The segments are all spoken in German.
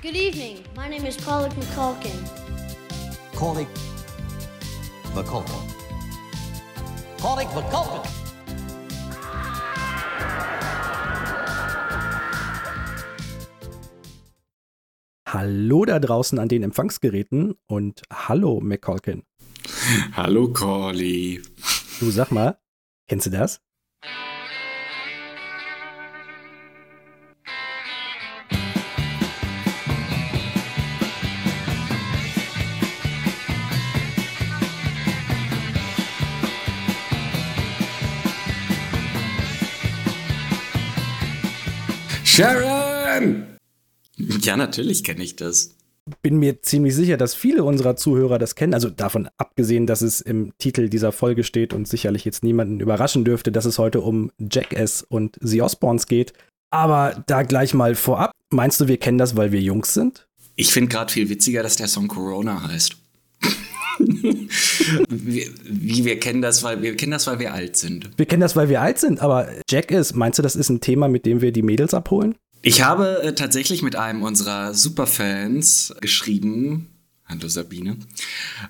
Good evening. My name is Pollock McCulkin. Colleague McCulkin. Colleague McCulkin. Hallo da draußen an den Empfangsgeräten und hallo McCulkin. Hallo Corley. Du sag mal, kennst du das? Sharon! Ja, natürlich kenne ich das. Bin mir ziemlich sicher, dass viele unserer Zuhörer das kennen. Also davon abgesehen, dass es im Titel dieser Folge steht und sicherlich jetzt niemanden überraschen dürfte, dass es heute um Jackass und The Osbournes geht. Aber da gleich mal vorab, meinst du, wir kennen das, weil wir Jungs sind? Ich finde gerade viel witziger, dass der Song Corona heißt. Wie, wie, wir kennen das, weil wir kennen das, weil wir alt sind. Wir kennen das, weil wir alt sind, aber Jackass, meinst du, das ist ein Thema, mit dem wir die Mädels abholen? Ich habe äh, tatsächlich mit einem unserer Superfans geschrieben, hallo Sabine,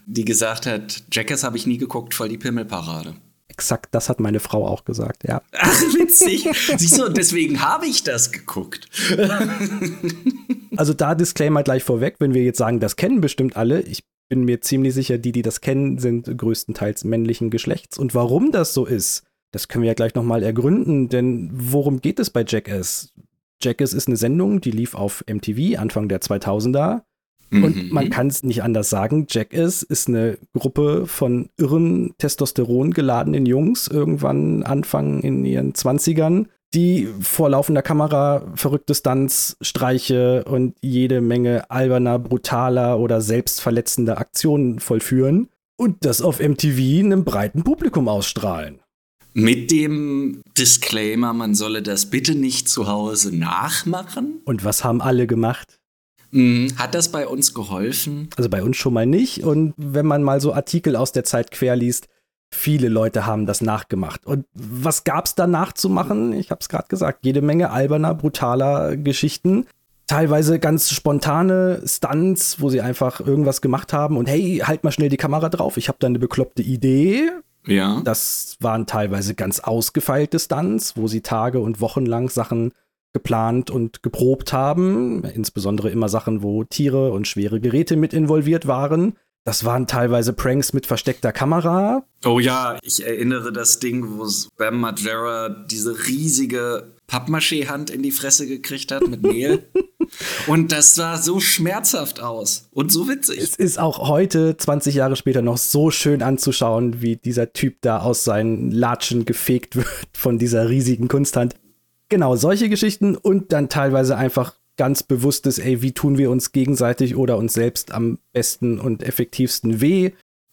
die gesagt hat, Jackass habe ich nie geguckt, voll die Pimmelparade. Exakt, das hat meine Frau auch gesagt, ja. Ach, witzig. Siehst du, deswegen habe ich das geguckt. also da Disclaimer gleich vorweg, wenn wir jetzt sagen, das kennen bestimmt alle, ich bin mir ziemlich sicher, die, die das kennen, sind größtenteils männlichen Geschlechts. Und warum das so ist, das können wir ja gleich nochmal ergründen, denn worum geht es bei Jackass? Jackass ist eine Sendung, die lief auf MTV Anfang der 2000er. Und mhm. man kann es nicht anders sagen, Jackass ist eine Gruppe von irren, Testosteron geladenen Jungs, irgendwann Anfang in ihren 20ern, die vor laufender Kamera verrückte Stunts, Streiche und jede Menge alberner, brutaler oder selbstverletzender Aktionen vollführen und das auf MTV einem breiten Publikum ausstrahlen. Mit dem Disclaimer, man solle das bitte nicht zu Hause nachmachen. Und was haben alle gemacht? Mhm. Hat das bei uns geholfen? Also bei uns schon mal nicht. Und wenn man mal so Artikel aus der Zeit querliest, viele Leute haben das nachgemacht. Und was gab es da nachzumachen? Ich habe es gerade gesagt, jede Menge alberner, brutaler Geschichten. Teilweise ganz spontane Stunts, wo sie einfach irgendwas gemacht haben und hey, halt mal schnell die Kamera drauf, ich habe da eine bekloppte Idee ja. Das waren teilweise ganz ausgefeilte Stunts, wo sie Tage und Wochen lang Sachen geplant und geprobt haben. Insbesondere immer Sachen, wo Tiere und schwere Geräte mit involviert waren. Das waren teilweise Pranks mit versteckter Kamera. Oh ja, ich erinnere das Ding, wo Bam Margera diese riesige Pappmaché-Hand in die Fresse gekriegt hat mit Mehl. und das sah so schmerzhaft aus und so witzig. Es ist auch heute, 20 Jahre später, noch so schön anzuschauen, wie dieser Typ da aus seinen Latschen gefegt wird von dieser riesigen Kunsthand. Genau, solche Geschichten und dann teilweise einfach ganz bewusstes, ey, wie tun wir uns gegenseitig oder uns selbst am besten und effektivsten weh.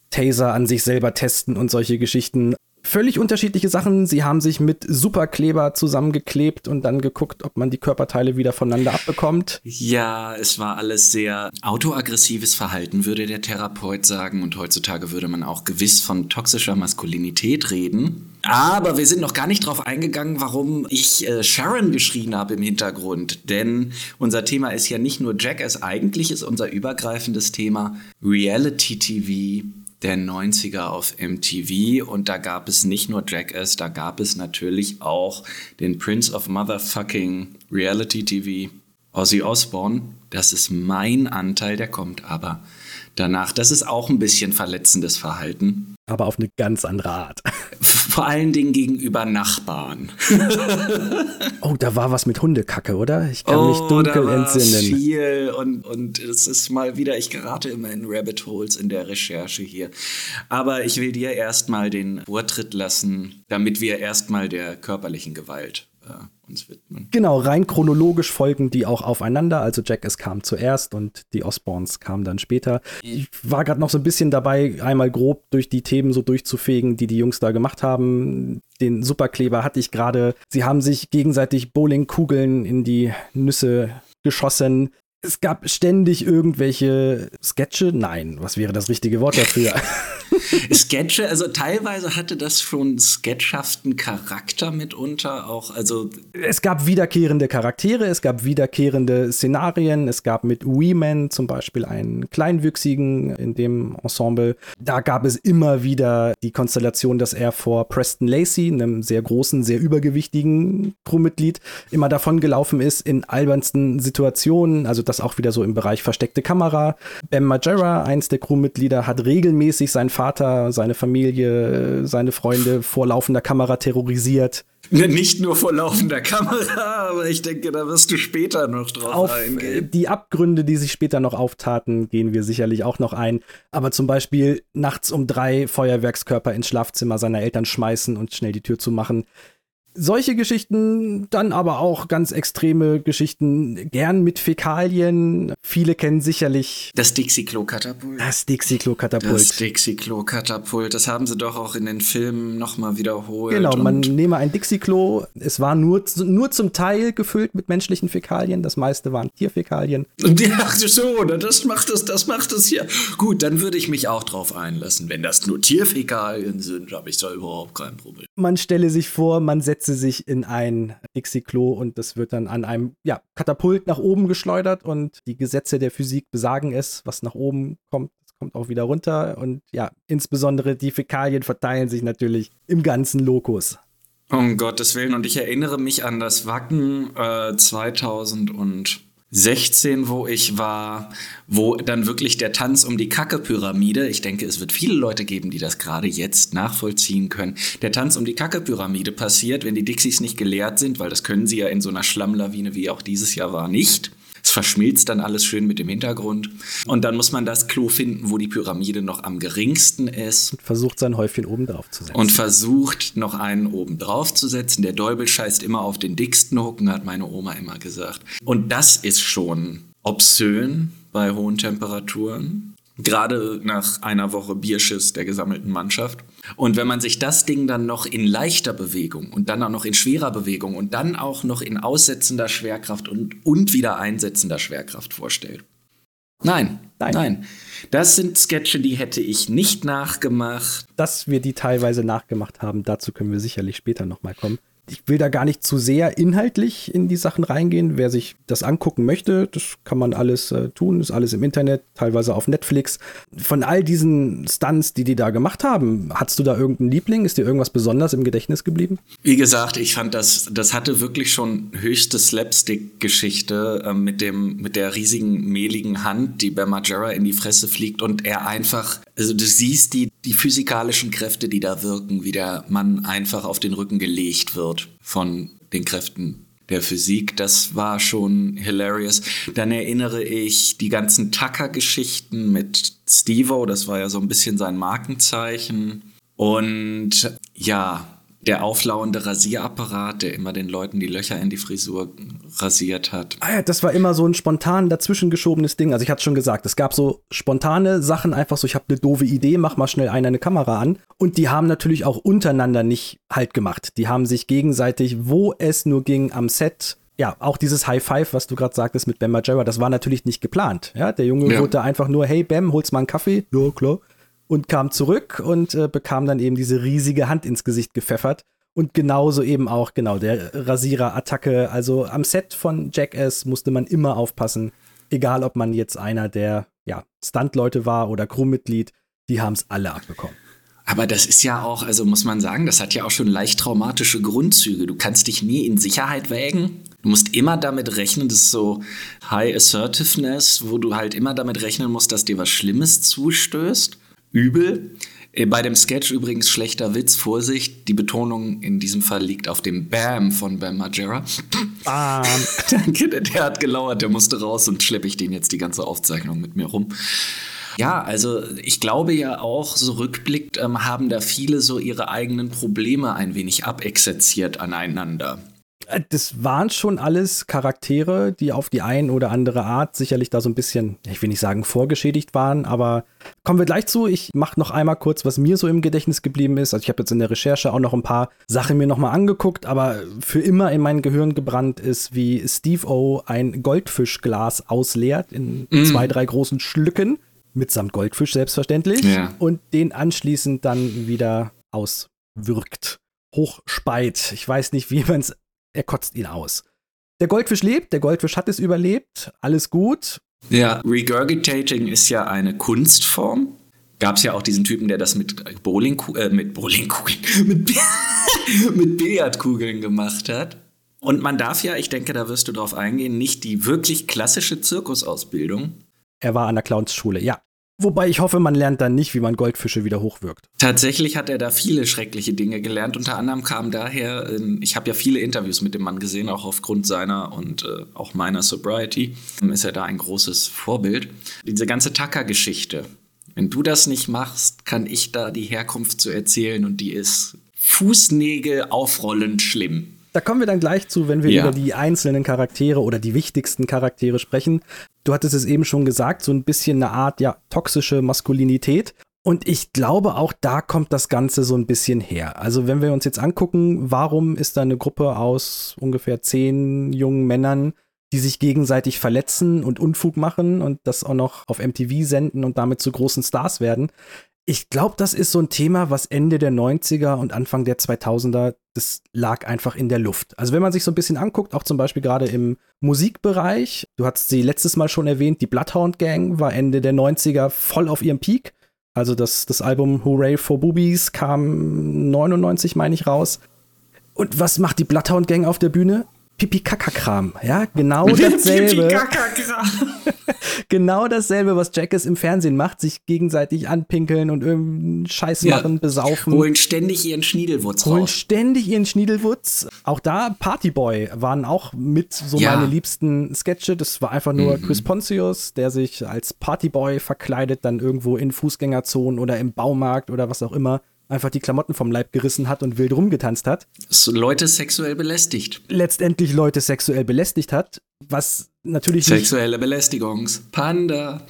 Taser an sich selber testen und solche Geschichten völlig unterschiedliche Sachen. Sie haben sich mit Superkleber zusammengeklebt und dann geguckt, ob man die Körperteile wieder voneinander abbekommt. Ja, es war alles sehr autoaggressives Verhalten, würde der Therapeut sagen. Und heutzutage würde man auch gewiss von toxischer Maskulinität reden. Aber wir sind noch gar nicht drauf eingegangen, warum ich äh, Sharon geschrien habe im Hintergrund. Denn unser Thema ist ja nicht nur Jackass, eigentlich ist unser übergreifendes Thema Reality TV der 90er auf MTV und da gab es nicht nur Jackass, da gab es natürlich auch den Prince of Motherfucking Reality TV, Ozzy Osbourne. Das ist mein Anteil, der kommt aber danach. Das ist auch ein bisschen verletzendes Verhalten aber auf eine ganz andere Art. Vor allen Dingen gegenüber Nachbarn. oh, da war was mit Hundekacke, oder? Ich kann oh, mich dunkel da war entsinnen. Viel und, und es ist mal wieder, ich gerate immer in Rabbit Holes in der Recherche hier. Aber ich will dir erstmal den Vortritt lassen, damit wir erstmal der körperlichen Gewalt äh, uns widmen. Genau, rein chronologisch folgen die auch aufeinander. Also Jackass kam zuerst und die Osborns kamen dann später. Ich war gerade noch so ein bisschen dabei, einmal grob durch die Themen so durchzufegen, die die Jungs da gemacht haben. Den Superkleber hatte ich gerade. Sie haben sich gegenseitig Bowlingkugeln in die Nüsse geschossen. Es gab ständig irgendwelche Sketche. Nein, was wäre das richtige Wort dafür? Sketche, also teilweise hatte das schon sketchhaften Charakter mitunter auch, also Es gab wiederkehrende Charaktere, es gab wiederkehrende Szenarien, es gab mit Wee-Man zum Beispiel einen Kleinwüchsigen in dem Ensemble. Da gab es immer wieder die Konstellation, dass er vor Preston Lacey, einem sehr großen, sehr übergewichtigen Crewmitglied, immer davon gelaufen ist in albernsten Situationen, also das auch wieder so im Bereich versteckte Kamera. Bam Margera, eins der Crewmitglieder, hat regelmäßig seinen Vater, seine Familie, seine Freunde vor laufender Kamera terrorisiert. nicht nur vor laufender Kamera, aber ich denke, da wirst du später noch drauf Auf eingehen. die Abgründe, die sich später noch auftaten, gehen wir sicherlich auch noch ein. Aber zum Beispiel nachts um drei Feuerwerkskörper ins Schlafzimmer seiner Eltern schmeißen und schnell die Tür zumachen. Solche Geschichten, dann aber auch ganz extreme Geschichten, gern mit Fäkalien. Viele kennen sicherlich Das Dixie-Klo-Katapult. das Das Dixie-Klo-Katapult. Dixie-Klo-Katapult, das haben sie doch auch in den Filmen nochmal wiederholt. Genau, man nehme ein Dixie-Klo. Es war nur, nur zum Teil gefüllt mit menschlichen Fäkalien. Das meiste waren Tierfäkalien. Und die dachte so, das macht es, das macht es hier. Gut, dann würde ich mich auch drauf einlassen. Wenn das nur Tierfäkalien sind, habe ich da überhaupt kein Problem. man stelle sich vor, man setze sich in ein Dixie-Klo und das wird dann an einem ja, Katapult nach oben geschleudert und die Gesetze der Physik besagen es, was nach oben kommt, kommt auch wieder runter und ja, insbesondere die Fäkalien verteilen sich natürlich im ganzen Lokus. Um Gottes Willen. Und ich erinnere mich an das Wacken äh, 2016, wo ich war, wo dann wirklich der Tanz um die Kacke-Pyramide, ich denke, es wird viele Leute geben, die das gerade jetzt nachvollziehen können, der Tanz um die Kacke-Pyramide passiert, wenn die Dixies nicht geleert sind, weil das können sie ja in so einer Schlammlawine, wie auch dieses Jahr war, nicht. Es verschmilzt dann alles schön mit dem Hintergrund. Und dann muss man das Klo finden, wo die Pyramide noch am geringsten ist Versucht sein Häufchen oben drauf zu setzen. und versucht noch einen oben drauf zu setzen. Der Däubel scheißt immer auf den dicksten Hucken, hat meine Oma immer gesagt. Und das ist schon obszön bei hohen Temperaturen. Gerade nach einer Woche Bierschiss der gesammelten Mannschaft. Und wenn man sich das Ding dann noch in leichter Bewegung und dann auch noch in schwerer Bewegung und dann auch noch in aussetzender Schwerkraft und, und wieder einsetzender Schwerkraft vorstellt. Nein, Nein. nein, Das sind Sketche, die hätte ich nicht nachgemacht. Dass wir die teilweise nachgemacht haben, dazu können wir sicherlich später nochmal kommen. Ich will da gar nicht zu sehr inhaltlich in die Sachen reingehen. Wer sich das angucken möchte, das kann man alles äh, tun, ist alles im Internet, teilweise auf Netflix. Von all diesen Stunts, die die da gemacht haben, hast du da irgendeinen Liebling? Ist dir irgendwas besonders im Gedächtnis geblieben? Wie gesagt, ich fand das, das hatte wirklich schon höchste Slapstick-Geschichte äh, mit mit der riesigen, mehligen Hand, die bei Majera in die Fresse fliegt und er einfach, also du siehst die, die physikalischen Kräfte, die da wirken, wie der Mann einfach auf den Rücken gelegt wird von den Kräften der Physik. Das war schon hilarious. Dann erinnere ich die ganzen Tucker-Geschichten mit Stevo, das war ja so ein bisschen sein Markenzeichen. Und ja, der auflauende Rasierapparat, der immer den Leuten die Löcher in die Frisur rasiert hat. Ah ja, das war immer so ein spontan dazwischen geschobenes Ding. Also ich hatte schon gesagt, es gab so spontane Sachen, einfach so, ich habe eine doofe Idee, mach mal schnell einer eine Kamera an. Und die haben natürlich auch untereinander nicht halt gemacht. Die haben sich gegenseitig, wo es nur ging, am Set ja, auch dieses High Five, was du gerade sagtest mit Bam Margera, das war natürlich nicht geplant. Ja, der Junge Ja. wurde da einfach nur, hey Bam, holst mal einen Kaffee? Ja, klar. Und kam zurück und äh, bekam dann eben diese riesige Hand ins Gesicht gepfeffert. Und genauso eben auch, genau, der Rasierer-Attacke. Also am Set von Jackass musste man immer aufpassen. Egal, ob man jetzt einer der, ja, Stunt-Leute war oder Crewmitglied, die haben es alle abbekommen. Aber das ist ja auch, also muss man sagen, das hat ja auch schon leicht traumatische Grundzüge. Du kannst dich nie in Sicherheit wägen. Du musst immer damit rechnen, das ist so High Assertiveness, wo du halt immer damit rechnen musst, dass dir was Schlimmes zustößt. Übel. Äh, Bei dem Sketch übrigens schlechter Witz, Vorsicht, die Betonung in diesem Fall liegt auf dem Bam von Bam Margera. Bam. Danke, der, der hat gelauert, der musste raus und schleppe ich den jetzt die ganze Aufzeichnung mit mir rum. Ja, also ich glaube ja auch, so rückblickt ähm, haben da viele so ihre eigenen Probleme ein wenig abexerziert aneinander. Äh, Das waren schon alles Charaktere, die auf die ein oder andere Art sicherlich da so ein bisschen, ich will nicht sagen vorgeschädigt waren, aber kommen wir gleich zu. Ich mache noch einmal kurz, was mir so im Gedächtnis geblieben ist. Also ich habe jetzt in der Recherche auch noch ein paar Sachen mir nochmal angeguckt, aber für immer in mein Gehirn gebrannt ist, wie Steve O ein Goldfischglas ausleert in zwei, drei großen Schlücken. mitsamt Goldfisch selbstverständlich, Ja. und den anschließend dann wieder auswirkt. Hochspeit. Ich weiß nicht, wie man es. Er kotzt ihn aus. Der Goldfisch lebt, der Goldfisch hat es überlebt, alles gut. Ja, Regurgitating ist ja eine Kunstform. Gab es ja auch diesen Typen, der das mit Bowling, äh, mit Bowlingkugeln, mit, mit Billardkugeln gemacht hat. Und man darf ja, ich denke, da wirst du drauf eingehen, nicht die wirklich klassische Zirkusausbildung. Er war an der Clownsschule, ja. Wobei ich hoffe, man lernt dann nicht, wie man Goldfische wieder hochwirkt. Tatsächlich hat er da viele schreckliche Dinge gelernt. Unter anderem kam daher, ähm, ich habe ja viele Interviews mit dem Mann gesehen, auch aufgrund seiner und äh, auch meiner Sobriety, ähm, ist er da ein großes Vorbild. Diese ganze Tucker-Geschichte. Wenn du das nicht machst, kann ich da die Herkunft zu erzählen und die ist Fußnägel aufrollend schlimm. Da kommen wir dann gleich zu, wenn wir Ja. über die einzelnen Charaktere oder die wichtigsten Charaktere sprechen. Du hattest es eben schon gesagt, so ein bisschen eine Art, ja, toxische Maskulinität. Und ich glaube, auch da kommt das Ganze so ein bisschen her. Also, wenn wir uns jetzt angucken, warum ist da eine Gruppe aus ungefähr zehn jungen Männern, die sich gegenseitig verletzen und Unfug machen und das auch noch auf MTV senden und damit zu großen Stars werden? Ich glaube, das ist so ein Thema, was Ende der 90er und Anfang der 2000er, das lag einfach in der Luft. Also wenn man sich so ein bisschen anguckt, auch zum Beispiel gerade im Musikbereich, du hast sie letztes Mal schon erwähnt, die Bloodhound Gang war Ende der 90er voll auf ihrem Peak. Also das, das Album Hooray for Boobies kam 99, meine ich, raus. Und was macht die Bloodhound Gang auf der Bühne? Pipi-Kaka-Kram, ja, genau dasselbe. genau dasselbe, was Jackass im Fernsehen macht, sich gegenseitig anpinkeln und irgendeinen Scheiß Ja. machen, besaufen. Holen ständig ihren Schniedelwurz Holen raus. ständig ihren Schniedelwutz. Auch da Partyboy waren auch mit so Ja. meine liebsten Sketche. Das war einfach nur Chris Pontius, der sich als Partyboy verkleidet, dann irgendwo in Fußgängerzonen oder im Baumarkt oder was auch immer einfach die Klamotten vom Leib gerissen hat und wild rumgetanzt hat. Leute sexuell belästigt. Letztendlich Leute sexuell belästigt hat, was natürlich nicht Sexuelle Belästigungs. Panda.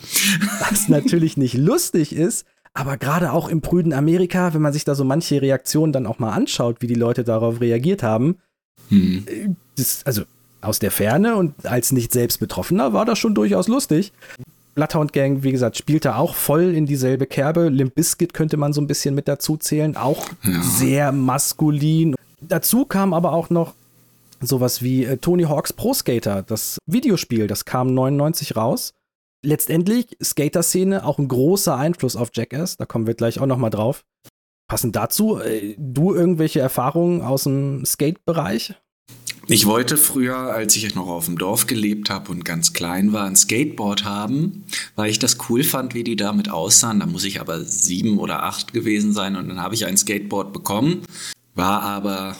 was natürlich nicht lustig ist, aber gerade auch im prüden Amerika, wenn man sich da so manche Reaktionen dann auch mal anschaut, wie die Leute darauf reagiert haben, Hm. äh, das, also aus der Ferne und als nicht selbst Betroffener war das schon durchaus lustig. Bloodhound Gang, wie gesagt, spielte auch voll in dieselbe Kerbe. Limp Bizkit könnte man so ein bisschen mit dazu zählen, auch Ja. sehr maskulin. Dazu kam aber auch noch sowas wie äh, Tony Hawk's Pro Skater, das Videospiel, das kam 99 raus. Letztendlich Skater-Szene auch ein großer Einfluss auf Jackass, da kommen wir gleich auch noch mal drauf. Passend dazu, äh, du irgendwelche Erfahrungen aus dem Skate-Bereich? Ich wollte früher, als ich noch auf dem Dorf gelebt habe und ganz klein war, ein Skateboard haben, weil ich das cool fand, wie die damit aussahen. Da muss ich aber sieben oder acht gewesen sein und dann habe ich ein Skateboard bekommen, war aber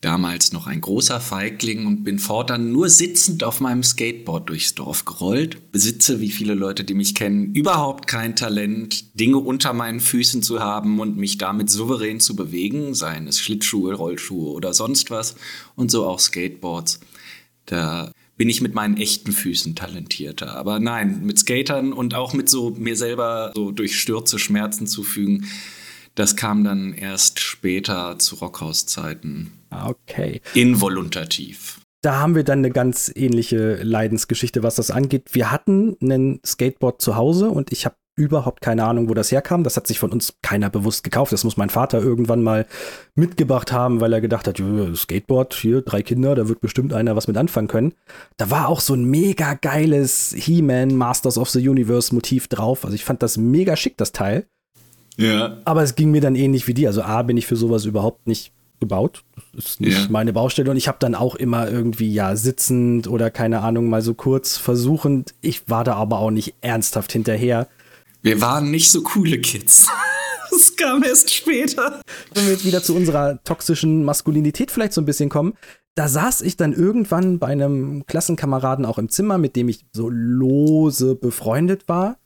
damals noch ein großer Feigling und bin fortan nur sitzend auf meinem Skateboard durchs Dorf gerollt. Besitze, wie viele Leute, die mich kennen, überhaupt kein Talent, Dinge unter meinen Füßen zu haben und mich damit souverän zu bewegen, seien es Schlittschuhe, Rollschuhe oder sonst was und so auch Skateboards. Da bin ich mit meinen echten Füßen talentierter. Aber nein, mit Skatern und auch mit so mir selber so durch Stürze Schmerzen zufügen, das kam dann erst später zu Rockhauszeiten. Ah, Okay. Involuntativ. Da haben wir dann eine ganz ähnliche Leidensgeschichte, was das angeht. Wir hatten einen Skateboard zu Hause und ich habe überhaupt keine Ahnung, wo das herkam. Das hat sich von uns keiner bewusst gekauft. Das muss mein Vater irgendwann mal mitgebracht haben, weil er gedacht hat, "Ja, Skateboard, hier, drei Kinder, da wird bestimmt einer was mit anfangen können. Da war auch so ein mega geiles He-Man Masters of the Universe Motiv drauf. Also ich fand das mega schick, das Teil. Ja. Aber es ging mir dann ähnlich wie dir. Also A, bin ich für sowas überhaupt nicht gebaut. Das ist nicht Ja. meine Baustelle. Und ich habe dann auch immer irgendwie, ja, sitzend oder keine Ahnung, mal so kurz versuchend. Ich war da aber auch nicht ernsthaft hinterher. Wir waren nicht so coole Kids. Das kam erst später. Wenn wir jetzt wieder zu unserer toxischen Maskulinität vielleicht so ein bisschen kommen, da saß ich dann irgendwann bei einem Klassenkameraden auch im Zimmer, mit dem ich so lose befreundet war.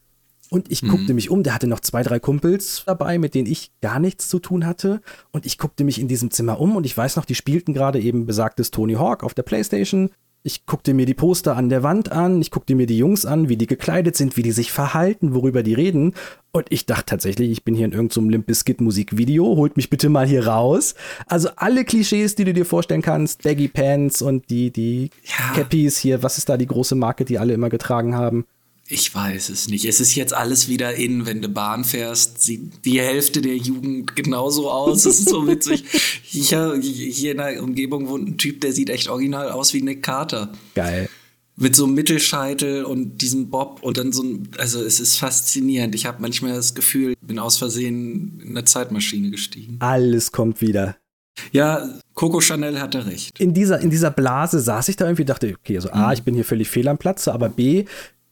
Und ich guckte mich um, der hatte noch zwei, drei Kumpels dabei, mit denen ich gar nichts zu tun hatte. Und ich guckte mich in diesem Zimmer um und ich weiß noch, die spielten gerade eben besagtes Tony Hawk auf der Playstation. Ich guckte mir die Poster an der Wand an, ich guckte mir die Jungs an, wie die gekleidet sind, wie die sich verhalten, worüber die reden. Und ich dachte tatsächlich, ich bin hier in irgendeinem Limp Bizkit Musikvideo, holt mich bitte mal hier raus. Also alle Klischees, die du dir vorstellen kannst, Baggy Pants und die, die Ja. Cappies hier, was ist da die große Marke, die alle immer getragen haben? Ich weiß es nicht. Es ist jetzt alles wieder in, wenn du Bahn fährst, sieht die Hälfte der Jugend genauso aus. Es ist so witzig. Hier, hier in der Umgebung wohnt ein Typ, der sieht echt original aus wie Nick Carter. Geil. Mit so einem Mittelscheitel und diesem Bob und dann so ein, also es ist faszinierend. Ich habe manchmal das Gefühl, ich bin aus Versehen in eine Zeitmaschine gestiegen. Alles kommt wieder. Ja, Coco Chanel hatte recht. In dieser, in dieser Blase saß ich da irgendwie, dachte, okay, also A, ich bin hier völlig fehl am Platze, aber B,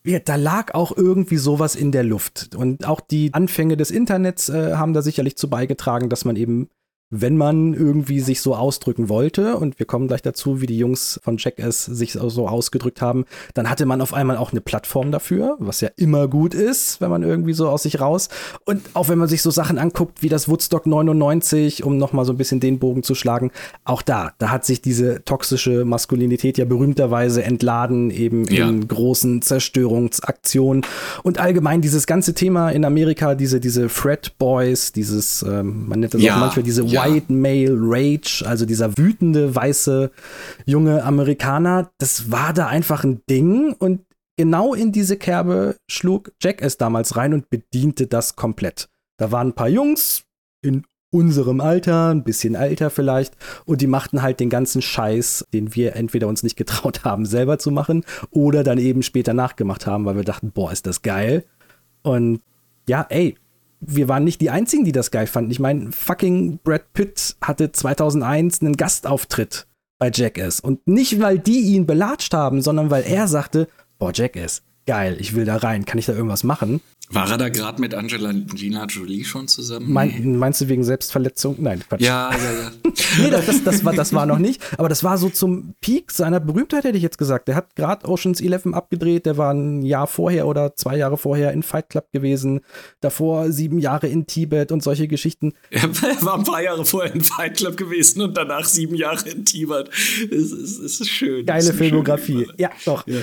ja, da lag auch irgendwie sowas in der Luft. Und auch die Anfänge des Internets äh, haben da sicherlich zu beigetragen, dass man eben wenn man irgendwie sich so ausdrücken wollte, und wir kommen gleich dazu, wie die Jungs von Jackass sich so ausgedrückt haben, dann hatte man auf einmal auch eine Plattform dafür, was ja immer gut ist, wenn man irgendwie so aus sich raus. Und auch wenn man sich so Sachen anguckt, wie das Woodstock 99, um nochmal so ein bisschen den Bogen zu schlagen, auch da, da hat sich diese toxische Maskulinität ja berühmterweise entladen, eben ja. in großen Zerstörungsaktionen. Und allgemein dieses ganze Thema in Amerika, diese, diese Fred Boys, dieses, ähm, man nennt das ja. auch manchmal diese ja White Male Rage, also dieser wütende weiße junge Amerikaner, das war da einfach ein Ding und genau in diese Kerbe schlug Jackass damals rein und bediente das komplett. Da waren ein paar Jungs in unserem Alter, ein bisschen älter vielleicht, und die machten halt den ganzen Scheiß, den wir entweder uns nicht getraut haben, selber zu machen, oder dann eben später nachgemacht haben, weil wir dachten, boah, ist das geil. Und ja, ey, wir waren nicht die Einzigen, die das geil fanden. Ich meine, fucking Brad Pitt hatte 2001 einen Gastauftritt bei Jackass. Und nicht, weil die ihn belatscht haben, sondern weil er sagte, boah, Jackass, geil, ich will da rein, kann ich da irgendwas machen? War er da gerade mit Angelina Jolie schon zusammen? Mein, meinst du wegen Selbstverletzung? Nein, Quatsch. Ja, ja, ja. nee, das, das, das, war, das war noch nicht. Aber das war so zum Peak seiner Berühmtheit, hätte ich jetzt gesagt. Der hat gerade Oceans 11 abgedreht. Der war ein Jahr vorher oder zwei Jahre vorher in Fight Club gewesen. Davor sieben Jahre in Tibet und solche Geschichten. Er war ein paar Jahre vorher in Fight Club gewesen und danach sieben Jahre in Tibet. Es ist, es ist schön. Geile Filmografie. Ja, doch. Ja.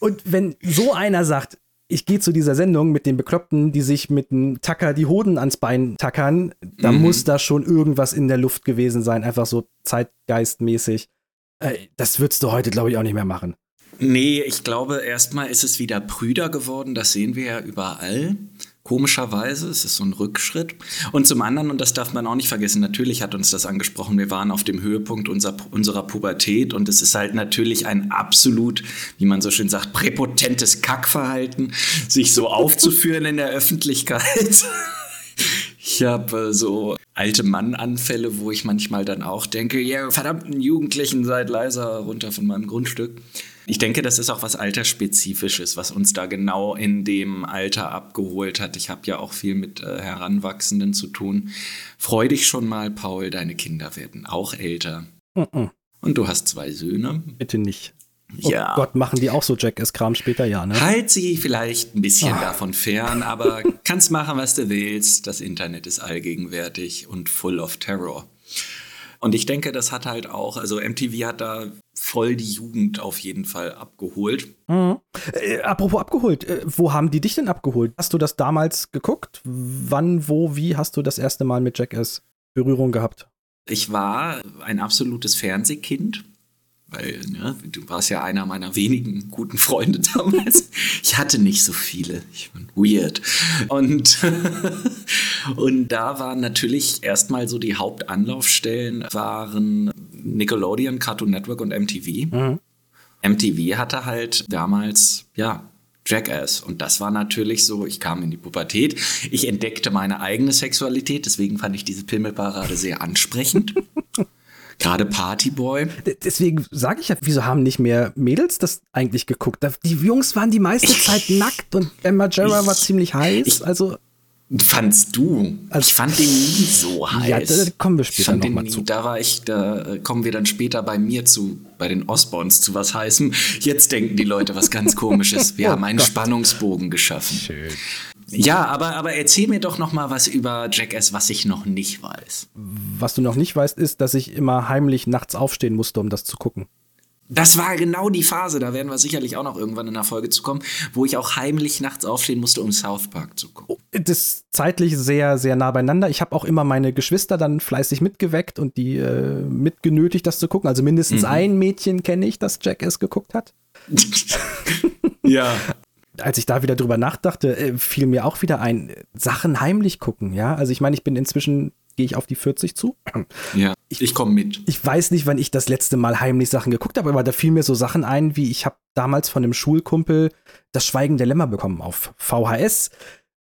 Und wenn so einer sagt, ich gehe zu dieser Sendung mit den Bekloppten, die sich mit einem Tacker die Hoden ans Bein tackern, da mhm. muss da schon irgendwas in der Luft gewesen sein, einfach so zeitgeistmäßig. Äh, das würdest du heute, glaube ich, auch nicht mehr machen. Nee, ich glaube, erstmal ist es wieder prüder geworden, das sehen wir ja überall. Komischerweise, es ist so ein Rückschritt. Und zum anderen, und das darf man auch nicht vergessen, natürlich hat uns das angesprochen, wir waren auf dem Höhepunkt unserer, unserer Pubertät und es ist halt natürlich ein absolut, wie man so schön sagt, präpotentes Kackverhalten, sich so aufzuführen in der Öffentlichkeit. Ich habe äh, so alte Mann-Anfälle, wo ich manchmal dann auch denke, ja, yeah, verdammten Jugendlichen, seid leiser runter von meinem Grundstück. Ich denke, das ist auch was Altersspezifisches, was uns da genau in dem Alter abgeholt hat. Ich habe ja auch viel mit äh, Heranwachsenden zu tun. Freu dich schon mal, Paul, deine Kinder werden auch älter. Mm -mm. Und du hast zwei Söhne. Bitte nicht. Oh ja. Gott, machen die auch so Jackass-Kram später, ja, ne? Halt sie vielleicht ein bisschen Ach. davon fern, aber kannst machen, was du willst. Das Internet ist allgegenwärtig und full of terror. Und ich denke, das hat halt auch, also MTV hat da voll die Jugend auf jeden Fall abgeholt. Mhm. Äh, apropos abgeholt, äh, wo haben die dich denn abgeholt? Hast du das damals geguckt? Wann, wo, wie hast du das erste Mal mit Jackass Berührung gehabt? Ich war ein absolutes Fernsehkind weil ne, du warst ja einer meiner wenigen guten Freunde damals. Ich hatte nicht so viele. Ich bin weird. Und, und da waren natürlich erstmal so die Hauptanlaufstellen waren Nickelodeon, Cartoon Network und MTV. Mhm. MTV hatte halt damals, ja, Jackass. Und das war natürlich so, ich kam in die Pubertät, ich entdeckte meine eigene Sexualität, deswegen fand ich diese Pimmelparade sehr ansprechend. Gerade Partyboy. Deswegen sage ich ja, wieso haben nicht mehr Mädels das eigentlich geguckt? Die Jungs waren die meiste Zeit nackt und Emma Jarrah war ziemlich heiß. Ich, also Fandst du? Also, ich fand den nie so heiß. Ja, da kommen wir später nochmal zu. Da war ich, da äh, kommen wir dann später bei mir zu, bei den Osborns zu was heißem. Jetzt denken die Leute was ganz komisches. Wir oh haben einen Gott. Spannungsbogen geschaffen. Schön. Ja, aber, aber erzähl mir doch noch mal was über Jackass, was ich noch nicht weiß. Was du noch nicht weißt, ist, dass ich immer heimlich nachts aufstehen musste, um das zu gucken. Das war genau die Phase, da werden wir sicherlich auch noch irgendwann in der Folge zu kommen, wo ich auch heimlich nachts aufstehen musste, um South Park zu gucken. Oh, das ist zeitlich sehr, sehr nah beieinander. Ich habe auch immer meine Geschwister dann fleißig mitgeweckt und die äh, mitgenötigt, das zu gucken. Also mindestens mhm. ein Mädchen kenne ich, das Jackass geguckt hat. Ja. Als ich da wieder drüber nachdachte, äh, fiel mir auch wieder ein, Sachen heimlich gucken, ja. Also ich meine, ich bin inzwischen, gehe ich auf die 40 zu. Ja, ich, ich komme mit. Ich weiß nicht, wann ich das letzte Mal heimlich Sachen geguckt habe, aber da fiel mir so Sachen ein, wie ich habe damals von einem Schulkumpel das Schweigen der Lämmer bekommen auf VHS.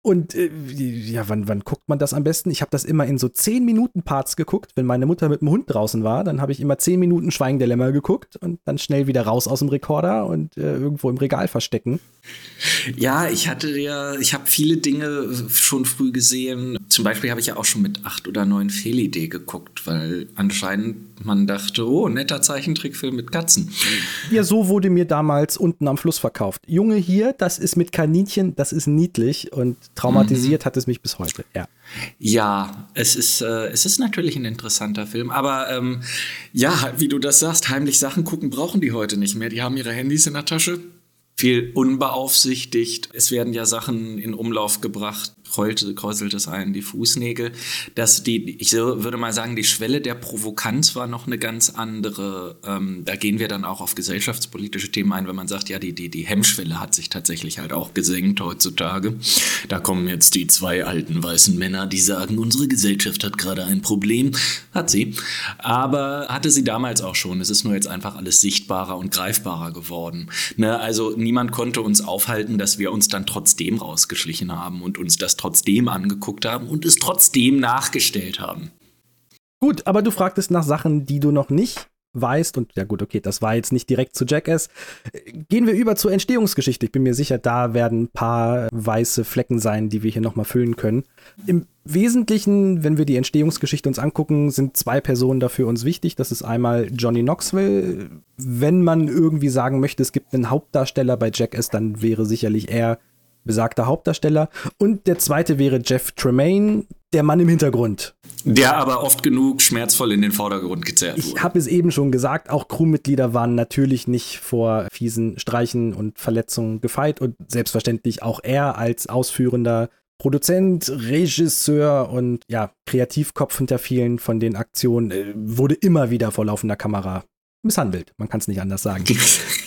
Und äh, ja, wann, wann guckt man das am besten? Ich habe das immer in so 10 Minuten Parts geguckt. Wenn meine Mutter mit dem Hund draußen war, dann habe ich immer 10 Minuten Schweigen der Lämmer geguckt und dann schnell wieder raus aus dem Rekorder und äh, irgendwo im Regal verstecken. Ja, ich hatte ja, ich habe viele Dinge schon früh gesehen. Zum Beispiel habe ich ja auch schon mit acht oder neun Fehlidee geguckt, weil anscheinend man dachte, oh, netter Zeichentrickfilm mit Katzen. Ja, so wurde mir damals unten am Fluss verkauft. Junge hier, das ist mit Kaninchen, das ist niedlich und traumatisiert mhm. hat es mich bis heute. Ja. Ja, es ist, äh, es ist natürlich ein interessanter Film, aber ähm, ja, wie du das sagst, heimlich Sachen gucken brauchen die heute nicht mehr. Die haben ihre Handys in der Tasche viel unbeaufsichtigt. Es werden ja Sachen in Umlauf gebracht, kräuselt es ein, die Fußnägel. Dass die, ich würde mal sagen, die Schwelle der Provokanz war noch eine ganz andere. Ähm, da gehen wir dann auch auf gesellschaftspolitische Themen ein, wenn man sagt, ja, die, die, die Hemmschwelle hat sich tatsächlich halt auch gesenkt heutzutage. Da kommen jetzt die zwei alten weißen Männer, die sagen, unsere Gesellschaft hat gerade ein Problem. Hat sie. Aber hatte sie damals auch schon. Es ist nur jetzt einfach alles sichtbarer und greifbarer geworden. Ne? Also niemand konnte uns aufhalten, dass wir uns dann trotzdem rausgeschlichen haben und uns das trotzdem angeguckt haben und es trotzdem nachgestellt haben. Gut, aber du fragtest nach Sachen, die du noch nicht weißt. Und ja gut, okay, das war jetzt nicht direkt zu Jackass. Gehen wir über zur Entstehungsgeschichte. Ich bin mir sicher, da werden ein paar weiße Flecken sein, die wir hier nochmal füllen können. Im Wesentlichen, wenn wir die Entstehungsgeschichte uns angucken, sind zwei Personen dafür uns wichtig. Das ist einmal Johnny Knoxville. Wenn man irgendwie sagen möchte, es gibt einen Hauptdarsteller bei Jackass, dann wäre sicherlich er besagter Hauptdarsteller. Und der zweite wäre Jeff Tremaine, der Mann im Hintergrund. Der aber oft genug schmerzvoll in den Vordergrund gezerrt wurde. Ich habe es eben schon gesagt, auch Crewmitglieder waren natürlich nicht vor fiesen Streichen und Verletzungen gefeit und selbstverständlich auch er als ausführender Produzent, Regisseur und ja, Kreativkopf hinter vielen von den Aktionen äh, wurde immer wieder vor laufender Kamera misshandelt. Man kann es nicht anders sagen.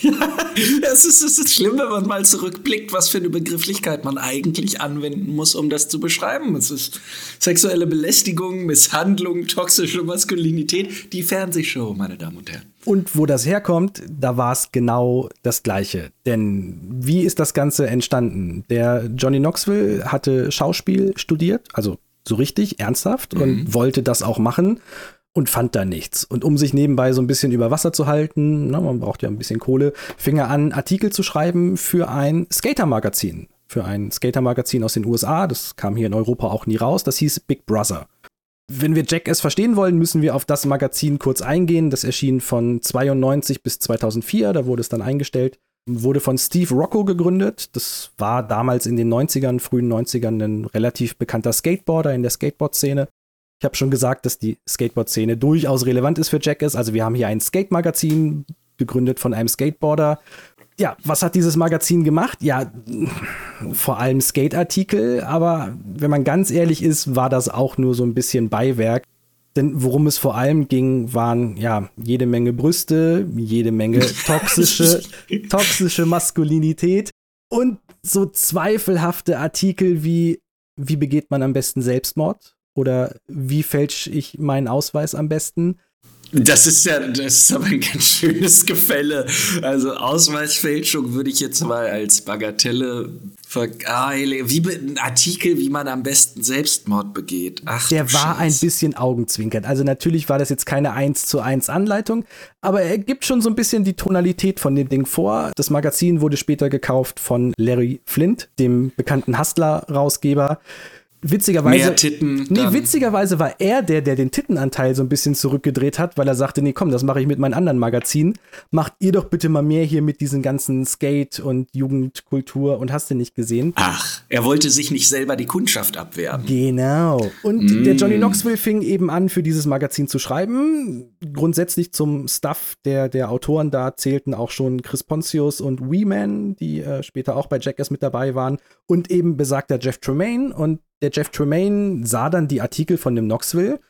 ja, es ist, es ist schlimm, wenn man mal zurückblickt, was für eine Begrifflichkeit man eigentlich anwenden muss, um das zu beschreiben. Es ist sexuelle Belästigung, Misshandlung, toxische Maskulinität, die Fernsehshow, meine Damen und Herren. Und wo das herkommt, da war es genau das Gleiche. Denn wie ist das Ganze entstanden? Der Johnny Knoxville hatte Schauspiel studiert, also so richtig, ernsthaft, mhm. und wollte das auch machen und fand da nichts. Und um sich nebenbei so ein bisschen über Wasser zu halten, na, man braucht ja ein bisschen Kohle, fing er an, Artikel zu schreiben für ein Skater-Magazin. Für ein Skater-Magazin aus den USA. Das kam hier in Europa auch nie raus. Das hieß Big Brother. Wenn wir Jackass verstehen wollen, müssen wir auf das Magazin kurz eingehen. Das erschien von 92 bis 2004. Da wurde es dann eingestellt. Wurde von Steve Rocco gegründet. Das war damals in den 90ern, frühen 90ern ein relativ bekannter Skateboarder in der Skateboard-Szene. Ich habe schon gesagt, dass die Skateboard-Szene durchaus relevant ist für Jackass. Also wir haben hier ein Skate-Magazin, gegründet von einem Skateboarder. Ja, was hat dieses Magazin gemacht? Ja, vor allem Skate-Artikel, aber wenn man ganz ehrlich ist, war das auch nur so ein bisschen Beiwerk. Denn worum es vor allem ging, waren ja jede Menge Brüste, jede Menge toxische, toxische Maskulinität und so zweifelhafte Artikel wie, wie begeht man am besten Selbstmord? Oder wie fälsche ich meinen Ausweis am besten? Das ist ja, das ist aber ein ganz schönes Gefälle. Also Ausweisfälschung würde ich jetzt mal als Bagatelle vergeilen. Wie ein Artikel, wie man am besten Selbstmord begeht. Ach, Der war ein bisschen augenzwinkern. Also natürlich war das jetzt keine 1 zu 1 Anleitung, aber er gibt schon so ein bisschen die Tonalität von dem Ding vor. Das Magazin wurde später gekauft von Larry Flint, dem bekannten Hustler-Rausgeber witzigerweise. Mehr Titten. Nee, witzigerweise war er der, der den Tittenanteil so ein bisschen zurückgedreht hat, weil er sagte, nee, komm, das mache ich mit meinen anderen Magazinen. Macht ihr doch bitte mal mehr hier mit diesen ganzen Skate und Jugendkultur und hast du nicht gesehen. Ach, er wollte sich nicht selber die Kundschaft abwerben. Genau. Und mm. der Johnny Knoxville fing eben an, für dieses Magazin zu schreiben. Grundsätzlich zum Stuff der, der Autoren da zählten auch schon Chris Pontius und Weeman, die äh, später auch bei Jackass mit dabei waren. Und eben besagter Jeff Tremaine und der Jeff Tremaine sah dann die Artikel von dem Knoxville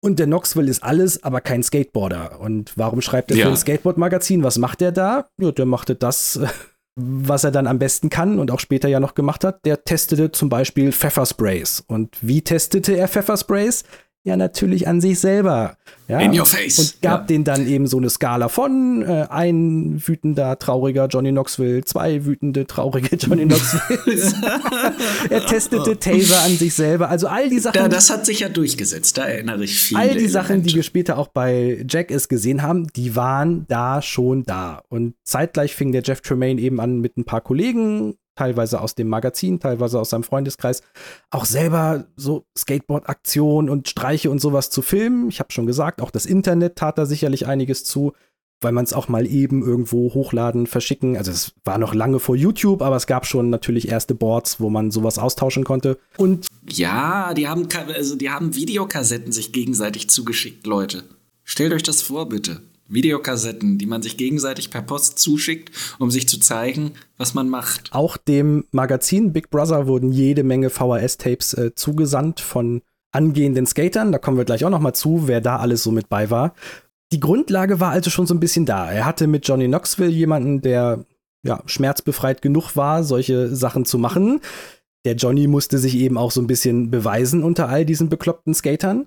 und der Knoxville ist alles, aber kein Skateboarder. Und warum schreibt er ja. für ein Skateboard-Magazin? Was macht er da? Ja, der machte das, was er dann am besten kann und auch später ja noch gemacht hat, der testete zum Beispiel Pfeffersprays. Und wie testete er Pfeffersprays? Ja, natürlich an sich selber. Ja, In your face. Und gab Ja. denen dann eben so eine Skala von äh, ein wütender, trauriger Johnny Knoxville, zwei wütende, traurige Johnny Knoxville. er testete Taser an sich selber. Also all die Sachen. Ja, das hat sich ja durchgesetzt, da erinnere ich viel. All die Sachen, die wir später auch bei Jackass gesehen haben, die waren da schon da. Und zeitgleich fing der Jeff Tremaine eben an mit ein paar Kollegen, teilweise aus dem Magazin, teilweise aus seinem Freundeskreis, auch selber so Skateboard-Aktionen und Streiche und sowas zu filmen. Ich habe schon gesagt, auch das Internet tat da sicherlich einiges zu, weil man es auch mal eben irgendwo hochladen, verschicken. Also es war noch lange vor YouTube, aber es gab schon natürlich erste Boards, wo man sowas austauschen konnte. Und Ja, die haben, also die haben Videokassetten sich gegenseitig zugeschickt, Leute. Stellt euch das vor, bitte. Videokassetten, die man sich gegenseitig per Post zuschickt, um sich zu zeigen, was man macht. Auch dem Magazin Big Brother wurden jede Menge VHS-Tapes äh, zugesandt von angehenden Skatern. Da kommen wir gleich auch noch mal zu, wer da alles so mit bei war. Die Grundlage war also schon so ein bisschen da. Er hatte mit Johnny Knoxville jemanden, der ja, schmerzbefreit genug war, solche Sachen zu machen. Der Johnny musste sich eben auch so ein bisschen beweisen unter all diesen bekloppten Skatern.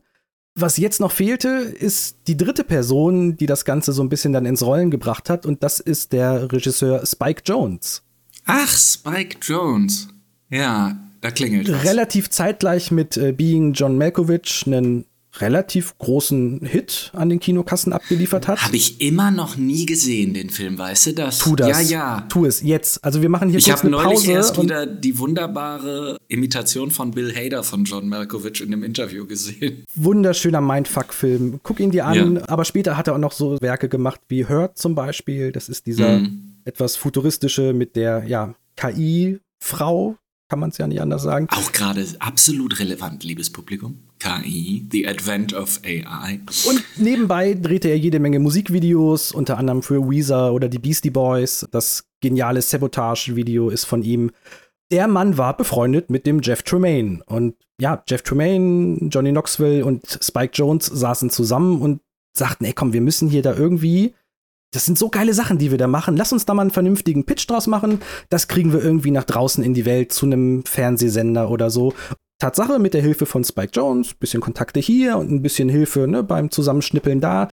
Was jetzt noch fehlte, ist die dritte Person, die das Ganze so ein bisschen dann ins Rollen gebracht hat, und das ist der Regisseur Spike Jones. Ach, Spike Jones. Ja, da klingelt was. relativ zeitgleich mit äh, Being John Malkovich einen relativ großen Hit an den Kinokassen abgeliefert hat. Habe ich immer noch nie gesehen, den Film, weißt du das? Tu das. Ja, ja. Tu es jetzt. Also wir machen hier Ich kurz habe eine neulich Pause. erst und wieder die wunderbare Imitation von Bill Hader von John Malkovich in dem Interview gesehen. wunderschöner Mindfuck-Film. Guck ihn dir an. Ja. Aber später hat er auch noch so Werke gemacht wie Hurt zum Beispiel. Das ist dieser Mhm. etwas futuristische mit der ja, KI-Frau, kann man es ja nicht anders sagen. Auch gerade absolut relevant, liebes Publikum. KI, The Advent of AI. Und nebenbei drehte er jede Menge Musikvideos, unter anderem für Weezer oder die Beastie Boys. Das geniale Sabotage-Video ist von ihm. Der Mann war befreundet mit dem Jeff Tremaine. Und ja, Jeff Tremaine, Johnny Knoxville und Spike Jones saßen zusammen und sagten, ey komm, wir müssen hier da irgendwie, das sind so geile Sachen, die wir da machen. Lass uns da mal einen vernünftigen Pitch draus machen. Das kriegen wir irgendwie nach draußen in die Welt zu einem Fernsehsender oder so. Tatsache, mit der Hilfe von Spike Jones, bisschen Kontakte hier und ein bisschen Hilfe ne, beim Zusammenschnippeln da,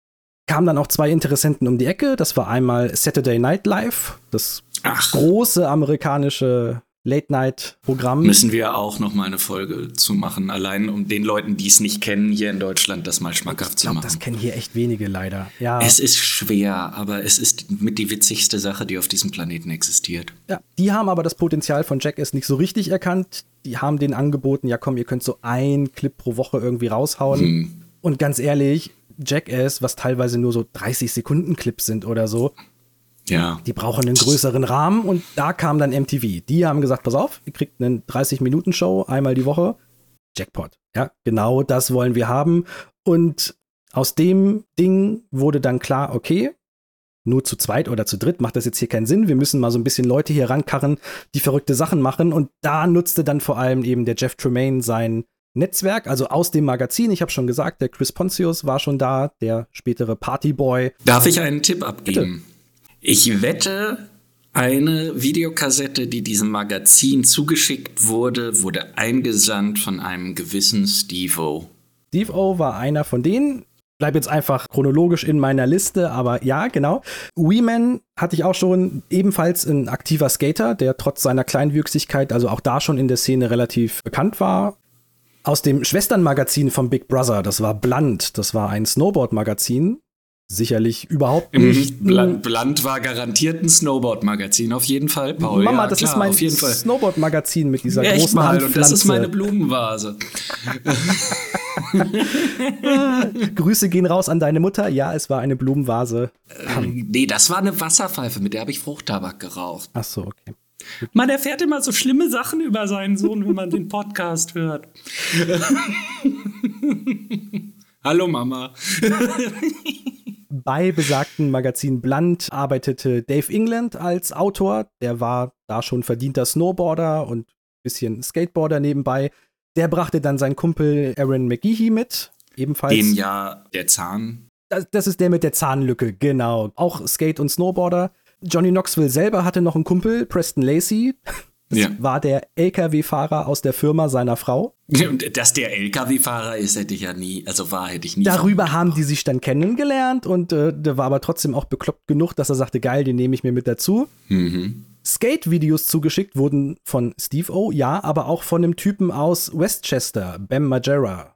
kamen dann auch zwei Interessenten um die Ecke. Das war einmal Saturday Night Live, das Ach, große amerikanische Late-Night-Programm. müssen wir auch noch mal eine Folge zu machen, allein um den Leuten, die es nicht kennen, hier in Deutschland das mal schmackhaft Ich zu glaube, machen. das kennen hier echt wenige leider. Ja, Es ist schwer, aber es ist mit die witzigste Sache, die auf diesem Planeten existiert. ja, die haben aber das Potenzial von Jackass nicht so richtig erkannt. Die haben denen angeboten, ja komm, ihr könnt so ein Clip pro Woche irgendwie raushauen. Hm. Und ganz ehrlich, Jackass, was teilweise nur so 30 Sekunden Clips sind oder so, Ja. die brauchen einen größeren Rahmen und da kam dann MTV. Die haben gesagt, pass auf, ihr kriegt eine 30-Minuten-Show einmal die Woche. Jackpot. Ja, genau das wollen wir haben. Und aus dem Ding wurde dann klar, okay, nur zu zweit oder zu dritt macht das jetzt hier keinen Sinn. Wir müssen mal so ein bisschen Leute hier rankarren, die verrückte Sachen machen. Und da nutzte dann vor allem eben der Jeff Tremaine sein Netzwerk, also aus dem Magazin. Ich habe schon gesagt, der Chris Pontius war schon da, der spätere Partyboy. Darf ich einen Tipp abgeben? Ich wette, eine Videokassette, die diesem Magazin zugeschickt wurde, wurde eingesandt von einem gewissen Steve-O. Steve O war einer von denen. Bleib jetzt einfach chronologisch in meiner Liste, aber ja, genau. Weeman hatte ich auch schon ebenfalls ein aktiver Skater, der trotz seiner Kleinwüchsigkeit, also auch da schon in der Szene relativ bekannt war. Aus dem Schwesternmagazin von Big Brother, das war Blunt, das war ein Snowboard-Magazin. Sicherlich überhaupt nicht. Bland, Bland war garantiert ein Snowboard-Magazin, auf jeden Fall, Paul. Mama, ja, das klar, ist mein. Snowboard-Magazin mit dieser Echt großen mal, und das ist Handpflanze. meine Blumenvase. Grüße gehen raus an deine Mutter. Ja, es war eine Blumenvase. Nee, das war eine Wasserpfeife, mit der habe ich Fruchttabak geraucht. Ach so, okay. Man erfährt immer so schlimme Sachen über seinen Sohn, wenn man den Podcast hört. Hallo Mama. Bei besagten Magazin Blunt arbeitete Dave England als Autor. Der war da schon verdienter Snowboarder und bisschen Skateboarder nebenbei. Der brachte dann seinen Kumpel Aaron McGeehee mit. Ebenfalls. Dem ja der Zahn. das, das ist der mit der Zahnlücke, genau. Auch Skate- und Snowboarder. Johnny Knoxville selber hatte noch einen Kumpel, Preston Lacey. Das Ja. war der LKW-Fahrer aus der Firma seiner Frau. Und dass der LKW-Fahrer ist, hätte ich ja nie, also war, hätte ich nie. Darüber haben die sich dann kennengelernt und äh, der war aber trotzdem auch bekloppt genug, dass er sagte, geil, den nehme ich mir mit dazu. Mhm. Skate-Videos zugeschickt wurden von Steve O, ja, aber auch von einem Typen aus Westchester, Bam Margera.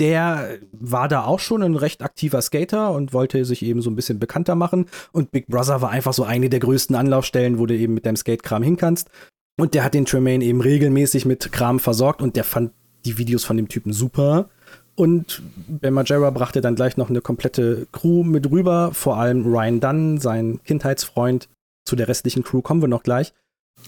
Der war da auch schon ein recht aktiver Skater und wollte sich eben so ein bisschen bekannter machen. Und Big Brother war einfach so eine der größten Anlaufstellen, wo du eben mit deinem Skate-Kram hin kannst. Und der hat den Tremaine eben regelmäßig mit Kram versorgt und der fand die Videos von dem Typen super. Und Ben Margera brachte dann gleich noch eine komplette Crew mit rüber, vor allem Ryan Dunn, sein Kindheitsfreund. Zu der restlichen Crew kommen wir noch gleich.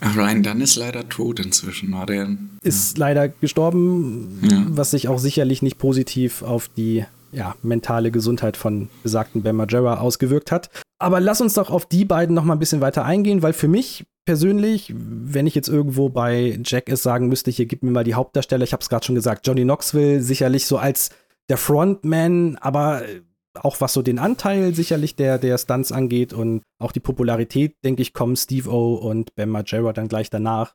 Ach, Ryan Dunn ist leider tot inzwischen, war der. Ist leider gestorben, Ja. was sich auch sicherlich nicht positiv auf die ja, mentale Gesundheit von besagten Ben Margera ausgewirkt hat. Aber lass uns doch auf die beiden noch mal ein bisschen weiter eingehen, weil für mich persönlich, wenn ich jetzt irgendwo bei Jackass sagen müsste, hier gib mir mal die Hauptdarsteller, ich habe es gerade schon gesagt, Johnny Knoxville sicherlich so als der Frontman, aber auch was so den Anteil sicherlich der, der Stunts angeht und auch die Popularität, denke ich, kommen Steve O und Ben Margera dann gleich danach.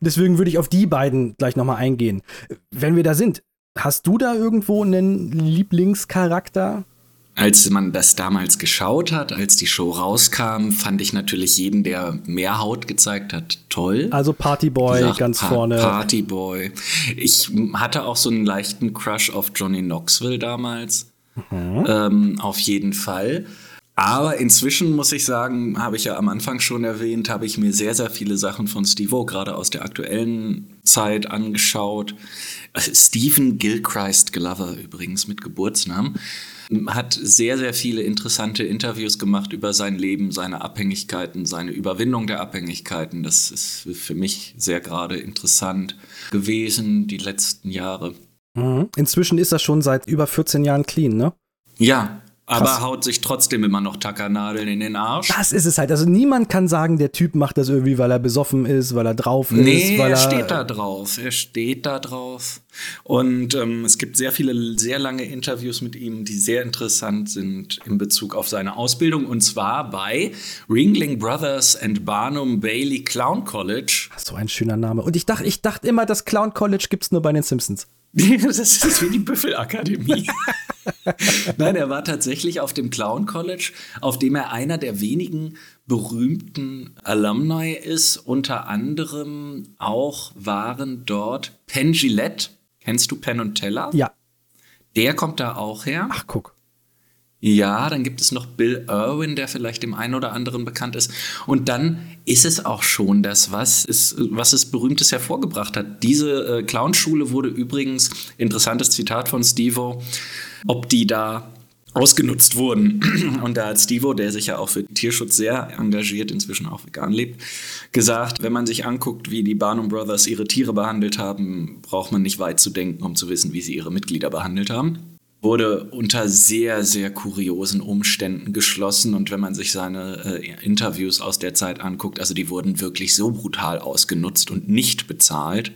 Und deswegen würde ich auf die beiden gleich nochmal eingehen. Wenn wir da sind, hast du da irgendwo einen Lieblingscharakter? Als man das damals geschaut hat, als die Show rauskam, fand ich natürlich jeden, der mehr Haut gezeigt hat, toll. Also Partyboy Gesagt, ganz Pa- vorne. Partyboy. Ich hatte auch so einen leichten Crush auf Johnny Knoxville damals. Mhm. Ähm, auf jeden Fall. Aber inzwischen muss ich sagen, habe ich ja am Anfang schon erwähnt, habe ich mir sehr, sehr viele Sachen von Steve-O gerade aus der aktuellen Zeit angeschaut. Stephen Gilchrist Glover übrigens mit Geburtsnamen hat sehr, sehr viele interessante Interviews gemacht über sein Leben, seine Abhängigkeiten, seine Überwindung der Abhängigkeiten. Das ist für mich sehr gerade interessant gewesen, die letzten Jahre. Mhm. Inzwischen ist er schon seit über 14 Jahren clean, ne? Ja, aber Krass. haut sich trotzdem immer noch Tackernadeln in den Arsch. Das ist es halt. Also niemand kann sagen, der Typ macht das irgendwie, weil er besoffen ist, weil er drauf Nee, ist, weil er er steht da drauf. Er steht da drauf. Und ähm, es gibt sehr viele, sehr lange Interviews mit ihm, die sehr interessant sind in Bezug auf seine Ausbildung. Und zwar bei Ringling Brothers and Barnum Bailey Clown College. So ein schöner Name. Und ich dachte, ich dachte immer, das Clown College gibt's nur bei den Simpsons. Das ist wie die Büffelakademie. Nein, er war tatsächlich auf dem Clown College, auf dem er einer der wenigen berühmten Alumni ist. Unter anderem auch waren dort Penn Gillette. Kennst du Penn und Teller? Ja. Der kommt da auch her. Ach, guck. Ja, dann gibt es noch Bill Irwin, der vielleicht dem einen oder anderen bekannt ist. Und dann ist es auch schon das, was es, was es Berühmtes hervorgebracht hat. Diese äh, Clownschule wurde übrigens, interessantes Zitat von Stevo, ob die da ausgenutzt wurden. Und da hat Stevo, der sich ja auch für Tierschutz sehr engagiert, inzwischen auch vegan lebt, gesagt, wenn man sich anguckt, wie die Barnum Brothers ihre Tiere behandelt haben, braucht man nicht weit zu denken, um zu wissen, wie sie ihre Mitglieder behandelt haben wurde unter sehr, sehr kuriosen Umständen geschlossen. Und wenn man sich seine äh, Interviews aus der Zeit anguckt, also die wurden wirklich so brutal ausgenutzt und nicht bezahlt,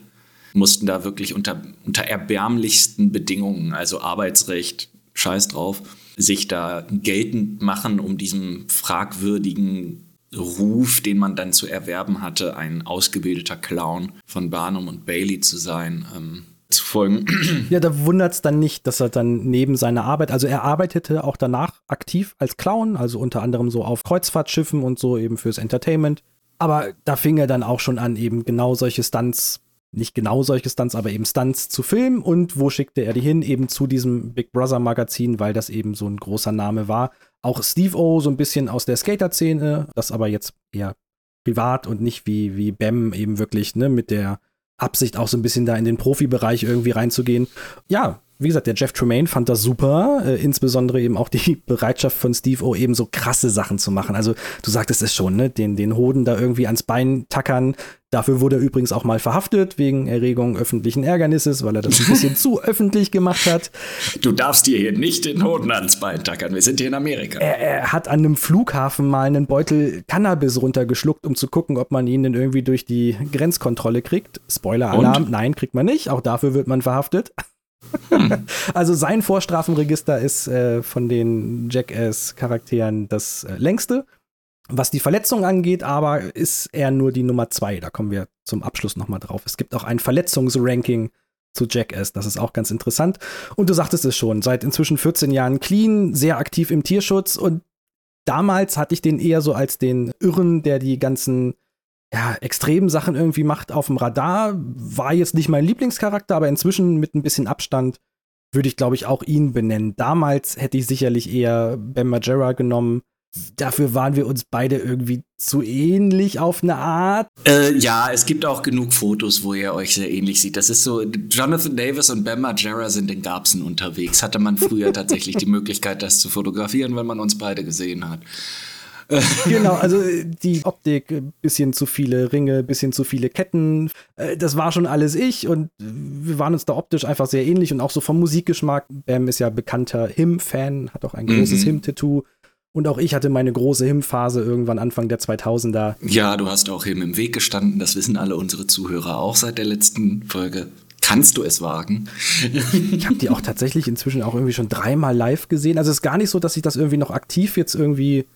mussten da wirklich unter, unter erbärmlichsten Bedingungen, also Arbeitsrecht, scheiß drauf, sich da geltend machen, um diesem fragwürdigen Ruf, den man dann zu erwerben hatte, ein ausgebildeter Clown von Barnum und Bailey zu sein, ähm, zu folgen. Ja, da wundert es dann nicht, dass er dann neben seiner Arbeit, also er arbeitete auch danach aktiv als Clown, also unter anderem so auf Kreuzfahrtschiffen und so eben fürs Entertainment. Aber da fing er dann auch schon an, eben genau solche Stunts, nicht genau solche Stunts, aber eben Stunts zu filmen. Und wo schickte er die hin? Eben zu diesem Big Brother Magazin, weil das eben so ein großer Name war. Auch Steve O, so ein bisschen aus der Skater-Szene, das aber jetzt eher privat und nicht wie, wie Bam eben wirklich, ne, mit der Absicht auch so ein bisschen da in den Profibereich irgendwie reinzugehen. Ja, wie gesagt, der Jeff Tremaine fand das super, äh, insbesondere eben auch die Bereitschaft von Steve O, eben so krasse Sachen zu machen. Also du sagtest es schon, ne, den, den Hoden da irgendwie ans Bein tackern. Dafür wurde er übrigens auch mal verhaftet wegen Erregung öffentlichen Ärgernisses, weil er das ein bisschen zu öffentlich gemacht hat. Du darfst dir hier nicht den Hoden ans Bein tackern. Wir sind hier in Amerika. Er, er hat an einem Flughafen mal einen Beutel Cannabis runtergeschluckt, um zu gucken, ob man ihn denn irgendwie durch die Grenzkontrolle kriegt. Spoiler-Alarm, nein, kriegt man nicht. Auch dafür wird man verhaftet. Also sein Vorstrafenregister ist äh, von den Jackass-Charakteren das äh, längste. was die Verletzung angeht, aber ist er nur die Nummer zwei. Da kommen wir zum Abschluss nochmal drauf. Es gibt auch ein Verletzungsranking zu Jackass. Das ist auch ganz interessant. Und du sagtest es schon, seit inzwischen 14 Jahren clean, sehr aktiv im Tierschutz und damals hatte ich den eher so als den Irren, der die ganzen ja, extremen Sachen irgendwie macht auf dem Radar. War jetzt nicht mein Lieblingscharakter, aber inzwischen mit ein bisschen Abstand würde ich, glaube ich, auch ihn benennen. Damals hätte ich sicherlich eher Ben Majera genommen. Dafür waren wir uns beide irgendwie zu ähnlich auf eine Art. Äh, ja, es gibt auch genug Fotos, wo ihr euch sehr ähnlich sieht. Das ist so, Jonathan Davis und Ben Margera sind in Garbsen unterwegs. Hatte man früher tatsächlich die Möglichkeit, das zu fotografieren, wenn man uns beide gesehen hat. genau, also die Optik, bisschen zu viele Ringe, bisschen zu viele Ketten, äh, das war schon alles ich und wir waren uns da optisch einfach sehr ähnlich und auch so vom Musikgeschmack. Bam ist ja bekannter Him-Fan, hat auch ein großes mhm. Him-Tattoo. Und auch ich hatte meine große Him-Phase irgendwann Anfang der 2000er. Ja, du hast auch Him im Weg gestanden. Das wissen alle unsere Zuhörer auch seit der letzten Folge. Kannst du es wagen? ich habe die auch tatsächlich inzwischen auch irgendwie schon dreimal live gesehen. Also es ist gar nicht so, dass ich das irgendwie noch aktiv jetzt irgendwie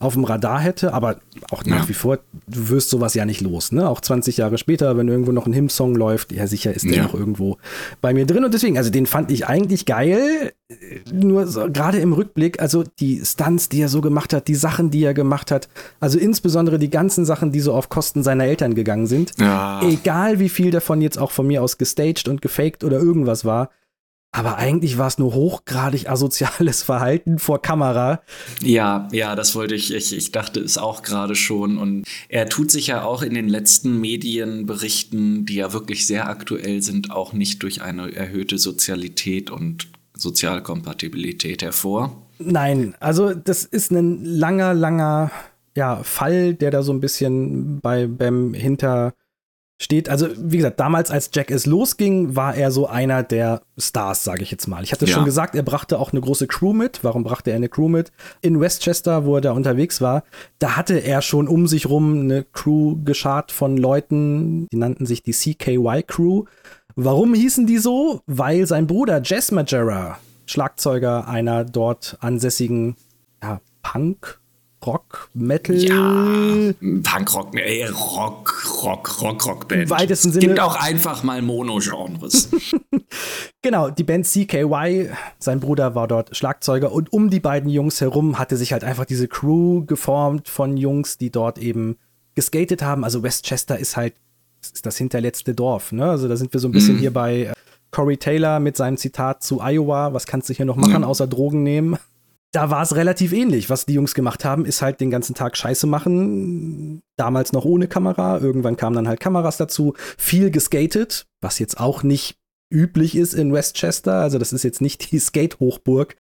auf dem Radar hätte, aber auch nach ja. wie vor, du wirst sowas ja nicht los, ne? Auch 20 Jahre später, wenn irgendwo noch ein Hymn-Song läuft, ja sicher ist der ja. noch irgendwo bei mir drin und deswegen, also den fand ich eigentlich geil, nur so, gerade im Rückblick, also die Stunts, die er so gemacht hat, die Sachen, die er gemacht hat, also insbesondere die ganzen Sachen, die so auf Kosten seiner Eltern gegangen sind, ja. egal wie viel davon jetzt auch von mir aus gestaged und gefaked oder irgendwas war, aber eigentlich war es nur hochgradig asoziales Verhalten vor Kamera. Ja, ja, das wollte ich, ich, ich dachte es auch gerade schon. Und er tut sich ja auch in den letzten Medienberichten, die ja wirklich sehr aktuell sind, auch nicht durch eine erhöhte Sozialität und Sozialkompatibilität hervor. Nein, also das ist ein langer, langer ja, Fall, der da so ein bisschen bei beim hinter steht, also wie gesagt, damals als Jack es losging, war er so einer der Stars, sage ich jetzt mal. Ich hatte ja. schon gesagt, er brachte auch eine große Crew mit. Warum brachte er eine Crew mit? In Westchester, wo er da unterwegs war, da hatte er schon um sich rum eine Crew geschart von Leuten, die nannten sich die CKY Crew. Warum hießen die so? Weil sein Bruder Jess Majera, Schlagzeuger einer dort ansässigen ja, Punk Rock, Metal. Ja, Punkrock, ey, Rock, Rock, Rock, Rockband. Im weitesten Sinne. Es gibt auch einfach mal Mono-Genres. genau, die Band CKY, sein Bruder war dort Schlagzeuger und um die beiden Jungs herum hatte sich halt einfach diese Crew geformt von Jungs, die dort eben geskatet haben. Also Westchester ist halt ist das hinterletzte Dorf, ne? Also da sind wir so ein bisschen mhm. hier bei äh, Corey Taylor mit seinem Zitat zu Iowa. Was kannst du hier noch machen, ja. außer Drogen nehmen? Da war es relativ ähnlich. Was die Jungs gemacht haben, ist halt den ganzen Tag Scheiße machen. Damals noch ohne Kamera. Irgendwann kamen dann halt Kameras dazu. Viel geskatet, was jetzt auch nicht üblich ist in Westchester. Also das ist jetzt nicht die Skate-Hochburg.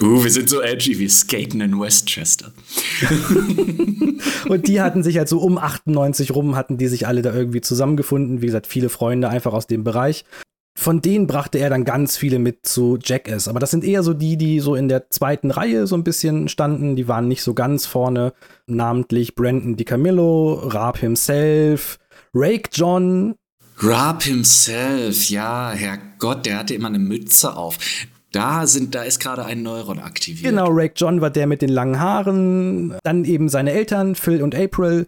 Uh, wir sind so edgy, wir skaten in Westchester. und die hatten sich halt so um 98 rum, hatten die sich alle da irgendwie zusammengefunden. Wie gesagt, viele Freunde einfach aus dem Bereich von denen brachte er dann ganz viele mit zu Jackass. Aber das sind eher so die, die so in der zweiten Reihe so ein bisschen standen. Die waren nicht so ganz vorne. Namentlich Brandon DiCamillo, Raab himself, Rake John. Raab himself, ja, Herrgott, der hatte immer eine Mütze auf. Da, sind, da ist gerade ein Neuron aktiviert. Genau, Rake John war der mit den langen Haaren. Dann eben seine Eltern, Phil und April.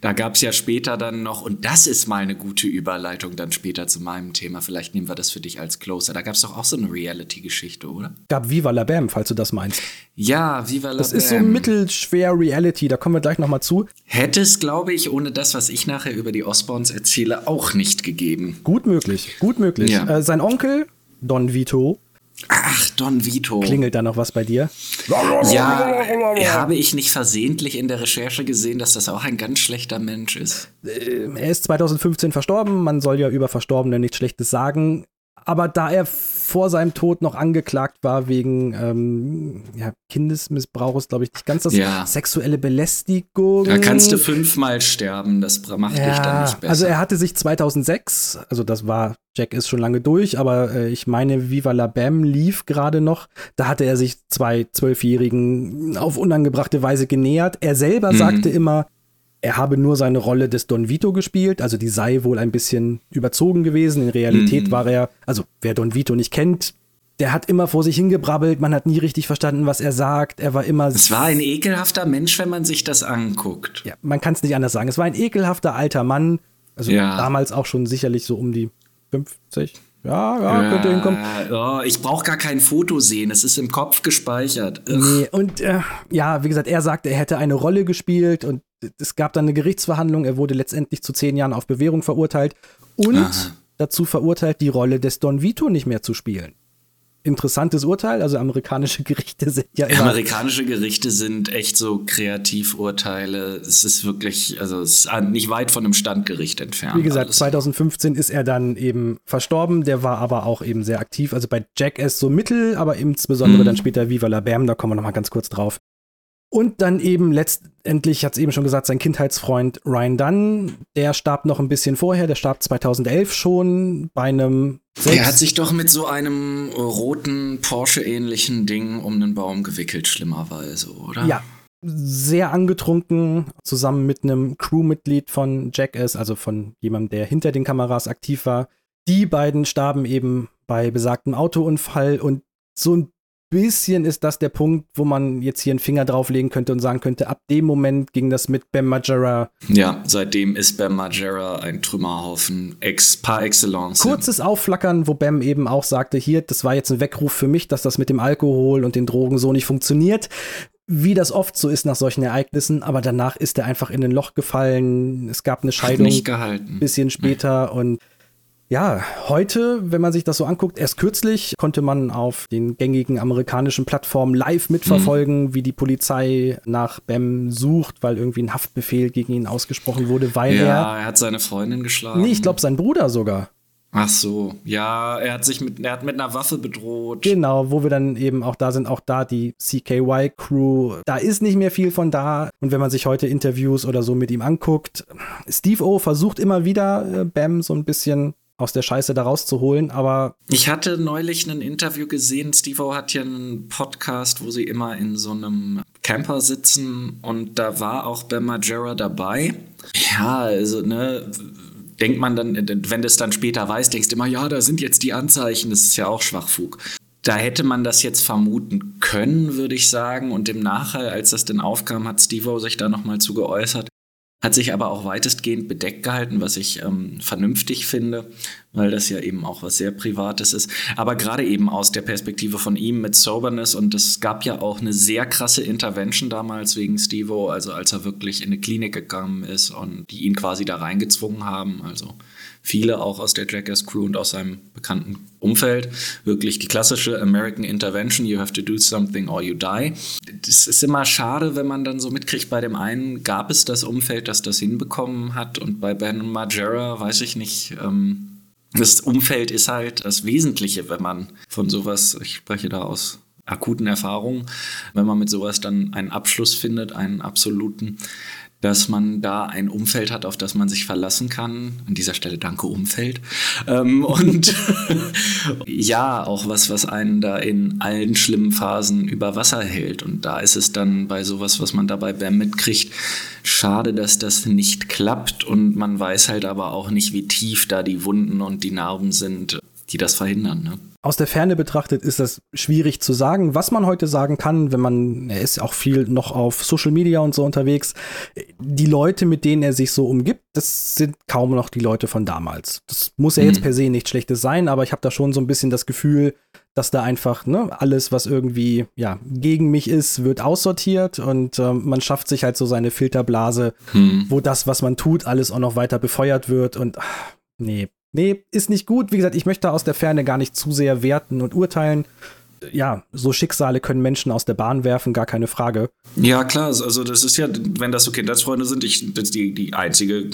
Da gab es ja später dann noch, und das ist mal eine gute Überleitung dann später zu meinem Thema. Vielleicht nehmen wir das für dich als Closer. Da gab es doch auch so eine Reality-Geschichte, oder? Gab Viva la Bam, falls du das meinst. Ja, Viva la das Bam. Das ist so mittelschwer Reality, da kommen wir gleich nochmal zu. Hätte es, glaube ich, ohne das, was ich nachher über die Osborns erzähle, auch nicht gegeben. Gut möglich, gut möglich. Ja. Äh, sein Onkel, Don Vito, Ach, Don Vito. Klingelt da noch was bei dir? Ja, habe ich nicht versehentlich in der Recherche gesehen, dass das auch ein ganz schlechter Mensch ist? Äh, er ist 2015 verstorben. Man soll ja über Verstorbene nichts Schlechtes sagen aber da er vor seinem Tod noch angeklagt war wegen ähm, ja, Kindesmissbrauchs, glaube ich, nicht ganz das ja. sexuelle Belästigung. Da kannst du fünfmal sterben, das macht ja, dich dann nicht besser. Also er hatte sich 2006, also das war, Jack ist schon lange durch, aber äh, ich meine, Viva la Bam lief gerade noch. Da hatte er sich zwei Zwölfjährigen auf unangebrachte Weise genähert. Er selber mhm. sagte immer, er habe nur seine Rolle des Don Vito gespielt, also die sei wohl ein bisschen überzogen gewesen. In Realität mhm. war er, also wer Don Vito nicht kennt, der hat immer vor sich hingebrabbelt, man hat nie richtig verstanden, was er sagt. Er war immer. Es war ein ekelhafter Mensch, wenn man sich das anguckt. Ja, man kann es nicht anders sagen. Es war ein ekelhafter alter Mann. Also Ja. damals auch schon sicherlich so um die 50. Ja, ja, könnte hinkommen. Oh, ich brauche gar kein Foto sehen, es ist im Kopf gespeichert. Nee, und äh, ja, wie gesagt, er sagte, er hätte eine Rolle gespielt und es gab dann eine Gerichtsverhandlung. Er wurde letztendlich zu zehn Jahren auf Bewährung verurteilt und Aha. dazu verurteilt, die Rolle des Don Vito nicht mehr zu spielen. Interessantes Urteil, also amerikanische Gerichte sind ja immer. Amerikanische Gerichte sind echt so Kreativurteile. Es ist wirklich, also es ist nicht weit von einem Standgericht entfernt. Wie gesagt, alles. 2015 ist er dann eben verstorben. Der war aber auch eben sehr aktiv. Also bei Jackass so mittel, aber insbesondere Mhm. dann später Viva la Bam, da kommen wir nochmal ganz kurz drauf. Und dann eben letztendlich, ich hatte es eben schon gesagt, sein Kindheitsfreund Ryan Dunn, der starb noch ein bisschen vorher, der starb 2011 schon bei einem Er hat sich doch mit so einem roten Porsche-ähnlichen Ding um einen Baum gewickelt, schlimmerweise, oder? Ja, sehr angetrunken, zusammen mit einem Crewmitglied von Jackass, also von jemandem, der hinter den Kameras aktiv war. Die beiden starben eben bei besagtem Autounfall und so ein bisschen ist das der Punkt, wo man jetzt hier einen Finger drauflegen könnte und sagen könnte, ab dem Moment ging das mit Bam Margera. Ja, seitdem ist Bam Margera ein Trümmerhaufen ex, par excellence. Kurzes Aufflackern, wo Bam eben auch sagte, hier, das war jetzt ein Weckruf für mich, dass das mit dem Alkohol und den Drogen so nicht funktioniert. Wie das oft so ist nach solchen Ereignissen, aber danach ist er einfach in ein Loch gefallen. Es gab eine Hat Scheidung nicht ein gehalten. bisschen später und ja, heute, wenn man sich das so anguckt, erst kürzlich konnte man auf den gängigen amerikanischen Plattformen live mitverfolgen, wie die Polizei nach Bam sucht, weil irgendwie ein Haftbefehl gegen ihn ausgesprochen wurde, weil Ja, er hat seine Freundin er. geschlagen. Nee, ich glaube, sein Bruder sogar. Ach so, ja, er hat sich mit, er hat mit einer Waffe bedroht. Genau, wo wir dann eben auch da sind, auch da die CKY-Crew. Da ist nicht mehr viel von da. Und wenn man sich heute Interviews oder so mit ihm anguckt, Steve O versucht immer wieder, äh, Bam so ein bisschen aus der Scheiße da rauszuholen, aber Ich hatte neulich ein Interview gesehen. Steve-O hat ja einen Podcast, wo sie immer in so einem Camper sitzen und da war auch Bam Margera dabei. Ja, also, ne, denkt man dann, wenn du es dann später weißt, denkst du immer, ja, da sind jetzt die Anzeichen, das ist ja auch Schwachfug. Da hätte man das jetzt vermuten können, würde ich sagen. Und im Nachhall, als das denn aufkam, hat Steve-O sich da nochmal zu geäußert. Hat sich aber auch weitestgehend bedeckt gehalten, was ich ähm, vernünftig finde, weil das ja eben auch was sehr Privates ist. Aber gerade eben aus der Perspektive von ihm mit Soberness und es gab ja auch eine sehr krasse Intervention damals wegen Stevo, also als er wirklich in eine Klinik gegangen ist und die ihn quasi da reingezwungen haben. Also viele auch aus der Jackass Crew und aus seinem bekannten Umfeld. Wirklich die klassische American Intervention, you have to do something or you die. Das ist immer schade, wenn man dann so mitkriegt, bei dem einen gab es das Umfeld, das das hinbekommen hat und bei Ben Margera weiß ich nicht. Ähm, das Umfeld ist halt das Wesentliche, wenn man von sowas, ich spreche da aus akuten Erfahrungen, wenn man mit sowas dann einen Abschluss findet, einen absoluten, dass man da ein Umfeld hat, auf das man sich verlassen kann. An dieser Stelle danke Umfeld. Ähm, und ja, auch was, was einen da in allen schlimmen Phasen über Wasser hält. Und da ist es dann bei sowas, was man dabei Bam mitkriegt, schade, dass das nicht klappt. Und man weiß halt aber auch nicht, wie tief da die Wunden und die Narben sind, die das verhindern. Ne? Aus der Ferne betrachtet ist das schwierig zu sagen. Was man heute sagen kann, wenn man, er ist auch viel noch auf Social Media und so unterwegs, die Leute, mit denen er sich so umgibt, das sind kaum noch die Leute von damals. Das muss ja jetzt Mhm. per se nichts Schlechtes sein, aber ich habe da schon so ein bisschen das Gefühl, dass da einfach ne, alles, was irgendwie ja gegen mich ist, wird aussortiert und ähm, man schafft sich halt so seine Filterblase, Hm. wo das, was man tut, alles auch noch weiter befeuert wird und ach, nee, nee, ist nicht gut. Wie gesagt, ich möchte aus der Ferne gar nicht zu sehr werten und urteilen. Ja, so Schicksale können Menschen aus der Bahn werfen, gar keine Frage. Ja, klar, also das ist ja, wenn das so Kindheitsfreunde sind, ich, das ist die, die einzige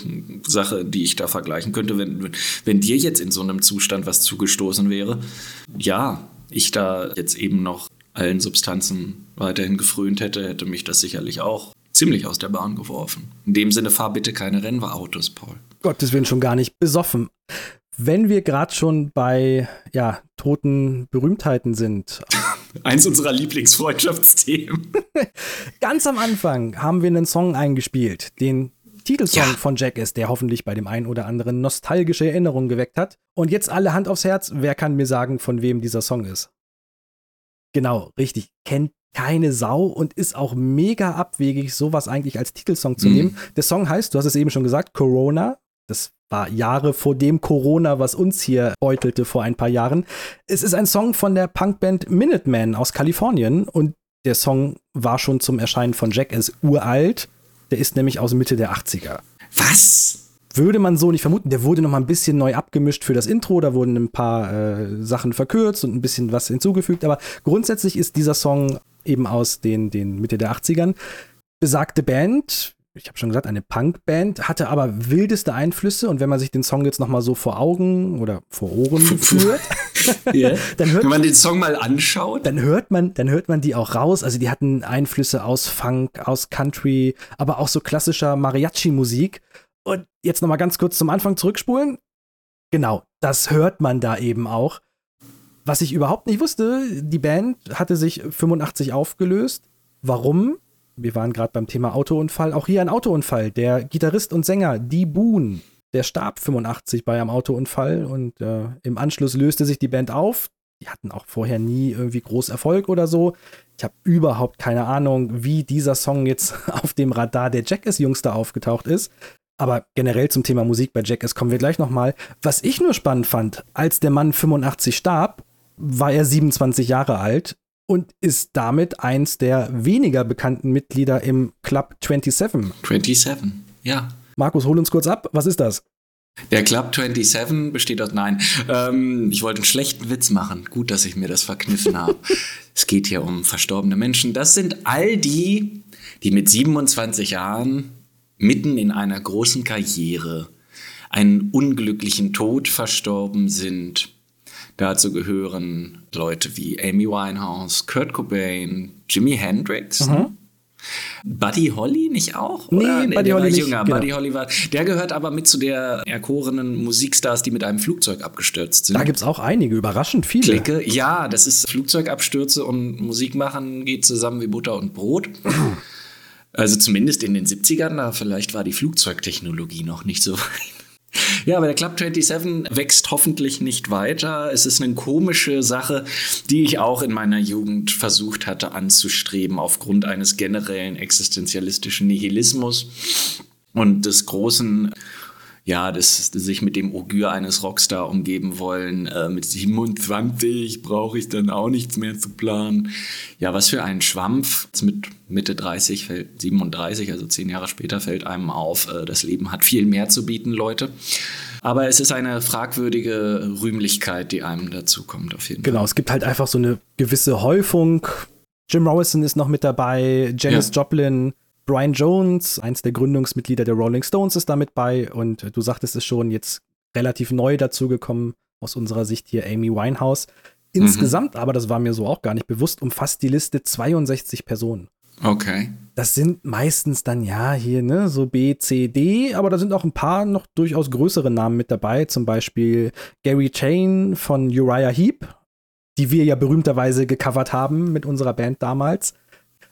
Sache, die ich da vergleichen könnte, wenn, wenn dir jetzt in so einem Zustand was zugestoßen wäre, ja, ich da jetzt eben noch allen Substanzen weiterhin gefrönt hätte, hätte mich das sicherlich auch ziemlich aus der Bahn geworfen. In dem Sinne, fahr bitte keine Rennautos, Paul. Gottes Willen schon gar nicht besoffen. Wenn wir gerade schon bei ja, toten Berühmtheiten sind, Eins unserer Lieblingsfreundschaftsthemen. ganz am Anfang haben wir einen Song eingespielt, den Titelsong Ja. von Jackass, der hoffentlich bei dem einen oder anderen nostalgische Erinnerungen geweckt hat. Und jetzt alle Hand aufs Herz, wer kann mir sagen, von wem dieser Song ist? Genau, richtig. Kennt keine Sau und ist auch mega abwegig, sowas eigentlich als Titelsong zu Mhm. nehmen. Der Song heißt, du hast es eben schon gesagt, Corona. Das war Jahre vor dem Corona, was uns hier beutelte vor ein paar Jahren. Es ist ein Song von der Punkband Minuteman aus Kalifornien und der Song war schon zum Erscheinen von Jackass uralt. Der ist nämlich aus Mitte der 80er. Was? Würde man so nicht vermuten. Der wurde noch mal ein bisschen neu abgemischt für das Intro. Da wurden ein paar äh, Sachen verkürzt und ein bisschen was hinzugefügt. Aber grundsätzlich ist dieser Song eben aus den, den Mitte der 80ern. Besagte Band, ich habe schon gesagt, eine Punkband, hatte aber wildeste Einflüsse. Und wenn man sich den Song jetzt noch mal so vor Augen oder vor Ohren führt, dann hört Wenn man den Song mal anschaut. dann hört man, dann hört man die auch raus. Also die hatten Einflüsse aus Funk, aus Country, aber auch so klassischer Mariachi-Musik. Und jetzt noch mal ganz kurz zum Anfang zurückspulen. Genau, das hört man da eben auch. Was ich überhaupt nicht wusste, die Band hatte sich 85 aufgelöst. Warum? Wir waren gerade beim Thema Autounfall. Auch hier ein Autounfall. Der Gitarrist und Sänger Dee Boone, der starb 85 bei einem Autounfall und äh, im Anschluss löste sich die Band auf. Die hatten auch vorher nie irgendwie groß Erfolg oder so. Ich habe überhaupt keine Ahnung, wie dieser Song jetzt auf dem Radar der Jackass-Jungs da aufgetaucht ist. Aber generell zum Thema Musik bei Jackass kommen wir gleich nochmal. Was ich nur spannend fand, als der Mann 85 starb, war er 27 Jahre alt und ist damit eins der weniger bekannten Mitglieder im Club 27. 27, ja. Markus, hol uns kurz ab. Was ist das? Der Club 27 besteht aus, nein, ähm, ich wollte einen schlechten Witz machen. Gut, dass ich mir das verkniffen habe. es geht hier um verstorbene Menschen. Das sind all die, die mit 27 Jahren mitten in einer großen Karriere einen unglücklichen Tod verstorben sind. Dazu gehören Leute wie Amy Winehouse, Kurt Cobain, Jimi Hendrix. Buddy Holly nicht auch? Nee, Oder? Buddy der Holly war nicht, jünger. genau. Buddy Holly war. Der gehört aber mit zu der erkorenen Musikstars, die mit einem Flugzeug abgestürzt sind. Da gibt es auch einige, überraschend viele. Klicke. Ja, das ist Flugzeugabstürze und Musik machen geht zusammen wie Butter und Brot. Also zumindest in den 70ern, da vielleicht war die Flugzeugtechnologie noch nicht so weit. Ja, aber der Club 27 wächst hoffentlich nicht weiter. Es ist eine komische Sache, die ich auch in meiner Jugend versucht hatte anzustreben, aufgrund eines generellen existenzialistischen Nihilismus und des großen ja, das, sich mit dem Augur eines Rockstar umgeben wollen. Äh, mit 27 brauche ich dann auch nichts mehr zu planen. Ja, was für ein Schwampf. Mit Mitte 30 fällt 37, also zehn Jahre später fällt einem auf, äh, das Leben hat viel mehr zu bieten, Leute. Aber es ist eine fragwürdige Rühmlichkeit, die einem dazu kommt, auf jeden Genau, Fall. es gibt halt einfach so eine gewisse Häufung. Jim Morrison ist noch mit dabei, Janis Ja. Joplin, Brian Jones, eins der Gründungsmitglieder der Rolling Stones, ist da mit bei. Und du sagtest es schon, jetzt relativ neu dazugekommen, aus unserer Sicht hier Amy Winehouse. Insgesamt, aber das war mir so auch gar nicht bewusst, umfasst die Liste 62 Personen. Okay. Das sind meistens dann ja hier, ne, so B, C, D, aber da sind auch ein paar noch durchaus größere Namen mit dabei, zum Beispiel Gary Chain von Uriah Heep, die wir ja berühmterweise gecovert haben mit unserer Band damals.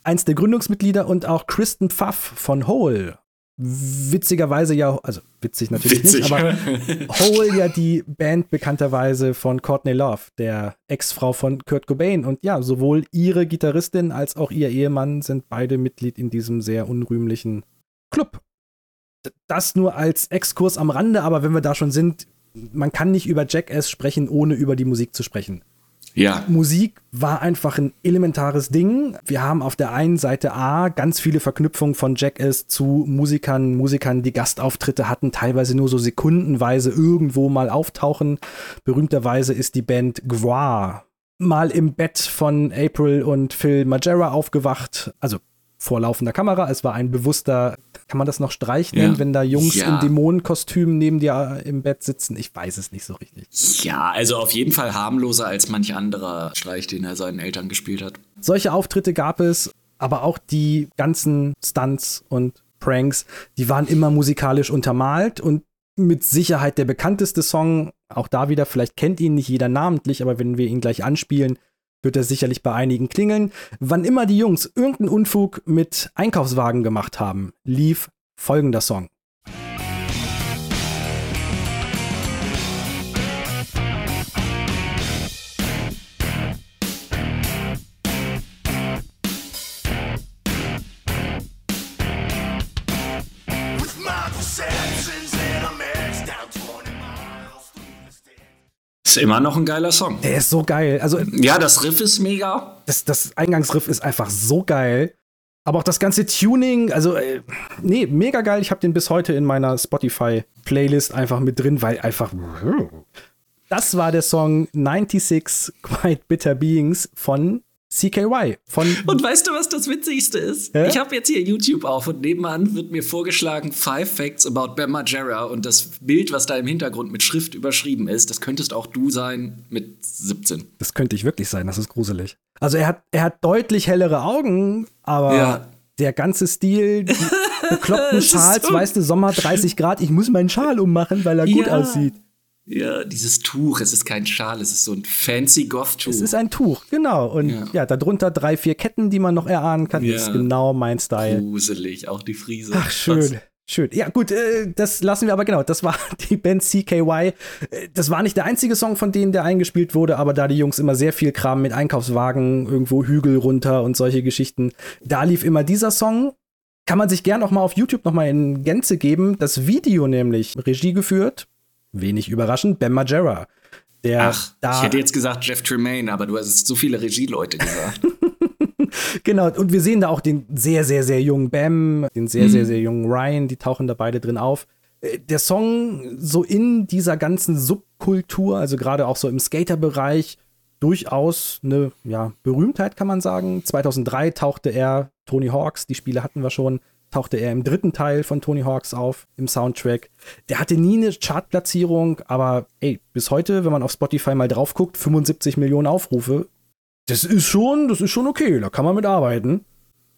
Eins der Gründungsmitglieder und auch Kristen Pfaff von Hole. Witzigerweise ja, also witzig natürlich Witzig. nicht, aber Hole ja die Band bekannterweise von Courtney Love, der Ex-Frau von Kurt Cobain. Und ja, sowohl ihre Gitarristin als auch ihr Ehemann sind beide Mitglied in diesem sehr unrühmlichen Club. Das nur als Exkurs am Rande, aber wenn wir da schon sind, man kann nicht über Jackass sprechen, ohne über die Musik zu sprechen. Ja. Musik war einfach ein elementares Ding. Wir haben auf der einen Seite A ganz viele Verknüpfungen von Jackass zu Musikern, Musikern, die Gastauftritte hatten, teilweise nur so sekundenweise irgendwo mal auftauchen. Berühmterweise ist die Band Gwa mal im Bett von April und Phil Majera aufgewacht, also vor laufender Kamera. Es war ein bewusster, kann man das noch Streich nennen, Ja. wenn da Jungs Ja. in Dämonenkostümen neben dir im Bett sitzen? Ich weiß es nicht so richtig. Ja, also auf jeden Fall harmloser als manch anderer Streich, den er seinen Eltern gespielt hat. Solche Auftritte gab es, aber auch die ganzen Stunts und Pranks, die waren immer musikalisch untermalt und mit Sicherheit der bekannteste Song, auch da wieder, vielleicht kennt ihn nicht jeder namentlich, aber wenn wir ihn gleich anspielen, wird er sicherlich bei einigen klingeln. Wann immer die Jungs irgendeinen Unfug mit Einkaufswagen gemacht haben, lief folgender Song. Ist immer noch ein geiler Song. Der ist so geil. Also Ja, das Riff ist mega. das, das Eingangsriff ist einfach so geil. Aber auch das ganze Tuning, also, äh, nee, mega geil. Ich habe den bis heute in meiner Spotify-Playlist einfach mit drin, weil einfach. Das war der Song 96 Quite Bitter Beings von CKY. Von Und weißt du, was das Witzigste ist? Hä? Ich habe jetzt hier YouTube auf und nebenan wird mir vorgeschlagen Five Facts about Bam Margera und das Bild, was da im Hintergrund mit Schrift überschrieben ist, das könntest auch du sein mit 17. das könnte ich wirklich sein, das ist gruselig. Also er hat, er hat deutlich hellere Augen, aber Ja. der ganze Stil, die bekloppten Schals, so- weißt du, Sommer 30 Grad, ich muss meinen Schal ummachen, weil er gut Ja. aussieht. Ja, dieses Tuch, es ist kein Schal, es ist so ein fancy Goth-Tuch. Es ist ein Tuch, genau. Und ja. Ja. darunter drei, vier Ketten, die man noch erahnen kann. Ja. Das ist genau mein Style. gruselig, auch die Friese. Ach, schön. Schön. Ja, gut, äh, das lassen wir aber genau. Das war die Band CKY. Äh, Das war nicht der einzige Song von denen, der eingespielt wurde, aber da die Jungs immer sehr viel Kram mit Einkaufswagen, irgendwo Hügel runter und solche Geschichten, da lief immer dieser Song. Kann man sich gern auch mal auf YouTube noch mal in Gänze geben. Das Video nämlich, Regie geführt, wenig überraschend, Bam Margera. Der Ach, da ich hätte jetzt gesagt Jeff Tremaine, aber du hast so viele Regieleute gesagt. Genau, und wir sehen da auch den sehr, sehr, sehr jungen Bam, den sehr, sehr, sehr jungen Ryan, die tauchen da beide drin auf. Äh, Der Song so in dieser ganzen Subkultur, also gerade auch so im Skater-Bereich, durchaus eine ja, Berühmtheit, kann man sagen. 2003 tauchte er, Tony Hawks, die Spiele hatten wir schon, tauchte er im dritten Teil von Tony Hawks auf, im Soundtrack. Der hatte nie eine Chartplatzierung, aber ey, bis heute, wenn man auf Spotify mal drauf guckt, 75 Millionen Aufrufe, das ist schon, das ist schon okay, da kann man mit arbeiten.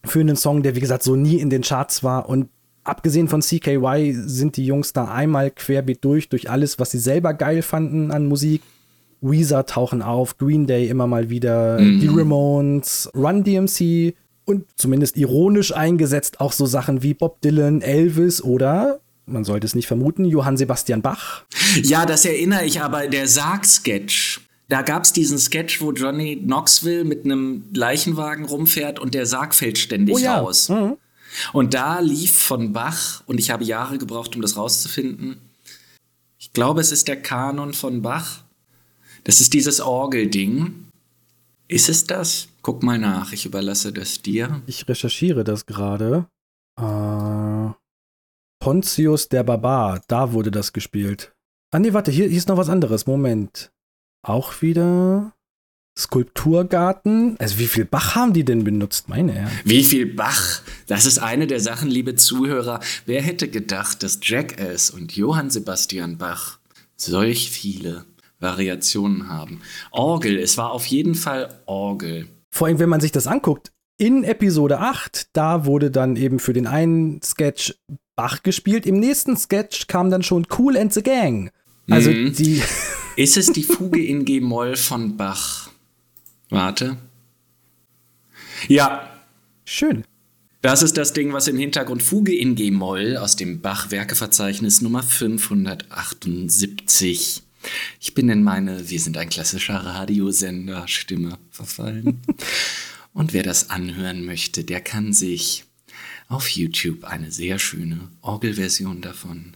Für einen Song, der wie gesagt so nie in den Charts war und abgesehen von CKY sind die Jungs da einmal querbeet durch, durch alles, was sie selber geil fanden an Musik. Weezer tauchen auf, Green Day immer mal wieder, die Ramones, Run DMC und zumindest ironisch eingesetzt auch so Sachen wie Bob Dylan, Elvis oder, man sollte es nicht vermuten, Johann Sebastian Bach. Ja, das erinnere ich aber, der Sarg-Sketch. Da gab es diesen Sketch, wo Johnny Knoxville mit einem Leichenwagen rumfährt und der Sarg fällt ständig Oh ja. raus. Mhm. Und da lief von Bach, und ich habe Jahre gebraucht, um das rauszufinden. Ich glaube, es ist der Kanon von Bach. Das ist dieses Orgelding. Ist es das? Guck mal nach, ich überlasse das dir. Ich recherchiere das gerade. Äh, Pontius der Barbar, da wurde das gespielt. Ah nee, warte, hier, hier ist noch was anderes. Moment. Auch wieder Skulpturgarten. Also wie viel Bach haben die denn benutzt? Meine Herren. Wie viel Bach? Das ist eine der Sachen, liebe Zuhörer. Wer hätte gedacht, dass Jackass und Johann Sebastian Bach solch viele Variationen haben? Orgel, es war auf jeden Fall Orgel. Vor allem, wenn man sich das anguckt, in Episode 8, da wurde dann eben für den einen Sketch Bach gespielt. Im nächsten Sketch kam dann schon Cool and the Gang. Also Mhm. die. Ist es die Fuge in G-Moll von Bach? Warte. Ja, Schön. Das ist das Ding, was im Hintergrund Fuge in G-Moll aus dem Bach-Werkeverzeichnis Nummer 578. Ich bin in meine Wir sind ein klassischer Radiosender Stimme verfallen. Und wer das anhören möchte, der kann sich auf YouTube eine sehr schöne Orgelversion davon.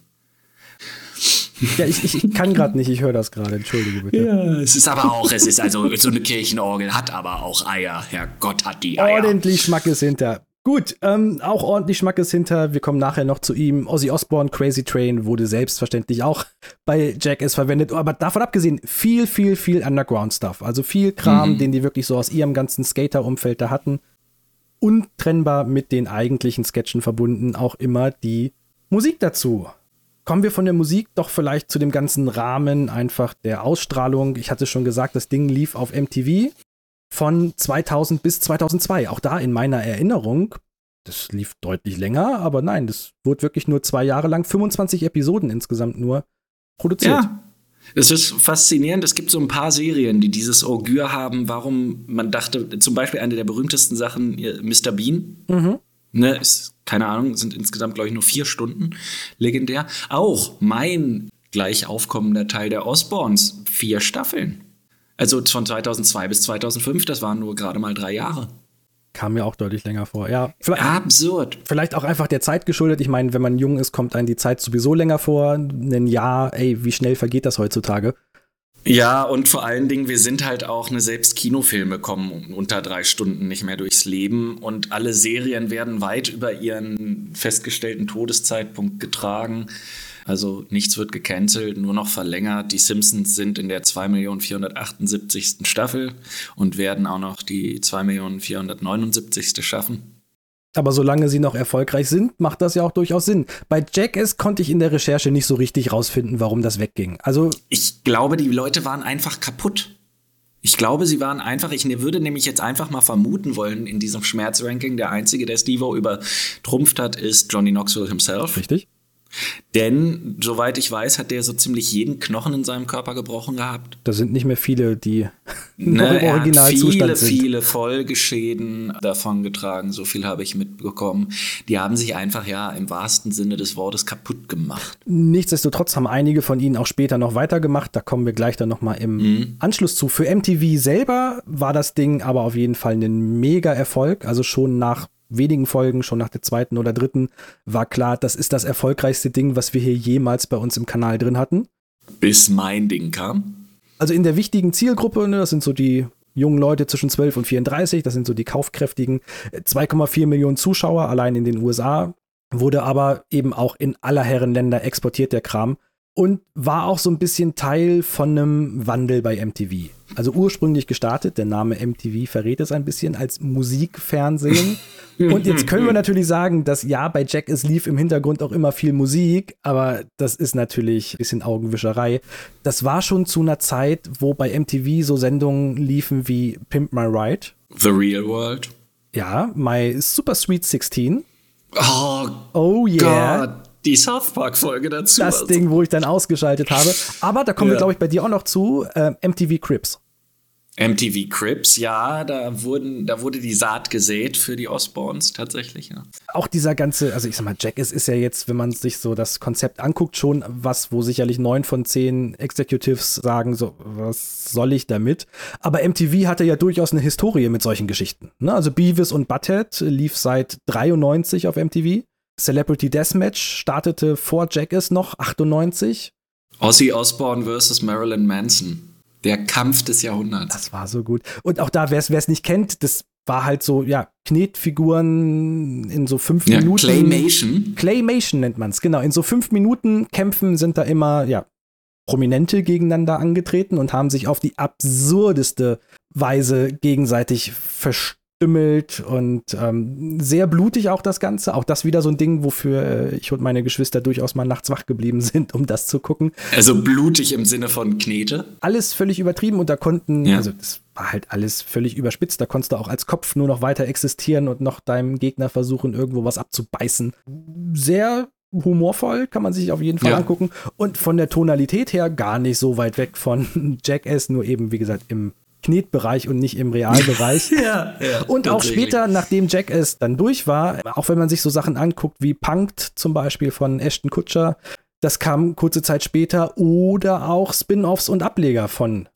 Ja, ich, ich, ich kann gerade nicht, ich höre das gerade, entschuldige bitte. Ja, es ist aber auch, es ist also so eine Kirchenorgel, hat aber auch Eier. Herrgott hat die Eier. Ordentlich Schmackes hinter. Gut, ähm, auch ordentlich Schmackes hinter. Wir kommen nachher noch zu ihm. Ozzy Osbourne, Crazy Train wurde selbstverständlich auch bei Jackass verwendet. Aber davon abgesehen, viel, viel, viel Underground-Stuff. Also viel Kram, den die wirklich so aus ihrem ganzen Skater-Umfeld da hatten. Untrennbar mit den eigentlichen Sketchen verbunden, auch immer die Musik dazu. Kommen wir von der Musik doch vielleicht zu dem ganzen Rahmen einfach der Ausstrahlung. Ich hatte schon gesagt, das Ding lief auf MTV von 2000 bis 2002. Auch da in meiner Erinnerung, das lief deutlich länger, aber nein, das wurde wirklich nur zwei Jahre lang, 25 Episoden insgesamt nur produziert. Ja. Es ist faszinierend. Es gibt so ein paar Serien, die dieses Augür haben, warum man dachte, zum Beispiel eine der berühmtesten Sachen, äh, Mr. Bean. Ne, ist, keine Ahnung, sind insgesamt, glaube ich, nur vier Stunden legendär. Auch mein gleich aufkommender Teil der Osborns, vier Staffeln. Also von 2002 bis 2005, das waren nur gerade mal drei Jahre. Kam mir auch deutlich länger vor. Ja, vielleicht, Absurd. vielleicht auch einfach der Zeit geschuldet. Ich meine, wenn man jung ist, kommt einem die Zeit sowieso länger vor. Ein Jahr, ey, wie schnell vergeht das heutzutage? Ja, und vor allen Dingen, wir sind halt auch, ne, selbst Kinofilme kommen unter drei Stunden nicht mehr durchs Leben und alle Serien werden weit über ihren festgestellten Todeszeitpunkt getragen. Also nichts wird gecancelt, nur noch verlängert. Die Simpsons sind in der 2.478. Staffel und werden auch noch die 2.479. schaffen. Aber solange sie noch erfolgreich sind, macht das ja auch durchaus Sinn. Bei Jackass konnte ich in der Recherche nicht so richtig rausfinden, warum das wegging. Also ich glaube, die Leute waren einfach kaputt. Ich glaube, sie waren einfach, ich würde nämlich jetzt einfach mal vermuten wollen, in diesem Schmerzranking, der einzige, der Steve-O übertrumpft hat, ist Johnny Knoxville himself. Richtig. Denn, soweit ich weiß, hat der so ziemlich jeden Knochen in seinem Körper gebrochen gehabt. Da sind nicht mehr viele, die ne, im Originalzustand sind. Viele, viele Folgeschäden davon getragen, so viel habe ich mitbekommen. Die haben sich einfach ja im wahrsten Sinne des Wortes kaputt gemacht. Nichtsdestotrotz haben einige von ihnen auch später noch weitergemacht. Da kommen wir gleich dann nochmal im mhm. Anschluss zu. Für MTV selber war das Ding aber auf jeden Fall ein mega Erfolg. Also schon nach wenigen Folgen, schon nach der zweiten oder dritten, war klar, das ist das erfolgreichste Ding, was wir hier jemals bei uns im Kanal drin hatten. Bis mein Ding kam. Also in der wichtigen Zielgruppe, ne, das sind so die jungen Leute zwischen 12 und 34, das sind so die kaufkräftigen 2,4 äh, Millionen Zuschauer allein in den USA, wurde aber eben auch in aller Herren Länder exportiert der Kram und war auch so ein bisschen Teil von einem Wandel bei MTV. Also ursprünglich gestartet, der Name MTV verrät es ein bisschen als Musikfernsehen. Und jetzt können wir natürlich sagen, dass ja, bei Jack es lief im Hintergrund auch immer viel Musik, aber das ist natürlich ein bisschen Augenwischerei. Das war schon zu einer Zeit, wo bei MTV so Sendungen liefen wie Pimp My Ride. The Real World. Ja, My Super Sweet 16. Oh, oh yeah. Gott die South Park-Folge dazu. Das also. Ding, wo ich dann ausgeschaltet habe. Aber da kommen ja. wir, glaube ich, bei dir auch noch zu. Äh, MTV Crips. MTV Crips, ja, da, wurden, da wurde die Saat gesät für die Osborns tatsächlich, ja. Auch dieser ganze, also ich sag mal, Jack ist, ist ja jetzt, wenn man sich so das Konzept anguckt, schon was, wo sicherlich neun von zehn Executives sagen, so, was soll ich damit? Aber MTV hatte ja durchaus eine Historie mit solchen Geschichten. Ne? Also Beavis und Butthead lief seit 93 auf MTV. Celebrity Deathmatch startete vor Jackass noch, 98. Ozzy Osbourne versus Marilyn Manson. Der Kampf des Jahrhunderts. Das war so gut. Und auch da, wer es nicht kennt, das war halt so, ja, Knetfiguren in so fünf ja, Minuten. Claymation. Claymation nennt man es, genau. In so fünf Minuten Kämpfen sind da immer, ja, Prominente gegeneinander angetreten und haben sich auf die absurdeste Weise gegenseitig verstanden stümmelt und ähm, sehr blutig auch das Ganze. Auch das wieder so ein Ding, wofür äh, ich und meine Geschwister durchaus mal nachts wach geblieben sind, um das zu gucken. Also blutig im Sinne von Knete? Alles völlig übertrieben und da konnten, ja. also das war halt alles völlig überspitzt. Da konntest du auch als Kopf nur noch weiter existieren und noch deinem Gegner versuchen, irgendwo was abzubeißen. Sehr humorvoll, kann man sich auf jeden Fall ja. angucken. Und von der Tonalität her gar nicht so weit weg von Jackass, nur eben, wie gesagt, im Knetbereich und nicht im Realbereich. ja, ja, und auch später, nachdem Jack es dann durch war, auch wenn man sich so Sachen anguckt wie Punked zum Beispiel von Ashton Kutscher, das kam kurze Zeit später oder auch Spin-offs und Ableger von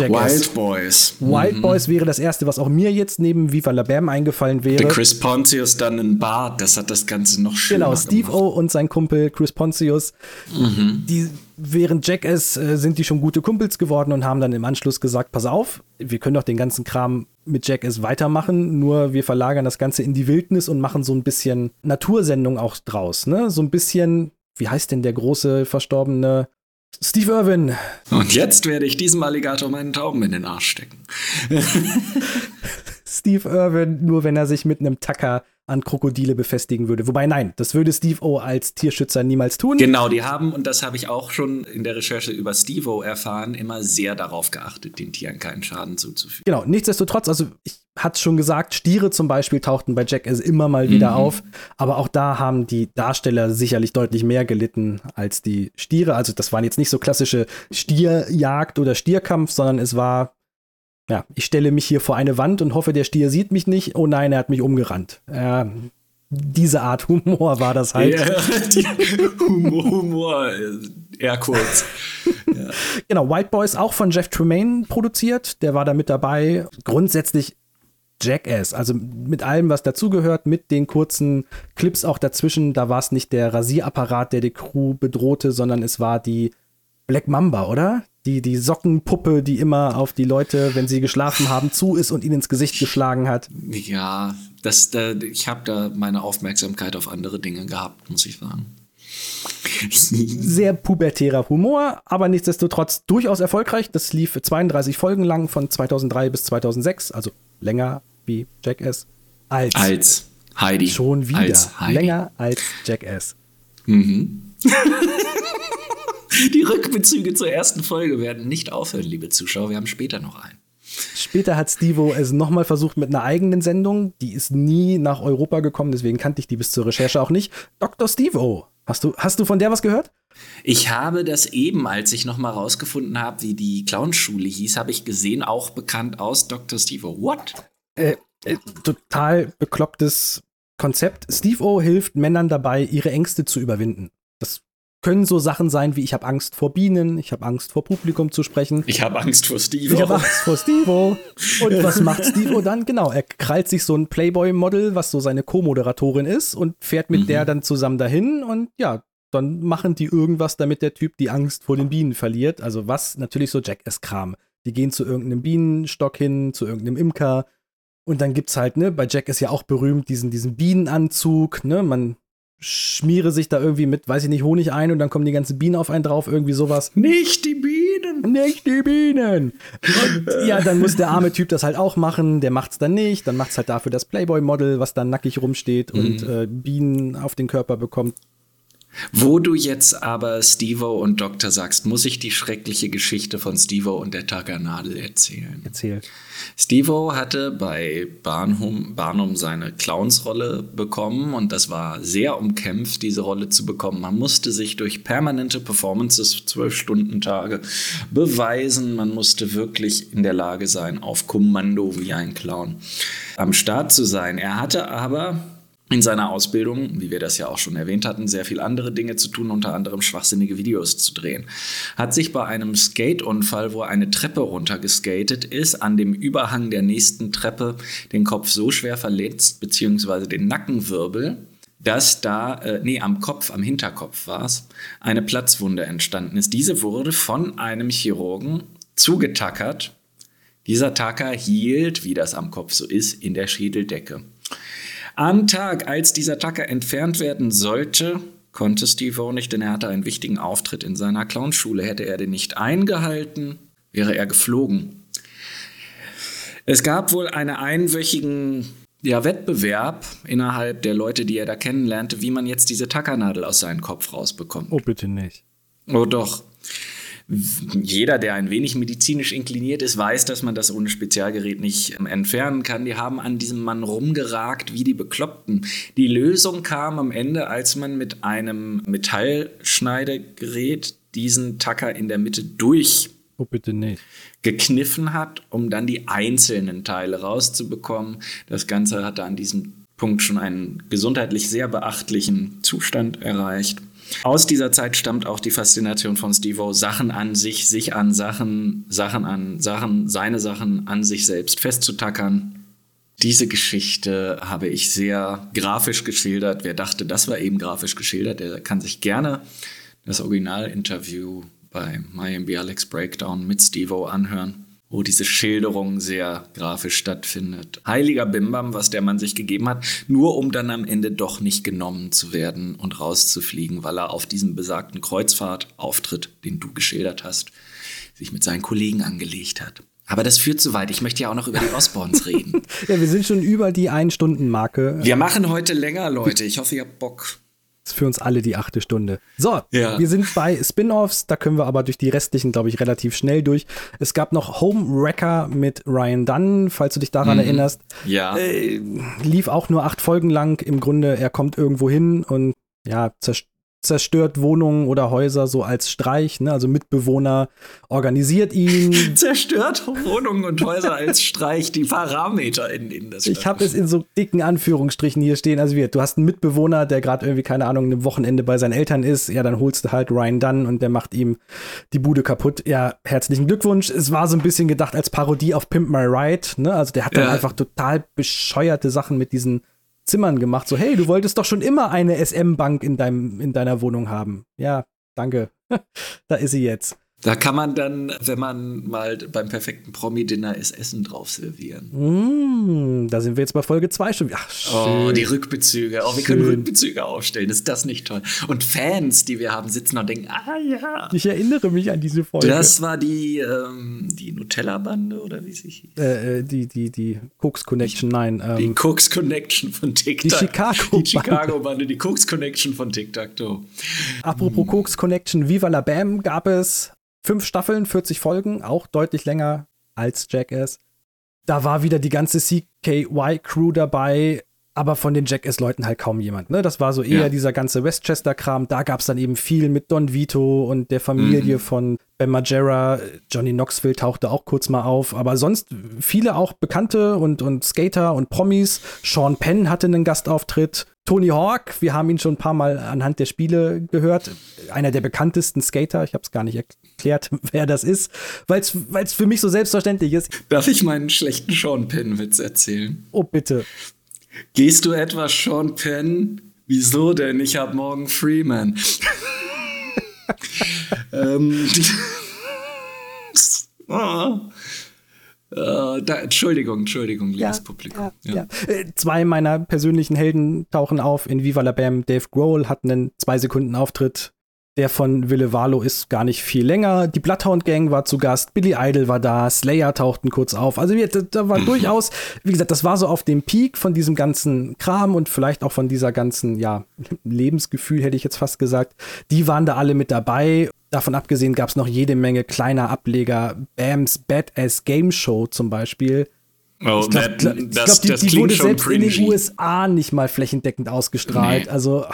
Jackass. Wild Boys. Wild mhm. Boys wäre das erste, was auch mir jetzt neben Viva la Bam eingefallen wäre. Der Chris Pontius dann in Bart, das hat das Ganze noch schöner Genau, Steve O und sein Kumpel Chris Pontius, mhm. die während Jackass äh, sind die schon gute Kumpels geworden und haben dann im Anschluss gesagt, pass auf, wir können doch den ganzen Kram mit Jackass weitermachen, nur wir verlagern das Ganze in die Wildnis und machen so ein bisschen Natursendung auch draus, ne? So ein bisschen, wie heißt denn der große verstorbene Steve Irwin. Und jetzt werde ich diesem Alligator meinen Tauben in den Arsch stecken. Steve Irwin, nur wenn er sich mit einem Tacker an Krokodile befestigen würde. Wobei nein, das würde Steve O als Tierschützer niemals tun. Genau, die haben, und das habe ich auch schon in der Recherche über Steve O erfahren, immer sehr darauf geachtet, den Tieren keinen Schaden zuzufügen. Genau, nichtsdestotrotz, also ich hatte es schon gesagt, Stiere zum Beispiel tauchten bei Jackass immer mal wieder mhm. auf, aber auch da haben die Darsteller sicherlich deutlich mehr gelitten als die Stiere. Also das waren jetzt nicht so klassische Stierjagd oder Stierkampf, sondern es war ja, ich stelle mich hier vor eine Wand und hoffe, der Stier sieht mich nicht. Oh nein, er hat mich umgerannt. Äh, diese Art Humor war das halt. Ja, Humor, Humor, eher kurz. ja. Genau, White Boys auch von Jeff Tremaine produziert. Der war da mit dabei. Grundsätzlich Jackass, also mit allem, was dazugehört, mit den kurzen Clips auch dazwischen. Da war es nicht der Rasierapparat, der die Crew bedrohte, sondern es war die Black Mamba, oder? die, die Sockenpuppe, die immer auf die Leute, wenn sie geschlafen haben, zu ist und ihnen ins Gesicht geschlagen hat. Ja, das, da, ich habe da meine Aufmerksamkeit auf andere Dinge gehabt, muss ich sagen. Sehr pubertärer Humor, aber nichtsdestotrotz durchaus erfolgreich. Das lief 32 Folgen lang von 2003 bis 2006, also länger wie Jackass. Als, als Heidi. Schon wieder. Als Heidi. Länger als Jackass. Mhm. Die Rückbezüge zur ersten Folge werden nicht aufhören, liebe Zuschauer. Wir haben später noch einen. Später hat Stevo es nochmal versucht mit einer eigenen Sendung. Die ist nie nach Europa gekommen, deswegen kannte ich die bis zur Recherche auch nicht. Dr. Stevo. Hast du, hast du von der was gehört? Ich habe das eben, als ich nochmal rausgefunden habe, wie die Clownschule hieß, habe ich gesehen, auch bekannt aus Dr. Stevo. What? Äh, äh, total beklopptes Konzept. Steve O hilft Männern dabei, ihre Ängste zu überwinden. Das können so Sachen sein wie ich habe Angst vor Bienen, ich habe Angst vor Publikum zu sprechen. Ich habe Angst vor Steve. Ich habe Angst vor Steve. Und was macht Steve dann? Genau, er krallt sich so ein Playboy-Model, was so seine Co-Moderatorin ist und fährt mit mhm. der dann zusammen dahin und ja, dann machen die irgendwas, damit der Typ die Angst vor den Bienen verliert. Also was? Natürlich so Jackass-Kram. Die gehen zu irgendeinem Bienenstock hin, zu irgendeinem Imker. Und dann gibt's halt, ne, bei Jack ist ja auch berühmt diesen, diesen Bienenanzug, ne, man schmiere sich da irgendwie mit, weiß ich nicht, Honig ein und dann kommen die ganzen Bienen auf einen drauf, irgendwie sowas. Nicht die Bienen! Nicht die Bienen! Und ja, dann muss der arme Typ das halt auch machen, der macht's dann nicht, dann macht's halt dafür das Playboy-Model, was dann nackig rumsteht mhm. und äh, Bienen auf den Körper bekommt. Wo du jetzt aber Stevo und Doktor sagst, muss ich die schreckliche Geschichte von Stevo und der Taggernadel erzählen. Erzähl. Stevo hatte bei Barnum, Barnum seine Clownsrolle bekommen und das war sehr umkämpft, diese Rolle zu bekommen. Man musste sich durch permanente Performances, zwölf Stunden Tage, beweisen. Man musste wirklich in der Lage sein, auf Kommando wie ein Clown am Start zu sein. Er hatte aber in seiner Ausbildung, wie wir das ja auch schon erwähnt hatten, sehr viel andere Dinge zu tun, unter anderem schwachsinnige Videos zu drehen. Hat sich bei einem Skateunfall, wo eine Treppe runtergeskatet ist, an dem Überhang der nächsten Treppe den Kopf so schwer verletzt, beziehungsweise den Nackenwirbel, dass da, äh, nee, am Kopf, am Hinterkopf war es, eine Platzwunde entstanden ist. Diese wurde von einem Chirurgen zugetackert. Dieser Tacker hielt, wie das am Kopf so ist, in der Schädeldecke. Am Tag, als dieser Tacker entfernt werden sollte, konnte Steve nicht, denn er hatte einen wichtigen Auftritt in seiner Clownschule. Hätte er den nicht eingehalten, wäre er geflogen. Es gab wohl einen einwöchigen ja, Wettbewerb innerhalb der Leute, die er da kennenlernte, wie man jetzt diese Tackernadel aus seinem Kopf rausbekommt. Oh, bitte nicht. Oh, doch jeder, der ein wenig medizinisch inkliniert ist, weiß, dass man das ohne Spezialgerät nicht ähm, entfernen kann. Die haben an diesem Mann rumgeragt wie die Bekloppten. Die Lösung kam am Ende, als man mit einem Metallschneidegerät diesen Tacker in der Mitte durch Oh, bitte nicht. Gekniffen hat, um dann die einzelnen Teile rauszubekommen. Das Ganze hatte an diesem Punkt schon einen gesundheitlich sehr beachtlichen Zustand erreicht. Aus dieser Zeit stammt auch die Faszination von Steve-O, Sachen an sich, sich an Sachen, Sachen an Sachen, seine Sachen an sich selbst festzutackern. Diese Geschichte habe ich sehr grafisch geschildert. Wer dachte, das war eben grafisch geschildert, der kann sich gerne das Originalinterview bei Miami Alex Breakdown mit Steve-O anhören wo diese Schilderung sehr grafisch stattfindet. Heiliger Bimbam, was der Mann sich gegeben hat, nur um dann am Ende doch nicht genommen zu werden und rauszufliegen, weil er auf diesem besagten Kreuzfahrtauftritt, den du geschildert hast, sich mit seinen Kollegen angelegt hat. Aber das führt zu weit. Ich möchte ja auch noch über die Osborns reden. ja, wir sind schon über die Ein-Stunden-Marke. Wir machen heute länger, Leute. Ich hoffe, ihr habt Bock für uns alle die achte Stunde. So, ja. wir sind bei Spin-offs, da können wir aber durch die restlichen, glaube ich, relativ schnell durch. Es gab noch Home Wrecker mit Ryan Dunn, falls du dich daran mhm. erinnerst. Ja. Äh, lief auch nur acht Folgen lang. Im Grunde, er kommt irgendwo hin und ja, zerstört zerstört Wohnungen oder Häuser so als Streich, ne? also Mitbewohner organisiert ihn. zerstört Wohnungen und Häuser als Streich, die Parameter in, in das Ich habe es in so dicken Anführungsstrichen hier stehen. Also wir, du hast einen Mitbewohner, der gerade irgendwie, keine Ahnung, ein Wochenende bei seinen Eltern ist. Ja, dann holst du halt Ryan Dunn und der macht ihm die Bude kaputt. Ja, herzlichen Glückwunsch. Es war so ein bisschen gedacht als Parodie auf Pimp My Ride. Ne? Also der hat dann ja. einfach total bescheuerte Sachen mit diesen Zimmern gemacht. So, hey, du wolltest doch schon immer eine SM-Bank in, in deiner Wohnung haben. Ja, danke. da ist sie jetzt. Da kann man dann, wenn man mal beim perfekten Promi-Dinner ist, Essen drauf servieren. Mm, da sind wir jetzt bei Folge 2 schon. Ach, schön. Oh, die Rückbezüge. Oh, wir können Rückbezüge aufstellen. Ist das nicht toll? Und Fans, die wir haben, sitzen und denken, ah ja. Ich erinnere mich an diese Folge. Das war die, ähm, die Nutella-Bande oder wie sie hieß? äh, äh, die, die, die Cooks Connection, nein. Die Ähm, Cooks Connection von TikTok. Die Chicago-Bande. Die Chicago-Bande, die Cooks Connection von TikTok. Apropos Cooks Connection, Viva la Bam gab es fünf Staffeln, 40 Folgen, auch deutlich länger als Jackass. Da war wieder die ganze CKY-Crew dabei, aber von den Jackass-Leuten halt kaum jemand. Ne? Das war so eher Ja. dieser ganze Westchester-Kram. Da gab es dann eben viel mit Don Vito und der Familie von Ben Margera. Johnny Knoxville tauchte auch kurz mal auf, aber sonst viele auch Bekannte und, und Skater und Promis. Sean Penn hatte einen Gastauftritt. Tony Hawk, wir haben ihn schon ein paar Mal anhand der Spiele gehört. Einer der bekanntesten Skater. Ich habe es gar nicht erklärt, wer das ist, weil es für mich so selbstverständlich ist. Darf ich meinen schlechten Sean Penn-Witz erzählen? Oh, bitte. Gehst du etwa Sean Penn? Wieso denn? Ich hab morgen Freeman. ähm, Ah. Äh, da, Entschuldigung, Entschuldigung, liebes Publikum. Ja, ja. Äh, Zwei meiner persönlichen Helden tauchen auf in Viva la Bam. Dave Grohl hat einen zwei Sekunden Auftritt. Der von Wille Valo ist gar nicht viel länger. Die Bloodhound Gang war zu Gast. Billy Idol war da. Slayer tauchten kurz auf. Also wir- da, da war durchaus, wie gesagt, das war so auf dem Peak von diesem ganzen Kram und vielleicht auch von dieser ganzen, ja, Lebensgefühl, hätte ich jetzt fast gesagt. Die waren da alle mit dabei. Davon abgesehen gab es noch jede Menge kleiner Ableger. Bams Badass Game Show zum Beispiel. Oh, Ich glaube, glaub, die, das die wurde selbst in den cringy. USA nicht mal flächendeckend ausgestrahlt. Nee. Also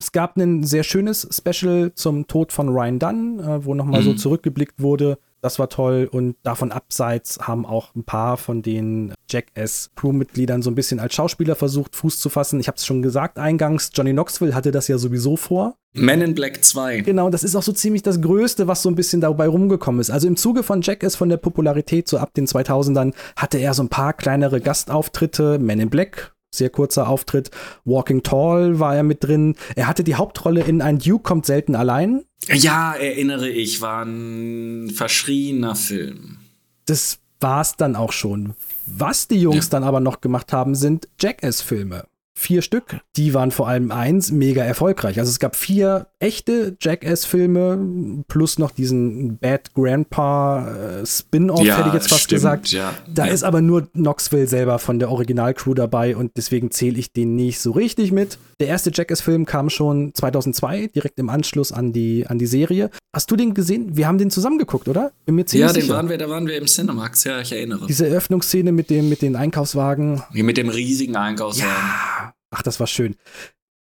es gab ein sehr schönes Special zum Tod von Ryan Dunn, äh, wo nochmal so Mhm. zurückgeblickt wurde. Das war toll. Und davon abseits haben auch ein paar von den Jackass-Crew-Mitgliedern so ein bisschen als Schauspieler versucht, Fuß zu fassen. Ich habe es schon gesagt eingangs, Johnny Knoxville hatte das ja sowieso vor. Men in Black 2. Genau, das ist auch so ziemlich das Größte, was so ein bisschen dabei rumgekommen ist. Also im Zuge von Jackass von der Popularität so ab den 2000ern hatte er so ein paar kleinere Gastauftritte. Men in Black, sehr kurzer Auftritt. Walking Tall war er mit drin. Er hatte die Hauptrolle in Ein Duke kommt selten allein. Ja, erinnere ich, war ein verschrieener Film. Das war's dann auch schon. Was die Jungs Ja. dann aber noch gemacht haben, sind Jackass-Filme. Vier Stück. Die waren vor allem eins mega erfolgreich. Also es gab vier echte Jackass-Filme plus noch diesen Bad Grandpa äh, Spin-off, Ja, hätte ich jetzt fast stimmt, gesagt. ja. Da Ja. ist aber nur Knoxville selber von der Originalcrew dabei und deswegen zähle ich den nicht so richtig mit. Der erste Jackass-Film kam schon 2002, direkt im Anschluss an die, an die Serie. Hast du den gesehen? Wir haben den zusammen geguckt, oder? Bin mir ziemlich Ja, den sicher. waren wir, da waren wir im Cinemax, ja, ich erinnere. Diese Eröffnungsszene mit dem, mit den Einkaufswagen. Mit dem riesigen Einkaufswagen. Ach, das war schön.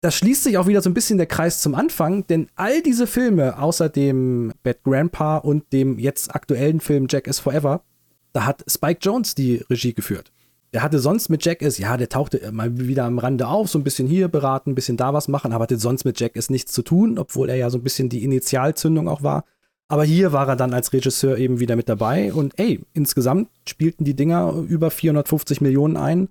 Da schließt sich auch wieder so ein bisschen der Kreis zum Anfang, denn all diese Filme, außer dem Bad Grandpa und dem jetzt aktuellen Film Jack is Forever, da hat Spike Jones die Regie geführt. Der hatte sonst mit Jack is, ja, der tauchte mal wieder am Rande auf, so ein bisschen hier beraten, ein bisschen da was machen, aber hatte sonst mit Jack is nichts zu tun, obwohl er ja so ein bisschen die Initialzündung auch war. Aber hier war er dann als Regisseur eben wieder mit dabei und ey, insgesamt spielten die Dinger über 450 Millionen ein.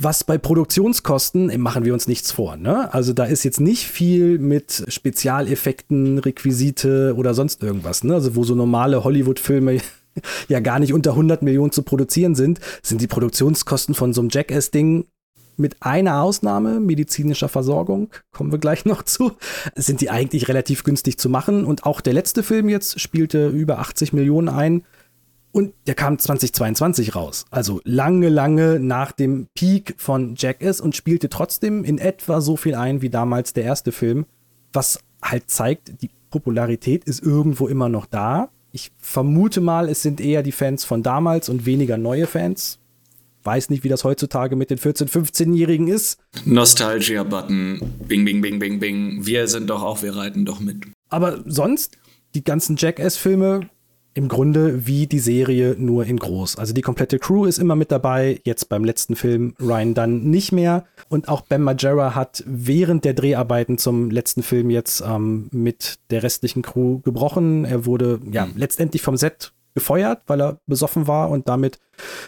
Was bei Produktionskosten, ey, machen wir uns nichts vor, ne? Also da ist jetzt nicht viel mit Spezialeffekten, Requisite oder sonst irgendwas, ne? Also wo so normale Hollywood-Filme ja gar nicht unter 100 Millionen zu produzieren sind, sind die Produktionskosten von so einem Jackass-Ding mit einer Ausnahme medizinischer Versorgung, kommen wir gleich noch zu, sind die eigentlich relativ günstig zu machen. Und auch der letzte Film jetzt spielte über 80 Millionen ein. Und der kam 2022 raus. Also lange, lange nach dem Peak von Jackass und spielte trotzdem in etwa so viel ein wie damals der erste Film. Was halt zeigt, die Popularität ist irgendwo immer noch da. Ich vermute mal, es sind eher die Fans von damals und weniger neue Fans. Weiß nicht, wie das heutzutage mit den 14-, 15-Jährigen ist. Nostalgia-Button. Bing, bing, bing, bing, bing. Wir sind doch auch, wir reiten doch mit. Aber sonst, die ganzen Jackass-Filme, im Grunde wie die Serie nur in groß. Also die komplette Crew ist immer mit dabei. Jetzt beim letzten Film Ryan Dunn nicht mehr. Und auch Ben Margera hat während der Dreharbeiten zum letzten Film jetzt ähm, mit der restlichen Crew gebrochen. Er wurde ja letztendlich vom Set gefeuert, weil er besoffen war und damit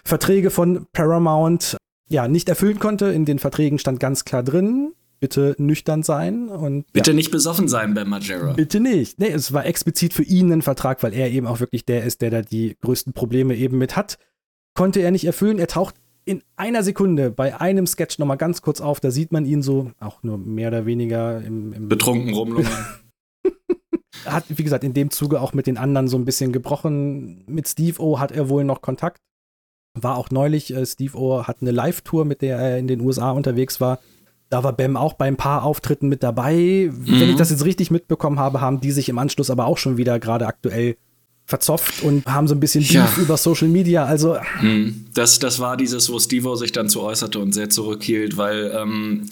Verträge von Paramount ja nicht erfüllen konnte. In den Verträgen stand ganz klar drin, bitte nüchtern sein und bitte ja. nicht besoffen sein bei Majera. Bitte nicht. Nee, es war explizit für ihn ein Vertrag, weil er eben auch wirklich der ist, der da die größten Probleme eben mit hat. Konnte er nicht erfüllen. Er taucht in einer Sekunde bei einem Sketch nochmal ganz kurz auf. Da sieht man ihn so, auch nur mehr oder weniger im, im betrunken rumlungern. hat, wie gesagt, in dem Zuge auch mit den anderen so ein bisschen gebrochen. Mit Steve O hat er wohl noch Kontakt. War auch neulich, äh, Steve O hat eine Live-Tour, mit der er in den USA unterwegs war. Da war Bam auch bei ein paar Auftritten mit dabei. Mhm. Wenn ich das jetzt richtig mitbekommen habe, haben die sich im Anschluss aber auch schon wieder gerade aktuell verzopft und haben so ein bisschen Beef ja. über Social Media. Also mhm. das, das war dieses, wo Steve sich dann zu äußerte und sehr zurückhielt, weil ähm,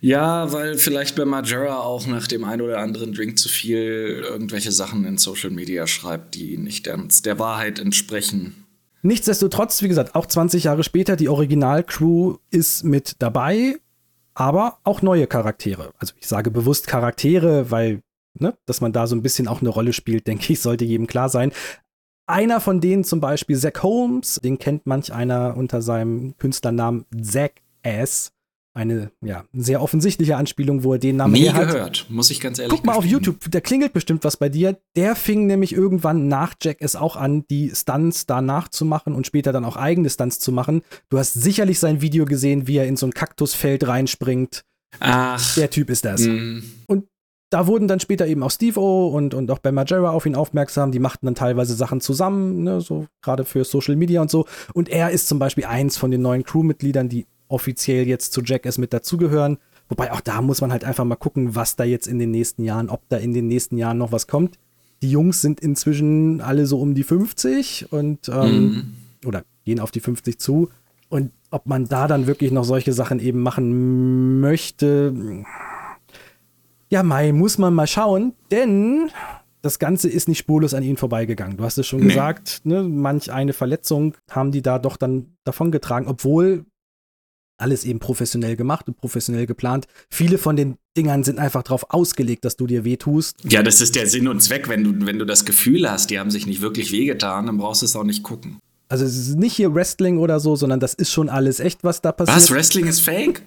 ja, weil vielleicht bei Majora auch nach dem einen oder anderen Drink zu viel irgendwelche Sachen in Social Media schreibt, die nicht der Wahrheit entsprechen. Nichtsdestotrotz, wie gesagt, auch 20 Jahre später, die Originalcrew ist mit dabei, aber auch neue Charaktere. Also ich sage bewusst Charaktere, weil, ne, dass man da so ein bisschen auch eine Rolle spielt, denke ich, sollte jedem klar sein. Einer von denen zum Beispiel Zach Holmes, den kennt manch einer unter seinem Künstlernamen Zach Ass eine ja, sehr offensichtliche Anspielung, wo er den Namen Nie gehört, muss ich ganz ehrlich Guck mal auf YouTube, da klingelt bestimmt was bei dir. Der fing nämlich irgendwann nach Jack es auch an, die Stunts danach zu machen und später dann auch eigene Stunts zu machen. Du hast sicherlich sein Video gesehen, wie er in so ein Kaktusfeld reinspringt. Ach. Der Typ ist das. Mm. Und da wurden dann später eben auch Steve O und, und auch Ben Majera auf ihn aufmerksam. Die machten dann teilweise Sachen zusammen, ne, so gerade für Social Media und so. Und er ist zum Beispiel eins von den neuen Crewmitgliedern, die offiziell jetzt zu Jackass mit dazugehören. Wobei auch da muss man halt einfach mal gucken, was da jetzt in den nächsten Jahren, ob da in den nächsten Jahren noch was kommt. Die Jungs sind inzwischen alle so um die 50 und ähm, mhm. oder gehen auf die 50 zu. Und ob man da dann wirklich noch solche Sachen eben machen möchte, ja, Mai, muss man mal schauen, denn das Ganze ist nicht spurlos an ihnen vorbeigegangen. Du hast es schon nee. gesagt, ne, manch eine Verletzung haben die da doch dann davongetragen, obwohl alles eben professionell gemacht und professionell geplant. Viele von den Dingern sind einfach darauf ausgelegt, dass du dir wehtust. Ja, das ist der Sinn und Zweck. Wenn du, wenn du das Gefühl hast, die haben sich nicht wirklich wehgetan, dann brauchst du es auch nicht gucken. Also es ist nicht hier Wrestling oder so, sondern das ist schon alles echt, was da passiert. Was? Wrestling ist fake?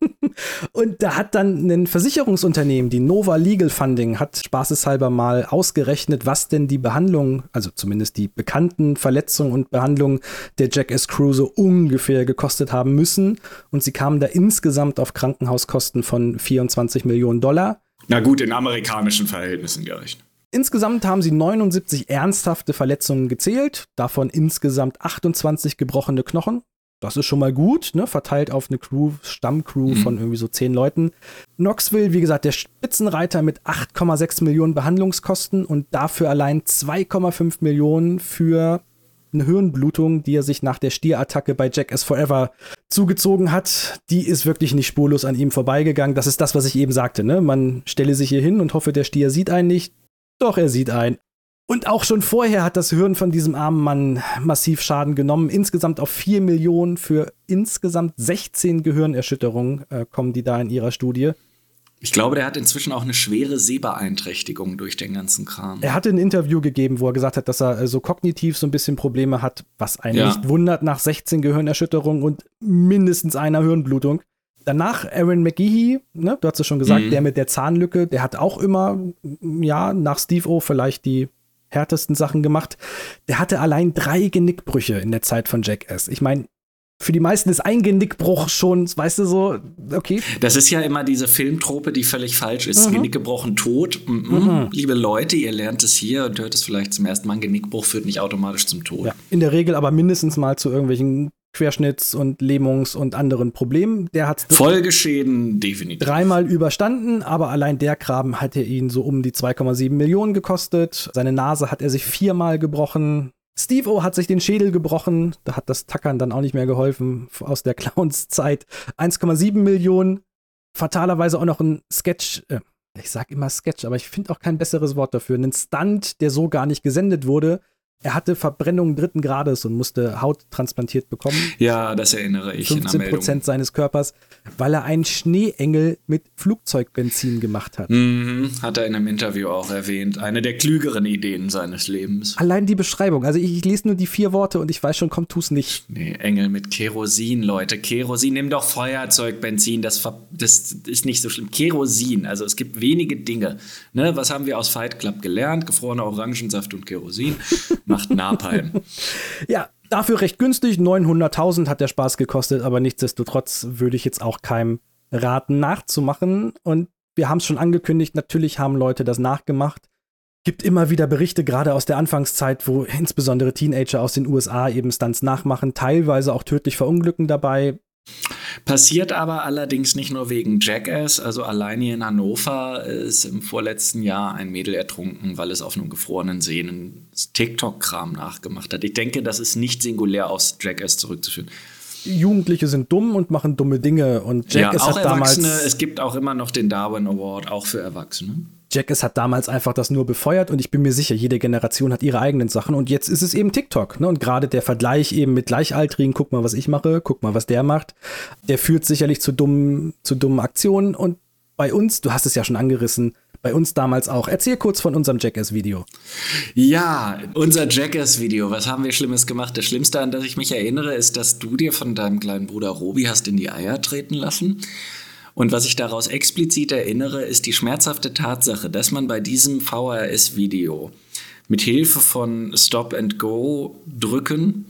Und da hat dann ein Versicherungsunternehmen, die Nova Legal Funding, hat spaßeshalber mal ausgerechnet, was denn die Behandlung, also zumindest die bekannten Verletzungen und Behandlungen der Jackass Crew so ungefähr gekostet haben müssen. Und sie kamen da insgesamt auf Krankenhauskosten von 24 Millionen Dollar. Na gut, in amerikanischen Verhältnissen gerechnet. Insgesamt haben sie 79 ernsthafte Verletzungen gezählt, davon insgesamt 28 gebrochene Knochen. Das ist schon mal gut, ne? verteilt auf eine Crew, Stammcrew mhm. von irgendwie so 10 Leuten. Knoxville, wie gesagt, der Spitzenreiter mit 8,6 Millionen Behandlungskosten und dafür allein 2,5 Millionen für eine Hirnblutung, die er sich nach der Stierattacke bei Jackass Forever zugezogen hat, die ist wirklich nicht spurlos an ihm vorbeigegangen. Das ist das, was ich eben sagte. Ne? Man stelle sich hier hin und hoffe, der Stier sieht einen nicht. Doch, er sieht ein. Und auch schon vorher hat das Hirn von diesem armen Mann massiv Schaden genommen. Insgesamt auf 4 Millionen für insgesamt 16 Gehirnerschütterungen äh, kommen die da in ihrer Studie. Ich glaube, der hat inzwischen auch eine schwere Sehbeeinträchtigung durch den ganzen Kram. Er hatte ein Interview gegeben, wo er gesagt hat, dass er äh, so kognitiv so ein bisschen Probleme hat, was einen ja. nicht wundert nach 16 Gehirnerschütterungen und mindestens einer Hirnblutung. Danach Aaron McGehee, ne, du hast es schon gesagt, mhm. der mit der Zahnlücke, der hat auch immer, ja, nach Steve O vielleicht die härtesten Sachen gemacht. Der hatte allein drei Genickbrüche in der Zeit von Jackass. Ich meine, für die meisten ist ein Genickbruch schon, weißt du so, okay. Das ist ja immer diese Filmtrope, die völlig falsch ist. Mhm. Genick gebrochen, tot. Mhm. Mhm. Liebe Leute, ihr lernt es hier und hört es vielleicht zum ersten Mal. Ein Genickbruch führt nicht automatisch zum Tod. Ja, in der Regel aber mindestens mal zu irgendwelchen Querschnitts- und Lähmungs- und anderen Problemen. Der hat Folgeschäden definitiv. Dreimal überstanden, aber allein der Graben hat er ihn so um die 2,7 Millionen gekostet. Seine Nase hat er sich viermal gebrochen. Steve O hat sich den Schädel gebrochen. Da hat das Tackern dann auch nicht mehr geholfen aus der Clownszeit. 1,7 Millionen. Fatalerweise auch noch ein Sketch. Äh, ich sag immer Sketch, aber ich finde auch kein besseres Wort dafür. Ein Stunt, der so gar nicht gesendet wurde Er hatte Verbrennungen dritten Grades und musste Haut transplantiert bekommen. Ja, das erinnere ich 15 Prozent seines Körpers, weil er einen Schneeengel mit Flugzeugbenzin gemacht hat. Mhm, hat er in einem Interview auch erwähnt. Eine der klügeren Ideen seines Lebens. Allein die Beschreibung. Also ich, ich lese nur die vier Worte und ich weiß schon, komm, tu's nicht. Nee, Engel mit Kerosin, Leute. Kerosin, nimm doch Feuerzeugbenzin. Das, das ist nicht so schlimm. Kerosin. Also es gibt wenige Dinge. Ne, was haben wir aus Fight Club gelernt? Gefrorener Orangensaft und Kerosin macht Napalm. ja, dafür recht günstig. 900.000 hat der Spaß gekostet, aber nichtsdestotrotz würde ich jetzt auch keinem raten, nachzumachen. Und wir haben es schon angekündigt, natürlich haben Leute das nachgemacht. Gibt immer wieder Berichte, gerade aus der Anfangszeit, wo insbesondere Teenager aus den USA eben Stunts nachmachen, teilweise auch tödlich verunglücken dabei. Passiert aber allerdings nicht nur wegen Jackass. Also allein hier in Hannover ist im vorletzten Jahr ein Mädel ertrunken, weil es auf einem gefrorenen See einen TikTok-Kram nachgemacht hat. Ich denke, das ist nicht singulär aufs Jackass zurückzuführen. Jugendliche sind dumm und machen dumme Dinge. Und Jackass ja, auch hat Erwachsene, damals. Es gibt auch immer noch den Darwin Award, auch für Erwachsene. Jackass hat damals einfach das nur befeuert und ich bin mir sicher, jede Generation hat ihre eigenen Sachen und jetzt ist es eben TikTok. Ne? Und gerade der Vergleich eben mit Gleichaltrigen, guck mal, was ich mache, guck mal, was der macht, der führt sicherlich zu dummen, zu dummen Aktionen und bei uns, du hast es ja schon angerissen, bei uns damals auch. Erzähl kurz von unserem Jackass-Video. Ja, unser Jackass-Video. Was haben wir Schlimmes gemacht? Das Schlimmste, an das ich mich erinnere, ist, dass du dir von deinem kleinen Bruder Robi hast in die Eier treten lassen. Und was ich daraus explizit erinnere, ist die schmerzhafte Tatsache, dass man bei diesem VHS-Video mit Hilfe von Stop and Go drücken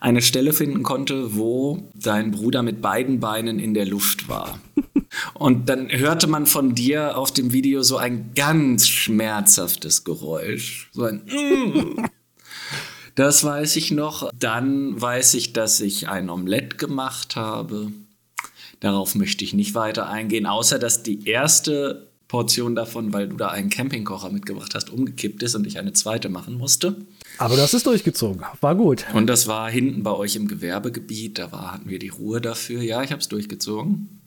eine Stelle finden konnte, wo dein Bruder mit beiden Beinen in der Luft war. Und dann hörte man von dir auf dem Video so ein ganz schmerzhaftes Geräusch. So ein mm. Das weiß ich noch. Dann weiß ich, dass ich ein Omelett gemacht habe. Darauf möchte ich nicht weiter eingehen, außer dass die erste Portion davon, weil du da einen Campingkocher mitgebracht hast, umgekippt ist und ich eine zweite machen musste. Aber das ist durchgezogen. War gut. Und das war hinten bei euch im Gewerbegebiet. Da war, hatten wir die Ruhe dafür. Ja, ich habe es durchgezogen.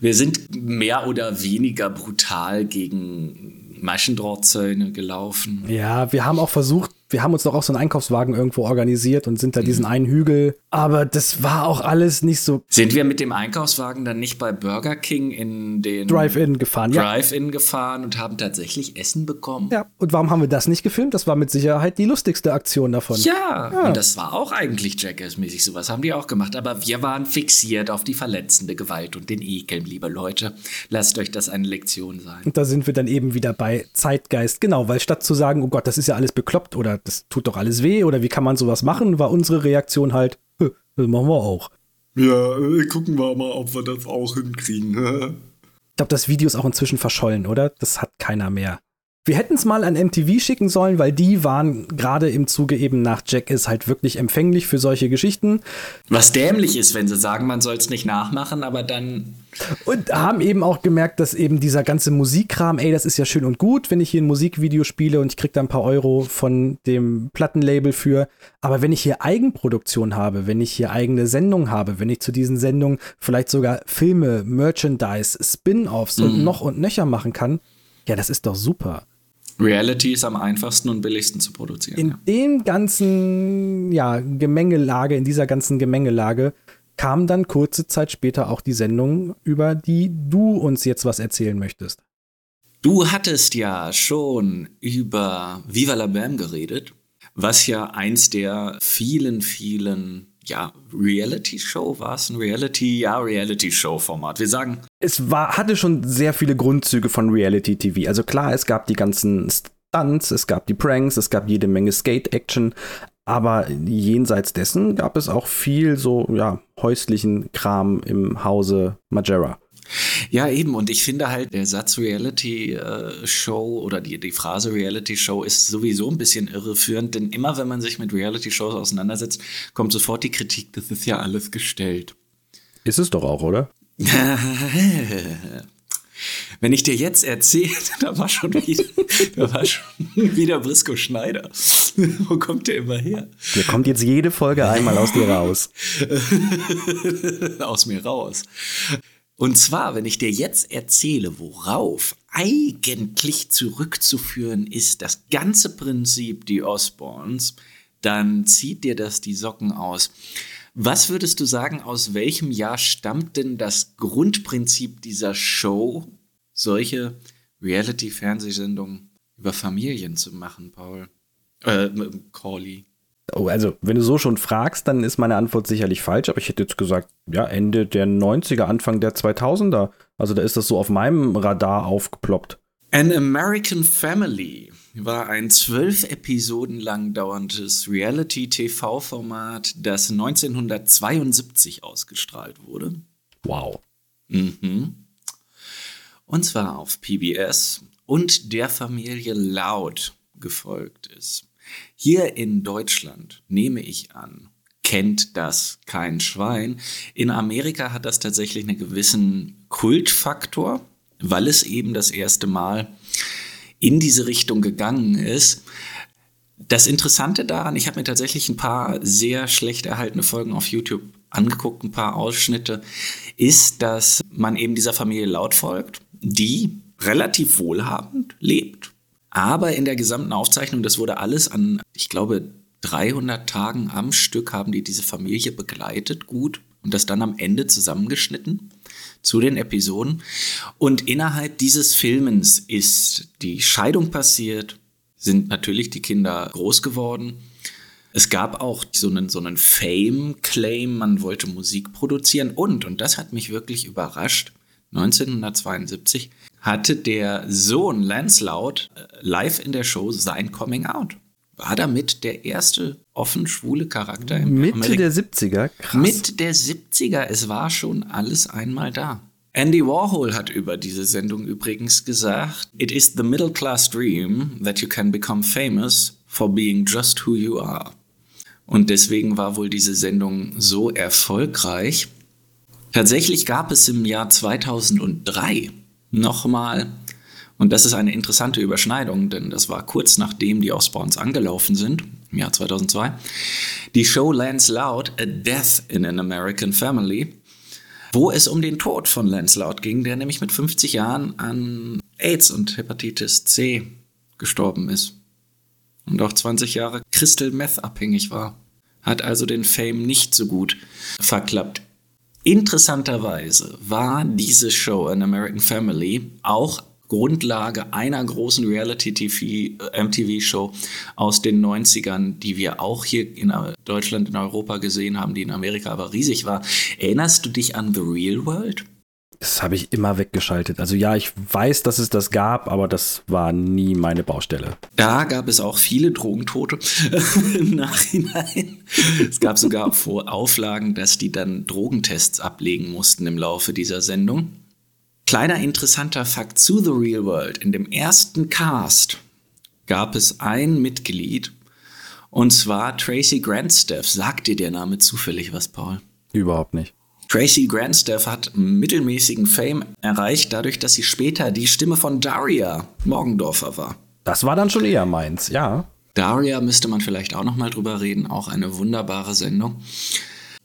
Wir sind mehr oder weniger brutal gegen Maschendrahtzäune gelaufen. Ja, wir haben auch versucht, wir haben uns doch auch so einen Einkaufswagen irgendwo organisiert und sind da diesen mhm. einen Hügel. Aber das war auch alles nicht so. Sind wir mit dem Einkaufswagen dann nicht bei Burger King in den Drive-In gefahren? Drive-In ja. gefahren und haben tatsächlich Essen bekommen? Ja, und warum haben wir das nicht gefilmt? Das war mit Sicherheit die lustigste Aktion davon. Ja, ja. und das war auch eigentlich Jackass-mäßig. Sowas haben die auch gemacht. Aber wir waren fixiert auf die verletzende Gewalt und den Ekel, liebe Leute. Lasst euch das eine Lektion sein. Und da sind wir dann eben wieder bei Zeitgeist. Genau, weil statt zu sagen, oh Gott, das ist ja alles bekloppt oder das tut doch alles weh oder wie kann man sowas machen, war unsere Reaktion halt, das machen wir auch. Ja, äh, gucken wir mal, ob wir das auch hinkriegen. ich glaube, das Video ist auch inzwischen verschollen, oder? Das hat keiner mehr. Wir hätten es mal an MTV schicken sollen, weil die waren gerade im Zuge eben nach Jackass halt wirklich empfänglich für solche Geschichten. Was dämlich ist, wenn sie sagen, man soll es nicht nachmachen, aber dann. Und haben eben auch gemerkt, dass eben dieser ganze Musikkram, ey, das ist ja schön und gut, wenn ich hier ein Musikvideo spiele und ich krieg da ein paar Euro von dem Plattenlabel für. Aber wenn ich hier Eigenproduktion habe, wenn ich hier eigene Sendungen habe, wenn ich zu diesen Sendungen vielleicht sogar Filme, Merchandise, Spin-offs mhm. und noch und nöcher machen kann, ja, das ist doch super. Reality ist am einfachsten und billigsten zu produzieren. In ja. dem ganzen, ja, Gemengelage, in dieser ganzen Gemengelage kam dann kurze Zeit später auch die Sendung, über die du uns jetzt was erzählen möchtest. Du hattest ja schon über Viva la Bam geredet, was ja eins der vielen, vielen ja, Reality-Show war es ein Reality, ja, Reality-Show-Format. Wir sagen. Es war, hatte schon sehr viele Grundzüge von Reality-TV. Also klar, es gab die ganzen Stunts, es gab die Pranks, es gab jede Menge Skate-Action, aber jenseits dessen gab es auch viel so, ja, häuslichen Kram im Hause Majera. Ja, eben. Und ich finde halt, der Satz Reality-Show äh, oder die, die Phrase Reality-Show ist sowieso ein bisschen irreführend, denn immer wenn man sich mit Reality-Shows auseinandersetzt, kommt sofort die Kritik, das ist ja alles gestellt. Ist es doch auch, oder? Wenn ich dir jetzt erzähle, da war schon wieder, da war schon wieder Brisco Schneider. Wo kommt der immer her? Der kommt jetzt jede Folge einmal aus dir raus. aus mir raus. Und zwar, wenn ich dir jetzt erzähle, worauf eigentlich zurückzuführen ist das ganze Prinzip die Osborns, dann zieht dir das die Socken aus. Was würdest du sagen, aus welchem Jahr stammt denn das Grundprinzip dieser Show, solche Reality-Fernsehsendungen über Familien zu machen, Paul? Äh, Corley. Oh, also, wenn du so schon fragst, dann ist meine Antwort sicherlich falsch, aber ich hätte jetzt gesagt, ja, Ende der 90er, Anfang der 2000er. Also, da ist das so auf meinem Radar aufgeploppt. An American Family war ein zwölf Episoden lang dauerndes Reality-TV-Format, das 1972 ausgestrahlt wurde. Wow. Mhm. Und zwar auf PBS und der Familie Loud gefolgt ist. Hier in Deutschland, nehme ich an, kennt das kein Schwein. In Amerika hat das tatsächlich einen gewissen Kultfaktor, weil es eben das erste Mal in diese Richtung gegangen ist. Das Interessante daran, ich habe mir tatsächlich ein paar sehr schlecht erhaltene Folgen auf YouTube angeguckt, ein paar Ausschnitte, ist, dass man eben dieser Familie laut folgt, die relativ wohlhabend lebt aber in der gesamten Aufzeichnung, das wurde alles an, ich glaube, 300 Tagen am Stück haben die diese Familie begleitet, gut, und das dann am Ende zusammengeschnitten zu den Episoden. Und innerhalb dieses Filmens ist die Scheidung passiert, sind natürlich die Kinder groß geworden. Es gab auch so einen, so einen Fame-Claim, man wollte Musik produzieren und, und das hat mich wirklich überrascht, 1972 hatte der Sohn Lancelot äh, live in der Show sein Coming Out. War damit der erste offen schwule Charakter im Mitte Amerika der 70er? Krass. Mitte der 70er. Es war schon alles einmal da. Andy Warhol hat über diese Sendung übrigens gesagt, It is the middle class dream that you can become famous for being just who you are. Und deswegen war wohl diese Sendung so erfolgreich. Tatsächlich gab es im Jahr 2003 nochmal, und das ist eine interessante Überschneidung, denn das war kurz nachdem die Osborns angelaufen sind, im Jahr 2002, die Show Lance Loud, A Death in an American Family, wo es um den Tod von Lance Loud ging, der nämlich mit 50 Jahren an AIDS und Hepatitis C gestorben ist. Und auch 20 Jahre Crystal Meth abhängig war. Hat also den Fame nicht so gut verklappt. Interessanterweise war diese Show An American Family auch Grundlage einer großen Reality-MTV-Show äh, aus den 90ern, die wir auch hier in Deutschland, in Europa gesehen haben, die in Amerika aber riesig war. Erinnerst du dich an The Real World? Das habe ich immer weggeschaltet. Also ja, ich weiß, dass es das gab, aber das war nie meine Baustelle. Da gab es auch viele Drogentote im Nachhinein. Es gab sogar Auflagen, dass die dann Drogentests ablegen mussten im Laufe dieser Sendung. Kleiner interessanter Fakt zu The Real World. In dem ersten Cast gab es ein Mitglied, und zwar Tracy Grandstaff. Sagt dir der Name zufällig was, Paul? Überhaupt nicht. Tracy Grandstaff hat mittelmäßigen Fame erreicht, dadurch, dass sie später die Stimme von Daria Morgendorfer war. Das war dann schon eher meins, ja. Daria müsste man vielleicht auch noch mal drüber reden, auch eine wunderbare Sendung.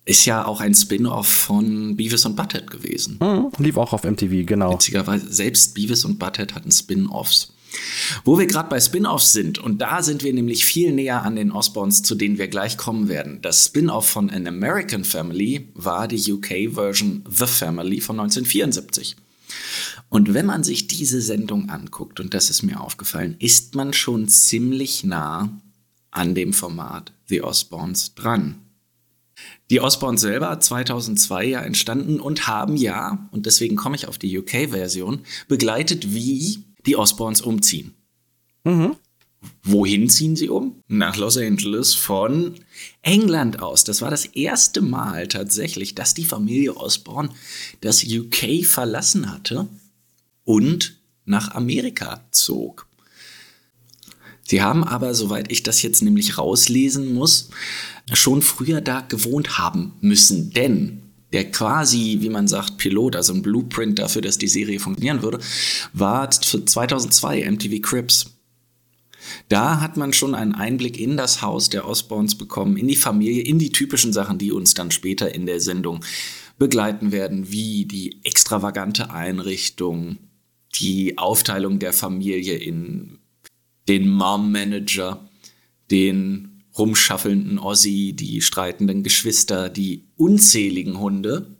Ist ja auch ein Spin-off von Beavis und Butthead gewesen. Mhm, lief auch auf MTV, genau. Witzigerweise, selbst Beavis und Butthead hatten Spin-offs. Wo wir gerade bei Spin-offs sind, und da sind wir nämlich viel näher an den Osborns, zu denen wir gleich kommen werden. Das Spin-off von An American Family war die UK-Version The Family von 1974. Und wenn man sich diese Sendung anguckt, und das ist mir aufgefallen, ist man schon ziemlich nah an dem Format The Osborns dran. Die Osborns selber 2002 ja entstanden und haben ja, und deswegen komme ich auf die UK-Version, begleitet, wie die Osborns umziehen. Mhm. Wohin ziehen sie um? Nach Los Angeles von England aus. Das war das erste Mal tatsächlich, dass die Familie Osborne das UK verlassen hatte und nach Amerika zog. Sie haben aber, soweit ich das jetzt nämlich rauslesen muss, schon früher da gewohnt haben müssen, denn der quasi, wie man sagt, Pilot, also ein Blueprint dafür, dass die Serie funktionieren würde, war für 2002 MTV Cribs. Da hat man schon einen Einblick in das Haus der Osborns bekommen, in die Familie, in die typischen Sachen, die uns dann später in der Sendung begleiten werden, wie die extravagante Einrichtung, die Aufteilung der Familie in den Mom-Manager, den rumschaffelnden Ossi, die streitenden Geschwister, die unzähligen Hunde,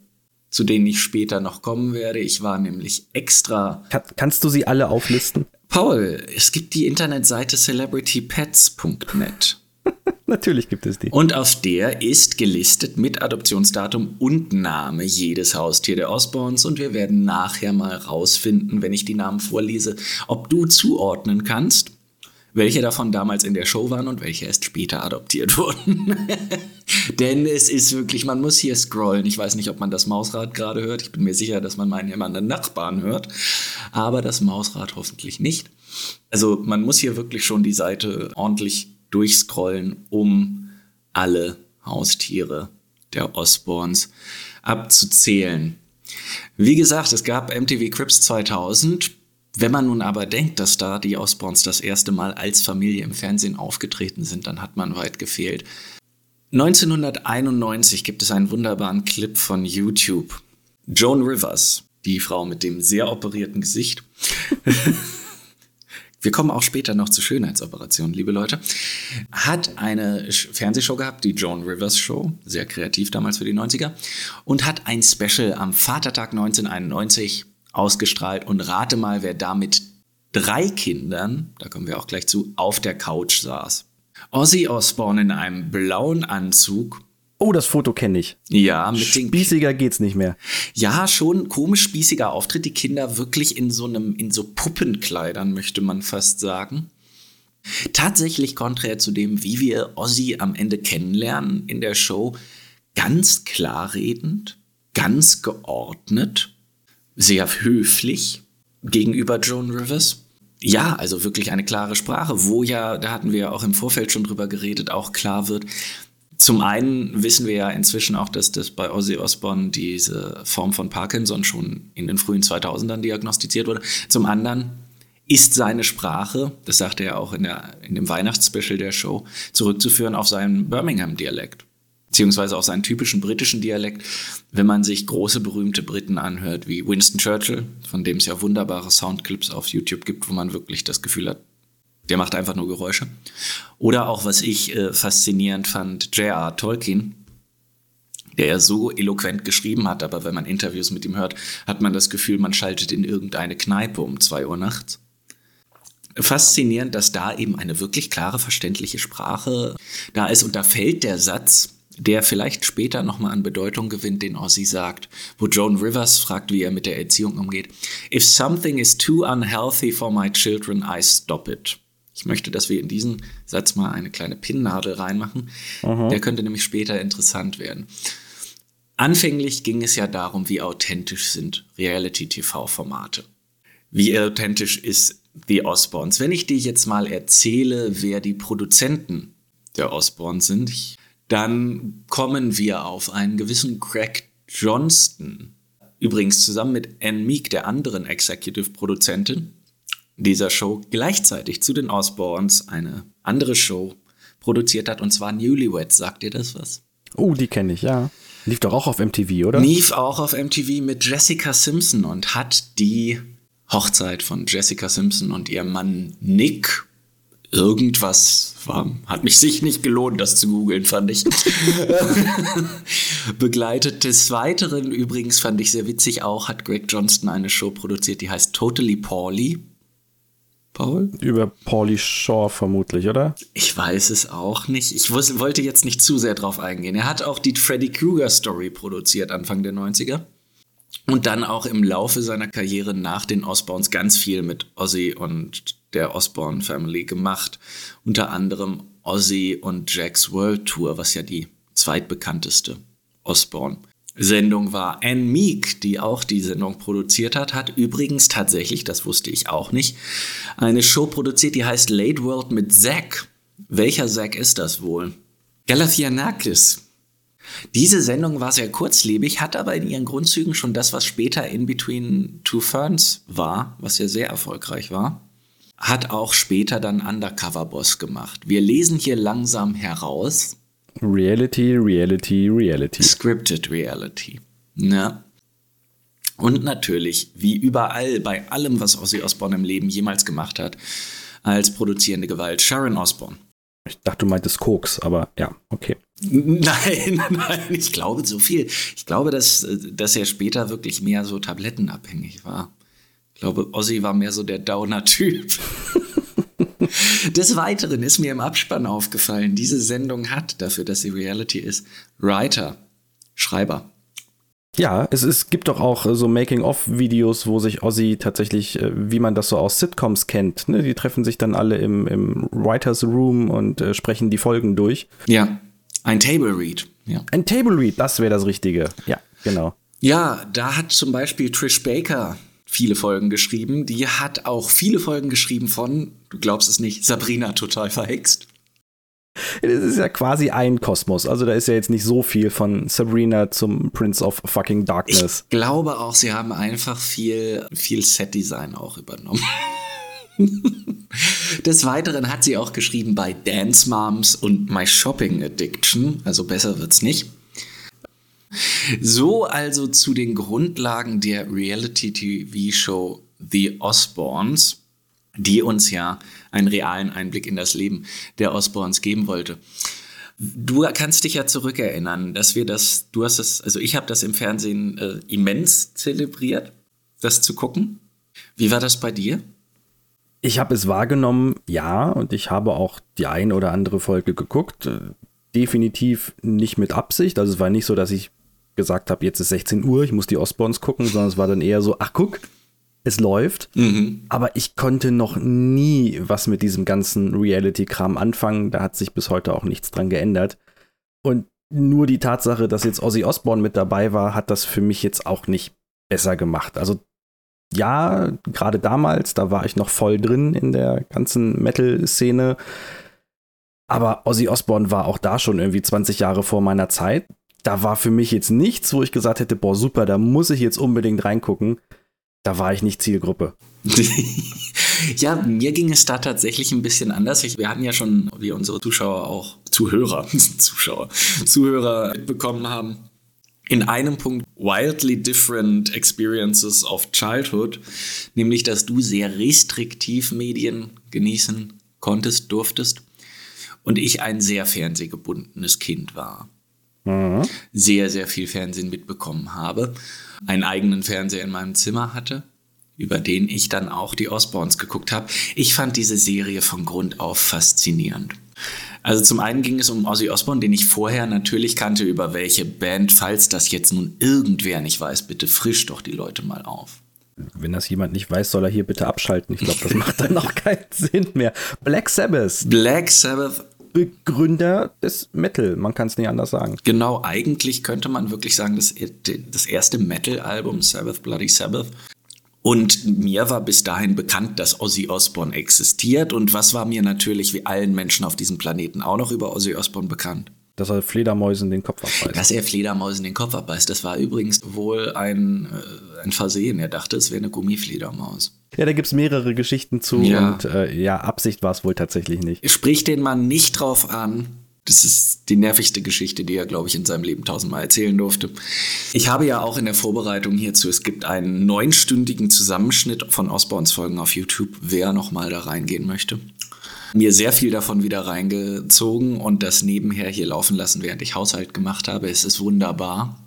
zu denen ich später noch kommen werde. Ich war nämlich extra. Kann, kannst du sie alle auflisten? Paul, es gibt die Internetseite celebritypets.net. Natürlich gibt es die. Und auf der ist gelistet mit Adoptionsdatum und Name jedes Haustier der Osborns. Und wir werden nachher mal rausfinden, wenn ich die Namen vorlese, ob du zuordnen kannst, welche davon damals in der Show waren und welche erst später adoptiert wurden. Denn es ist wirklich, man muss hier scrollen. Ich weiß nicht, ob man das Mausrad gerade hört. Ich bin mir sicher, dass man meinen jemanden Nachbarn hört. Aber das Mausrad hoffentlich nicht. Also man muss hier wirklich schon die Seite ordentlich durchscrollen, um alle Haustiere der Osborns abzuzählen. Wie gesagt, es gab MTV Crips 2000. Wenn man nun aber denkt, dass da die Osborns das erste Mal als Familie im Fernsehen aufgetreten sind, dann hat man weit gefehlt. 1991 gibt es einen wunderbaren Clip von YouTube. Joan Rivers, die Frau mit dem sehr operierten Gesicht, wir kommen auch später noch zur Schönheitsoperation, liebe Leute, hat eine Fernsehshow gehabt, die Joan Rivers Show, sehr kreativ damals für die 90er, und hat ein Special am Vatertag 1991 ausgestrahlt und rate mal, wer da mit drei Kindern, da kommen wir auch gleich zu, auf der Couch saß. Ozzy Osbourne in einem blauen Anzug Oh, das Foto kenne ich. Ja, mit den Spießiger geht's nicht mehr. Ja, schon komisch spießiger Auftritt. Die Kinder wirklich in so einem, in so Puppenkleidern, möchte man fast sagen. Tatsächlich konträr zu dem, wie wir Ozzy am Ende kennenlernen in der Show, ganz klar redend, ganz geordnet, sehr höflich gegenüber Joan Rivers. Ja, also wirklich eine klare Sprache, wo ja, da hatten wir ja auch im Vorfeld schon drüber geredet, auch klar wird, zum einen wissen wir ja inzwischen auch, dass das bei Ozzy Osbourne diese Form von Parkinson schon in den frühen 2000ern diagnostiziert wurde. Zum anderen ist seine Sprache, das sagte er auch in, der, in dem Weihnachtsspecial der Show, zurückzuführen auf seinen Birmingham-Dialekt. Beziehungsweise auf seinen typischen britischen Dialekt, wenn man sich große berühmte Briten anhört, wie Winston Churchill, von dem es ja wunderbare Soundclips auf YouTube gibt, wo man wirklich das Gefühl hat, der macht einfach nur Geräusche. Oder auch, was ich äh, faszinierend fand, J.R. Tolkien, der ja so eloquent geschrieben hat, aber wenn man Interviews mit ihm hört, hat man das Gefühl, man schaltet in irgendeine Kneipe um zwei Uhr nachts. Faszinierend, dass da eben eine wirklich klare, verständliche Sprache da ist und da fällt der Satz, der vielleicht später nochmal an Bedeutung gewinnt, den Ozzy sagt, wo Joan Rivers fragt, wie er mit der Erziehung umgeht. If something is too unhealthy for my children, I stop it. Ich möchte, dass wir in diesen Satz mal eine kleine Pinnnadel reinmachen. Aha. Der könnte nämlich später interessant werden. Anfänglich ging es ja darum, wie authentisch sind Reality-TV-Formate. Wie authentisch ist The Osborns? Wenn ich dir jetzt mal erzähle, wer die Produzenten der Osborns sind, dann kommen wir auf einen gewissen Craig Johnston. Übrigens zusammen mit Anne Meek, der anderen Executive-Produzentin, dieser Show gleichzeitig zu den Osborns eine andere Show produziert hat, und zwar Newlyweds. Sagt ihr das was? Oh, die kenne ich, ja. Lief doch auch auf MTV, oder? Lief auch auf MTV mit Jessica Simpson und hat die Hochzeit von Jessica Simpson und ihrem Mann Nick irgendwas war, hat mich sich nicht gelohnt, das zu googeln, fand ich. Begleitet des Weiteren übrigens fand ich sehr witzig auch, hat Greg Johnston eine Show produziert, die heißt Totally Paulie. Paul? Über Paulie Shaw vermutlich, oder? Ich weiß es auch nicht. Ich wollte jetzt nicht zu sehr drauf eingehen. Er hat auch die Freddy Krueger Story produziert Anfang der 90er. Und dann auch im Laufe seiner Karriere nach den Osborns ganz viel mit Ozzy und der Osborne Family gemacht. Unter anderem Ozzy und Jack's World Tour, was ja die zweitbekannteste Osborne Sendung war. Anne Meek, die auch die Sendung produziert hat, hat übrigens tatsächlich, das wusste ich auch nicht, eine Show produziert, die heißt Late World mit Zack. Welcher Zack ist das wohl? Galafianakis. Diese Sendung war sehr kurzlebig, hat aber in ihren Grundzügen schon das, was später In Between Two Ferns war, was ja sehr erfolgreich war, hat auch später dann Undercover Boss gemacht. Wir lesen hier langsam heraus, Reality, Reality, Reality. Scripted Reality. Ja. Und natürlich, wie überall, bei allem, was Ozzy Osbourne im Leben jemals gemacht hat, als produzierende Gewalt Sharon Osbourne. Ich dachte, du meintest Koks, aber ja, okay. Nein, nein, ich glaube so viel. Ich glaube, dass, dass er später wirklich mehr so tablettenabhängig war. Ich glaube, Ozzy war mehr so der Downer-Typ. Des Weiteren ist mir im Abspann aufgefallen, diese Sendung hat, dafür, dass sie Reality ist, Writer, Schreiber. Ja, es, es gibt doch auch äh, so Making-of-Videos, wo sich Ozzy tatsächlich, äh, wie man das so aus Sitcoms kennt, ne? die treffen sich dann alle im, im Writers Room und äh, sprechen die Folgen durch. Ja, ein Table Read. Ja. Ein Table Read, das wäre das Richtige. Ja, genau. Ja, da hat zum Beispiel Trish Baker viele Folgen geschrieben. Die hat auch viele Folgen geschrieben von, du glaubst es nicht, Sabrina total verhext. Es ist ja quasi ein Kosmos. Also da ist ja jetzt nicht so viel von Sabrina zum Prince of fucking Darkness. Ich glaube auch, sie haben einfach viel, viel Set-Design auch übernommen. Des Weiteren hat sie auch geschrieben bei Dance Moms und My Shopping Addiction. Also besser wird's nicht. So also zu den Grundlagen der Reality-TV-Show The Osbournes, die uns ja einen realen Einblick in das Leben der Osbournes geben wollte. Du kannst dich ja zurückerinnern, dass wir das, du hast es, also ich habe das im Fernsehen äh, immens zelebriert, das zu gucken. Wie war das bei dir? Ich habe es wahrgenommen, ja, und ich habe auch die ein oder andere Folge geguckt. Äh, definitiv nicht mit Absicht. Also es war nicht so, dass ich gesagt habe, jetzt ist 16 Uhr, ich muss die Osborns gucken, sondern es war dann eher so, ach guck, es läuft. Mhm. Aber ich konnte noch nie was mit diesem ganzen Reality-Kram anfangen. Da hat sich bis heute auch nichts dran geändert. Und nur die Tatsache, dass jetzt Ozzy Osbourne mit dabei war, hat das für mich jetzt auch nicht besser gemacht. Also ja, gerade damals, da war ich noch voll drin in der ganzen Metal-Szene. Aber Ozzy Osbourne war auch da schon irgendwie 20 Jahre vor meiner Zeit da war für mich jetzt nichts, wo ich gesagt hätte, boah, super, da muss ich jetzt unbedingt reingucken. Da war ich nicht Zielgruppe. ja, mir ging es da tatsächlich ein bisschen anders. Ich, wir hatten ja schon, wie unsere Zuschauer auch, Zuhörer, Zuschauer, Zuhörer mitbekommen haben, in einem Punkt wildly different experiences of childhood, nämlich dass du sehr restriktiv Medien genießen konntest, durftest und ich ein sehr fernsehgebundenes Kind war mhm. sehr, sehr viel Fernsehen mitbekommen habe, einen eigenen Fernseher in meinem Zimmer hatte, über den ich dann auch die Osborns geguckt habe. Ich fand diese Serie von Grund auf faszinierend. Also zum einen ging es um Ozzy Osbourne, den ich vorher natürlich kannte, über welche Band, falls das jetzt nun irgendwer nicht weiß, bitte frisch doch die Leute mal auf. Wenn das jemand nicht weiß, soll er hier bitte abschalten. Ich glaube, das macht dann auch keinen Sinn mehr. Black Sabbath. Black Sabbath Begründer des Metal, man kann es nicht anders sagen. Genau, eigentlich könnte man wirklich sagen, das, das erste Metal-Album, Sabbath Bloody Sabbath. Und mir war bis dahin bekannt, dass Ozzy Osbourne existiert. Und was war mir natürlich wie allen Menschen auf diesem Planeten auch noch über Ozzy Osbourne bekannt? Dass er Fledermäusen den Kopf abbeißt. Dass er Fledermäusen den Kopf abbeißt. Das war übrigens wohl ein, äh, ein Versehen. Er dachte, es wäre eine Gummifledermaus. Ja, da gibt es mehrere Geschichten zu ja. und äh, ja, Absicht war es wohl tatsächlich nicht. Sprich den Mann nicht drauf an. Das ist die nervigste Geschichte, die er, glaube ich, in seinem Leben tausendmal erzählen durfte. Ich habe ja auch in der Vorbereitung hierzu, es gibt einen neunstündigen Zusammenschnitt von Osborns Folgen auf YouTube, wer nochmal da reingehen möchte mir sehr viel davon wieder reingezogen und das nebenher hier laufen lassen, während ich Haushalt gemacht habe. Es ist wunderbar.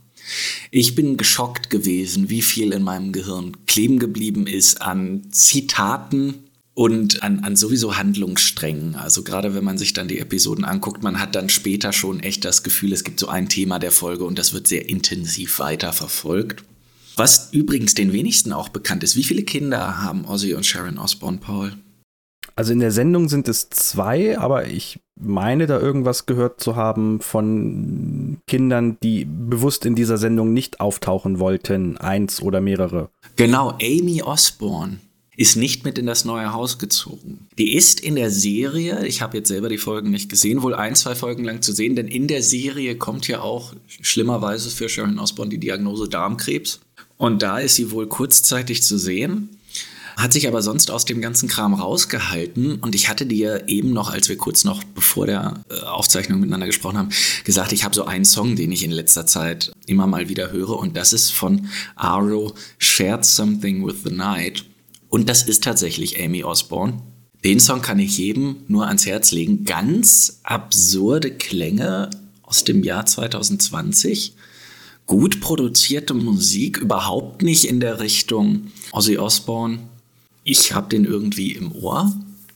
Ich bin geschockt gewesen, wie viel in meinem Gehirn kleben geblieben ist an Zitaten und an, an sowieso Handlungssträngen. Also gerade wenn man sich dann die Episoden anguckt, man hat dann später schon echt das Gefühl, es gibt so ein Thema der Folge und das wird sehr intensiv weiterverfolgt. Was übrigens den wenigsten auch bekannt ist. Wie viele Kinder haben Ozzy und Sharon Osbourne, Paul? Also in der Sendung sind es zwei, aber ich meine da irgendwas gehört zu haben von Kindern, die bewusst in dieser Sendung nicht auftauchen wollten, eins oder mehrere. Genau, Amy Osborne ist nicht mit in das neue Haus gezogen. Die ist in der Serie, ich habe jetzt selber die Folgen nicht gesehen, wohl ein, zwei Folgen lang zu sehen, denn in der Serie kommt ja auch schlimmerweise für Sharon Osborne die Diagnose Darmkrebs. Und da ist sie wohl kurzzeitig zu sehen hat sich aber sonst aus dem ganzen Kram rausgehalten. Und ich hatte dir eben noch, als wir kurz noch bevor der äh, Aufzeichnung miteinander gesprochen haben, gesagt, ich habe so einen Song, den ich in letzter Zeit immer mal wieder höre. Und das ist von Aro, Shared Something with the Night. Und das ist tatsächlich Amy Osborne. Den Song kann ich jedem nur ans Herz legen. Ganz absurde Klänge aus dem Jahr 2020 gut produzierte Musik, überhaupt nicht in der Richtung Ozzy Osbourne. Ich habe den irgendwie im Ohr.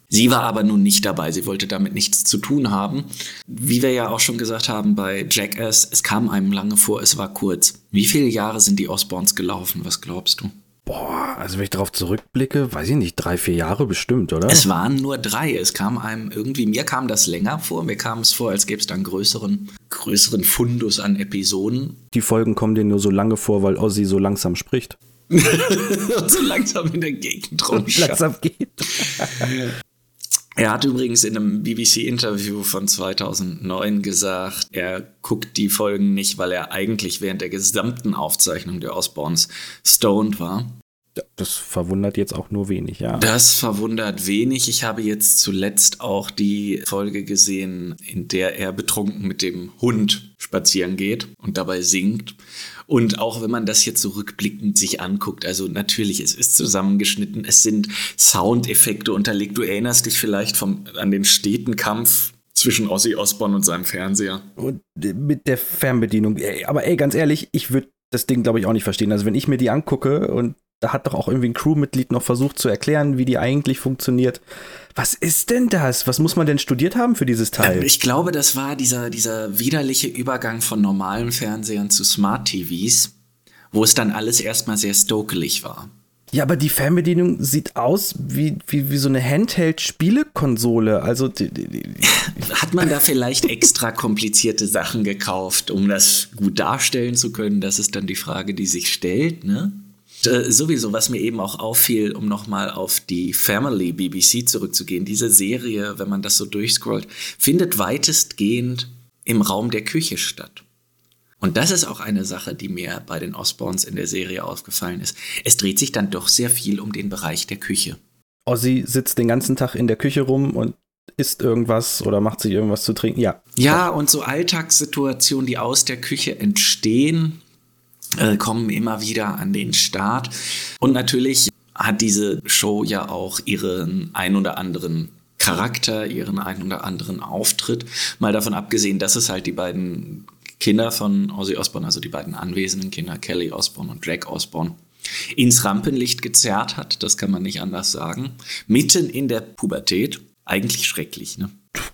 Sie war aber nun nicht dabei, sie wollte damit nichts zu tun haben. Wie wir ja auch schon gesagt haben bei Jackass, es kam einem lange vor, es war kurz. Wie viele Jahre sind die Osborns gelaufen, was glaubst du? Boah, also wenn ich darauf zurückblicke, weiß ich nicht, drei, vier Jahre bestimmt, oder? Es waren nur drei. Es kam einem irgendwie, mir kam das länger vor. Mir kam es vor, als gäbe es dann größeren, größeren Fundus an Episoden. Die Folgen kommen denen nur so lange vor, weil Ozzy so langsam spricht. Und so langsam in der Gegend rumschaut. langsam geht. Er hat übrigens in einem BBC-Interview von 2009 gesagt, er guckt die Folgen nicht, weil er eigentlich während der gesamten Aufzeichnung der Osborns stoned war. Das verwundert jetzt auch nur wenig, ja. Das verwundert wenig. Ich habe jetzt zuletzt auch die Folge gesehen, in der er betrunken mit dem Hund spazieren geht und dabei singt. Und auch wenn man das jetzt so rückblickend sich anguckt, also natürlich, es ist zusammengeschnitten, es sind Soundeffekte unterlegt. Du erinnerst dich vielleicht vom, an den steten Kampf zwischen Ozzy Osbourne und seinem Fernseher. Und mit der Fernbedienung. Aber ey, ganz ehrlich, ich würde das Ding, glaube ich, auch nicht verstehen. Also wenn ich mir die angucke und da hat doch auch irgendwie ein Crewmitglied noch versucht zu erklären, wie die eigentlich funktioniert. Was ist denn das? Was muss man denn studiert haben für dieses Teil? Ich glaube, das war dieser, dieser widerliche Übergang von normalen Fernsehern zu Smart TVs, wo es dann alles erstmal sehr stokelig war. Ja, aber die Fernbedienung sieht aus wie, wie, wie so eine Handheld-Spielekonsole. Also die, die, die. hat man da vielleicht extra komplizierte Sachen gekauft, um das gut darstellen zu können? Das ist dann die Frage, die sich stellt, ne? Äh, sowieso, was mir eben auch auffiel, um nochmal auf die Family BBC zurückzugehen, diese Serie, wenn man das so durchscrollt, findet weitestgehend im Raum der Küche statt. Und das ist auch eine Sache, die mir bei den Osborns in der Serie aufgefallen ist. Es dreht sich dann doch sehr viel um den Bereich der Küche. Ozzy sitzt den ganzen Tag in der Küche rum und isst irgendwas oder macht sich irgendwas zu trinken. Ja. Ja, und so Alltagssituationen, die aus der Küche entstehen, äh, kommen immer wieder an den Start. Und natürlich hat diese Show ja auch ihren ein oder anderen Charakter, ihren ein oder anderen Auftritt. Mal davon abgesehen, dass es halt die beiden Kinder von Ozzy Osbourne, also die beiden anwesenden Kinder, Kelly Osbourne und Jack Osbourne, ins Rampenlicht gezerrt hat. Das kann man nicht anders sagen. Mitten in der Pubertät. Eigentlich schrecklich, ne?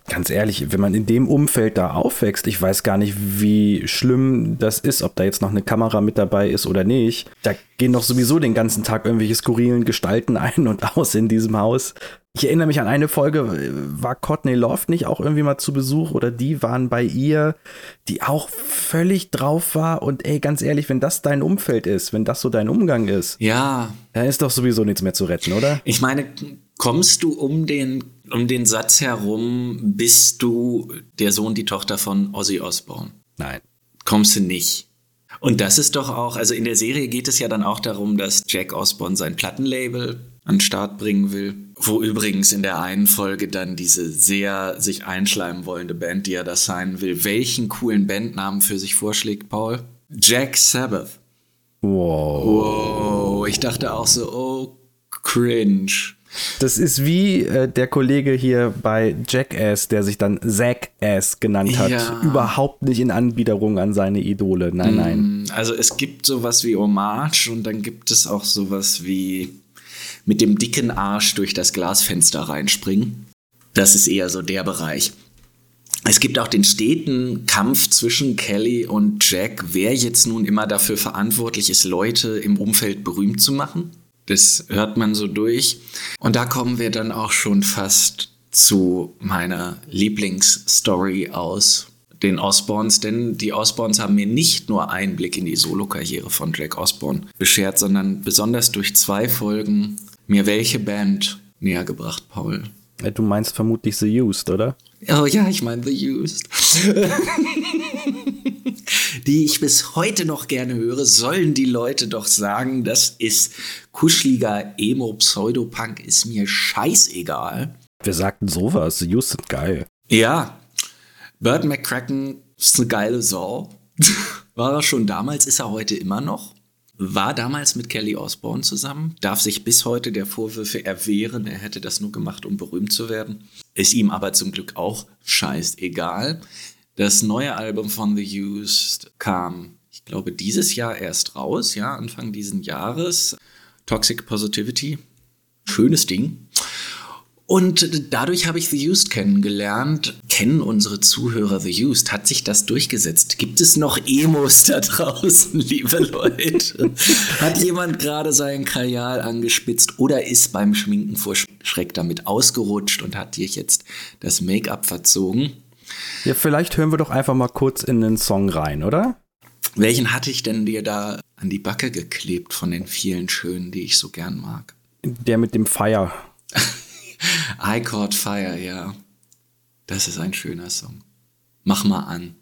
Ganz ehrlich, wenn man in dem Umfeld da aufwächst, ich weiß gar nicht, wie schlimm das ist, ob da jetzt noch eine Kamera mit dabei ist oder nicht. Da gehen doch sowieso den ganzen Tag irgendwelche skurrilen Gestalten ein und aus in diesem Haus. Ich erinnere mich an eine Folge, war Courtney Love nicht auch irgendwie mal zu Besuch oder die waren bei ihr, die auch völlig drauf war und ey, ganz ehrlich, wenn das dein Umfeld ist, wenn das so dein Umgang ist, ja, dann ist doch sowieso nichts mehr zu retten, oder? Ich meine, kommst du um den um den Satz herum, bist du der Sohn, die Tochter von Ozzy Osbourne? Nein. Kommst du nicht. Und das ist doch auch, also in der Serie geht es ja dann auch darum, dass Jack Osbourne sein Plattenlabel an den Start bringen will. Wo übrigens in der einen Folge dann diese sehr sich einschleimen wollende Band, die er da sein will, welchen coolen Bandnamen für sich vorschlägt, Paul? Jack Sabbath. Wow. Wow. Ich dachte auch so, oh, cringe. Das ist wie äh, der Kollege hier bei Jackass, der sich dann Zack-Ass genannt hat. Ja. Überhaupt nicht in Anbiederung an seine Idole. Nein, nein. Also es gibt sowas wie Hommage und dann gibt es auch sowas wie mit dem dicken Arsch durch das Glasfenster reinspringen. Das ist eher so der Bereich. Es gibt auch den steten Kampf zwischen Kelly und Jack, wer jetzt nun immer dafür verantwortlich ist, Leute im Umfeld berühmt zu machen. Das hört man so durch. Und da kommen wir dann auch schon fast zu meiner Lieblingsstory aus den Osborns, denn die Osborns haben mir nicht nur Einblick in die Solokarriere von Jack Osborne beschert, sondern besonders durch zwei Folgen mir welche Band näher gebracht, Paul. Du meinst vermutlich The Used, oder? Oh ja, ich meine The Used. die ich bis heute noch gerne höre, sollen die Leute doch sagen, das ist kuscheliger Emo-Pseudopunk, ist mir scheißegal. Wir sagten sowas, The Used sind geil. Ja, Burt McCracken ist eine geile Sau. War er schon damals, ist er heute immer noch. War damals mit Kelly Osbourne zusammen, darf sich bis heute der Vorwürfe erwehren, er hätte das nur gemacht, um berühmt zu werden. Ist ihm aber zum Glück auch scheißegal. Das neue Album von The Used kam, ich glaube, dieses Jahr erst raus, ja, Anfang diesen Jahres. Toxic Positivity. Schönes Ding. Und dadurch habe ich The Used kennengelernt. Kennen unsere Zuhörer The Used? Hat sich das durchgesetzt? Gibt es noch Emos da draußen, liebe Leute? Hat jemand gerade seinen Kajal angespitzt oder ist beim Schminken vor Schreck damit ausgerutscht und hat dir jetzt das Make-up verzogen? Ja, vielleicht hören wir doch einfach mal kurz in den Song rein, oder? Welchen hatte ich denn dir da an die Backe geklebt von den vielen schönen, die ich so gern mag? Der mit dem Fire. I Caught Fire, ja. Das ist ein schöner Song. Mach mal an.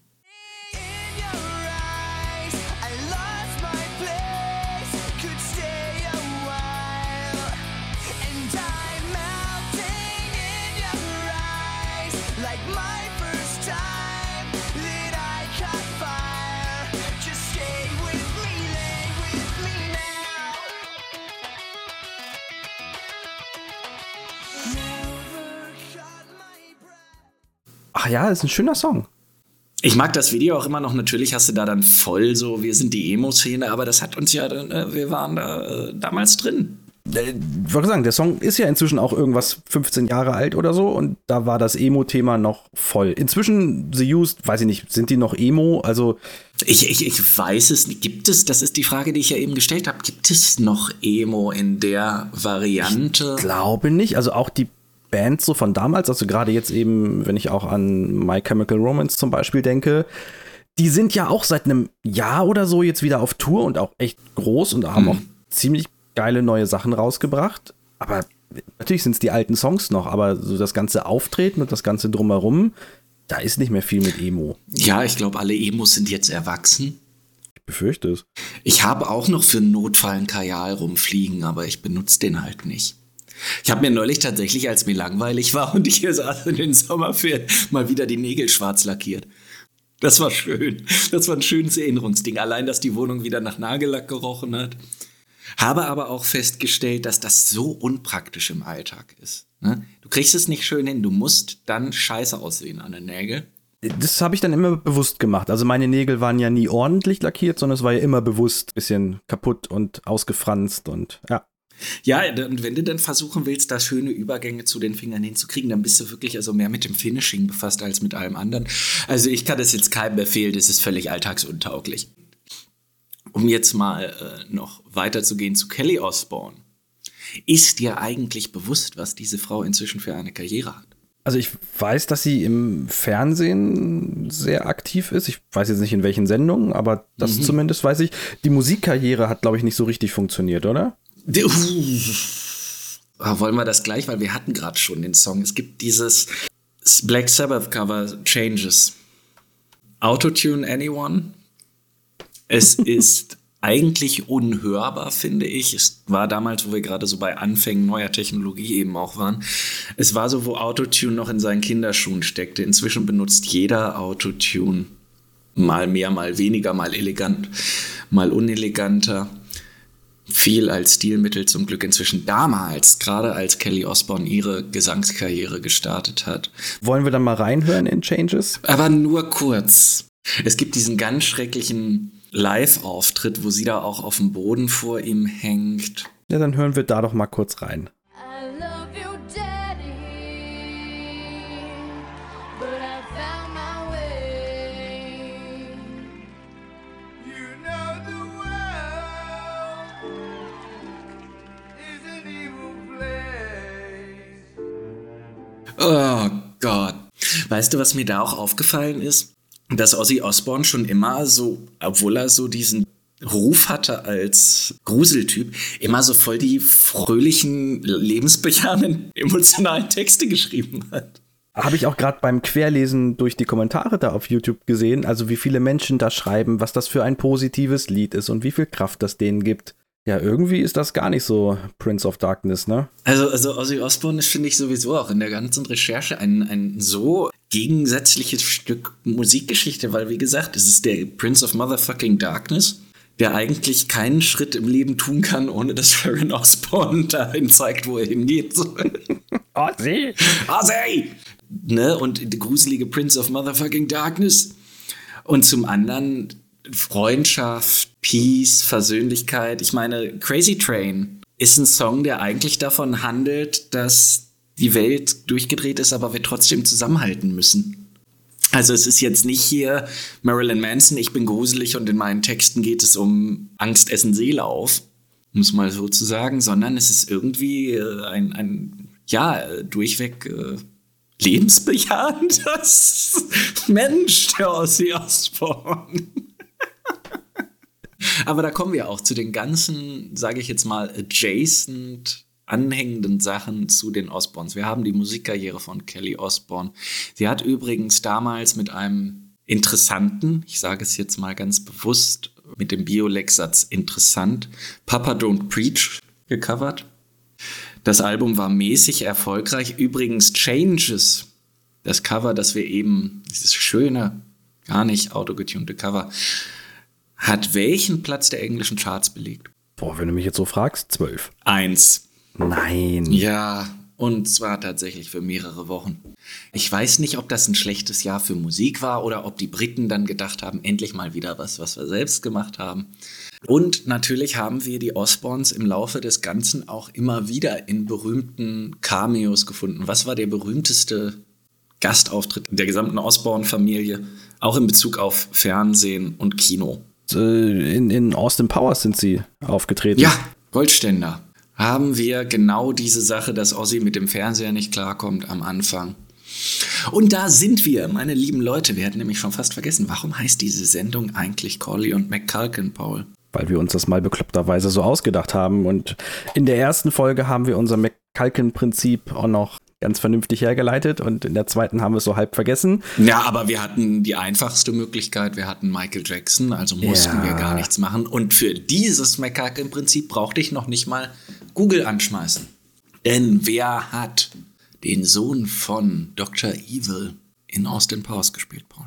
Ach ja, ist ein schöner Song. Ich mag das Video auch immer noch. Natürlich hast du da dann voll so, wir sind die Emo-Szene, aber das hat uns ja, äh, wir waren da äh, damals drin. Äh, ich wollte sagen, der Song ist ja inzwischen auch irgendwas 15 Jahre alt oder so und da war das Emo-Thema noch voll. Inzwischen, The Used, weiß ich nicht, sind die noch Emo? Also. Ich, ich, ich weiß es nicht. Gibt es, das ist die Frage, die ich ja eben gestellt habe, gibt es noch Emo in der Variante? Ich glaube nicht. Also auch die Bands so von damals, also gerade jetzt eben, wenn ich auch an My Chemical Romance zum Beispiel denke, die sind ja auch seit einem Jahr oder so jetzt wieder auf Tour und auch echt groß und haben mhm. auch ziemlich geile neue Sachen rausgebracht. Aber natürlich sind es die alten Songs noch, aber so das ganze Auftreten und das ganze drumherum, da ist nicht mehr viel mit Emo. Ja, ich glaube, alle Emos sind jetzt erwachsen. Ich befürchte es. Ich habe auch noch für einen Notfall einen Kajal rumfliegen, aber ich benutze den halt nicht. Ich habe mir neulich tatsächlich, als mir langweilig war und ich hier saß in den Sommerferien, mal wieder die Nägel schwarz lackiert. Das war schön. Das war ein schönes Erinnerungsding. Allein, dass die Wohnung wieder nach Nagellack gerochen hat. Habe aber auch festgestellt, dass das so unpraktisch im Alltag ist. Ne? Du kriegst es nicht schön hin. Du musst dann scheiße aussehen an den Nägeln. Das habe ich dann immer bewusst gemacht. Also meine Nägel waren ja nie ordentlich lackiert, sondern es war ja immer bewusst bisschen kaputt und ausgefranst und ja. Ja, und wenn du dann versuchen willst, da schöne Übergänge zu den Fingern hinzukriegen, dann bist du wirklich also mehr mit dem Finishing befasst als mit allem anderen. Also ich kann das jetzt keinem befehlen, das ist völlig alltagsuntauglich. Um jetzt mal äh, noch weiterzugehen zu Kelly Osbourne. Ist dir eigentlich bewusst, was diese Frau inzwischen für eine Karriere hat? Also ich weiß, dass sie im Fernsehen sehr aktiv ist. Ich weiß jetzt nicht in welchen Sendungen, aber das mhm. zumindest weiß ich. Die Musikkarriere hat, glaube ich, nicht so richtig funktioniert, oder? Ah, wollen wir das gleich, weil wir hatten gerade schon den Song. Es gibt dieses Black Sabbath Cover Changes. Autotune Anyone. Es ist eigentlich unhörbar, finde ich. Es war damals, wo wir gerade so bei Anfängen neuer Technologie eben auch waren. Es war so, wo Autotune noch in seinen Kinderschuhen steckte. Inzwischen benutzt jeder Autotune. Mal mehr, mal weniger, mal elegant, mal uneleganter viel als Stilmittel zum Glück inzwischen damals, gerade als Kelly Osbourne ihre Gesangskarriere gestartet hat. Wollen wir dann mal reinhören in Changes? Aber nur kurz. Es gibt diesen ganz schrecklichen Live-Auftritt, wo sie da auch auf dem Boden vor ihm hängt. Ja, dann hören wir da doch mal kurz rein. Oh Gott. Weißt du, was mir da auch aufgefallen ist? Dass Ozzy Osbourne schon immer so, obwohl er so diesen Ruf hatte als Gruseltyp, immer so voll die fröhlichen, lebensbejahenden, emotionalen Texte geschrieben hat. Habe ich auch gerade beim Querlesen durch die Kommentare da auf YouTube gesehen, also wie viele Menschen da schreiben, was das für ein positives Lied ist und wie viel Kraft das denen gibt. Ja, irgendwie ist das gar nicht so Prince of Darkness, ne? Also, also Ozzy Osbourne ist, finde ich, sowieso auch in der ganzen Recherche ein, ein so gegensätzliches Stück Musikgeschichte, weil, wie gesagt, es ist der Prince of Motherfucking Darkness, der eigentlich keinen Schritt im Leben tun kann, ohne dass Sharon Osbourne dahin zeigt, wo er hingeht. Ozzy! Ozzy! Ne? Und der gruselige Prince of Motherfucking Darkness. Und zum anderen Freundschaft, Peace, Versöhnlichkeit. Ich meine, Crazy Train ist ein Song, der eigentlich davon handelt, dass die Welt durchgedreht ist, aber wir trotzdem zusammenhalten müssen. Also es ist jetzt nicht hier Marilyn Manson, ich bin gruselig und in meinen Texten geht es um Angst, Essen, Seele auf, um es mal so zu sagen, sondern es ist irgendwie äh, ein, ein, ja, durchweg äh, lebensbejahendes Mensch, der Ossi Osborne. Aber da kommen wir auch zu den ganzen, sage ich jetzt mal, adjacent anhängenden Sachen zu den Osborns. Wir haben die Musikkarriere von Kelly Osborne. Sie hat übrigens damals mit einem interessanten, ich sage es jetzt mal ganz bewusst, mit dem Biolex-Satz interessant, Papa Don't Preach gecovert. Das Album war mäßig erfolgreich. Übrigens Changes, das Cover, das wir eben, dieses schöne, gar nicht autogetunte Cover, hat welchen Platz der englischen Charts belegt? Boah, wenn du mich jetzt so fragst, zwölf. Eins. Nein. Ja, und zwar tatsächlich für mehrere Wochen. Ich weiß nicht, ob das ein schlechtes Jahr für Musik war oder ob die Briten dann gedacht haben, endlich mal wieder was, was wir selbst gemacht haben. Und natürlich haben wir die Osborns im Laufe des Ganzen auch immer wieder in berühmten Cameos gefunden. Was war der berühmteste Gastauftritt der gesamten Osborne-Familie, auch in Bezug auf Fernsehen und Kino? Äh, in, in Austin Powers sind sie aufgetreten. Ja, Goldständer. Haben wir genau diese Sache, dass Ozzy mit dem Fernseher nicht klarkommt am Anfang. Und da sind wir, meine lieben Leute. Wir hatten nämlich schon fast vergessen, warum heißt diese Sendung eigentlich Corley und McCulkin, Paul? Weil wir uns das mal bekloppterweise so ausgedacht haben. Und in der ersten Folge haben wir unser McCulkin-Prinzip auch noch ganz vernünftig hergeleitet und in der zweiten haben wir es so halb vergessen. Ja, aber wir hatten die einfachste Möglichkeit, wir hatten Michael Jackson, also mussten ja. wir gar nichts machen. Und für dieses Mekak im Prinzip brauchte ich noch nicht mal Google anschmeißen. Denn wer hat den Sohn von Dr. Evil in Austin Powers gespielt, Paul?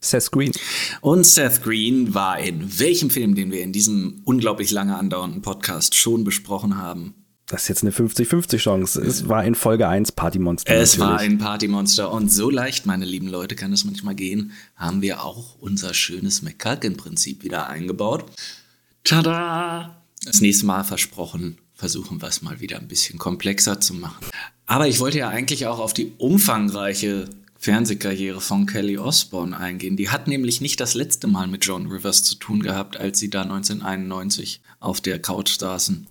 Seth Green. Und Seth Green war in welchem Film, den wir in diesem unglaublich lange andauernden Podcast schon besprochen haben, das ist jetzt eine 50-50 Chance. Es war in Folge 1 Partymonster. Es natürlich. war ein Partymonster. Und so leicht, meine lieben Leute, kann es manchmal gehen, haben wir auch unser schönes McCulkin-Prinzip wieder eingebaut. Tada! Das nächste Mal versprochen, versuchen wir es mal wieder ein bisschen komplexer zu machen. Aber ich wollte ja eigentlich auch auf die umfangreiche Fernsehkarriere von Kelly Osbourne eingehen. Die hat nämlich nicht das letzte Mal mit Joan Rivers zu tun gehabt, als sie da 1991 auf der Couch saßen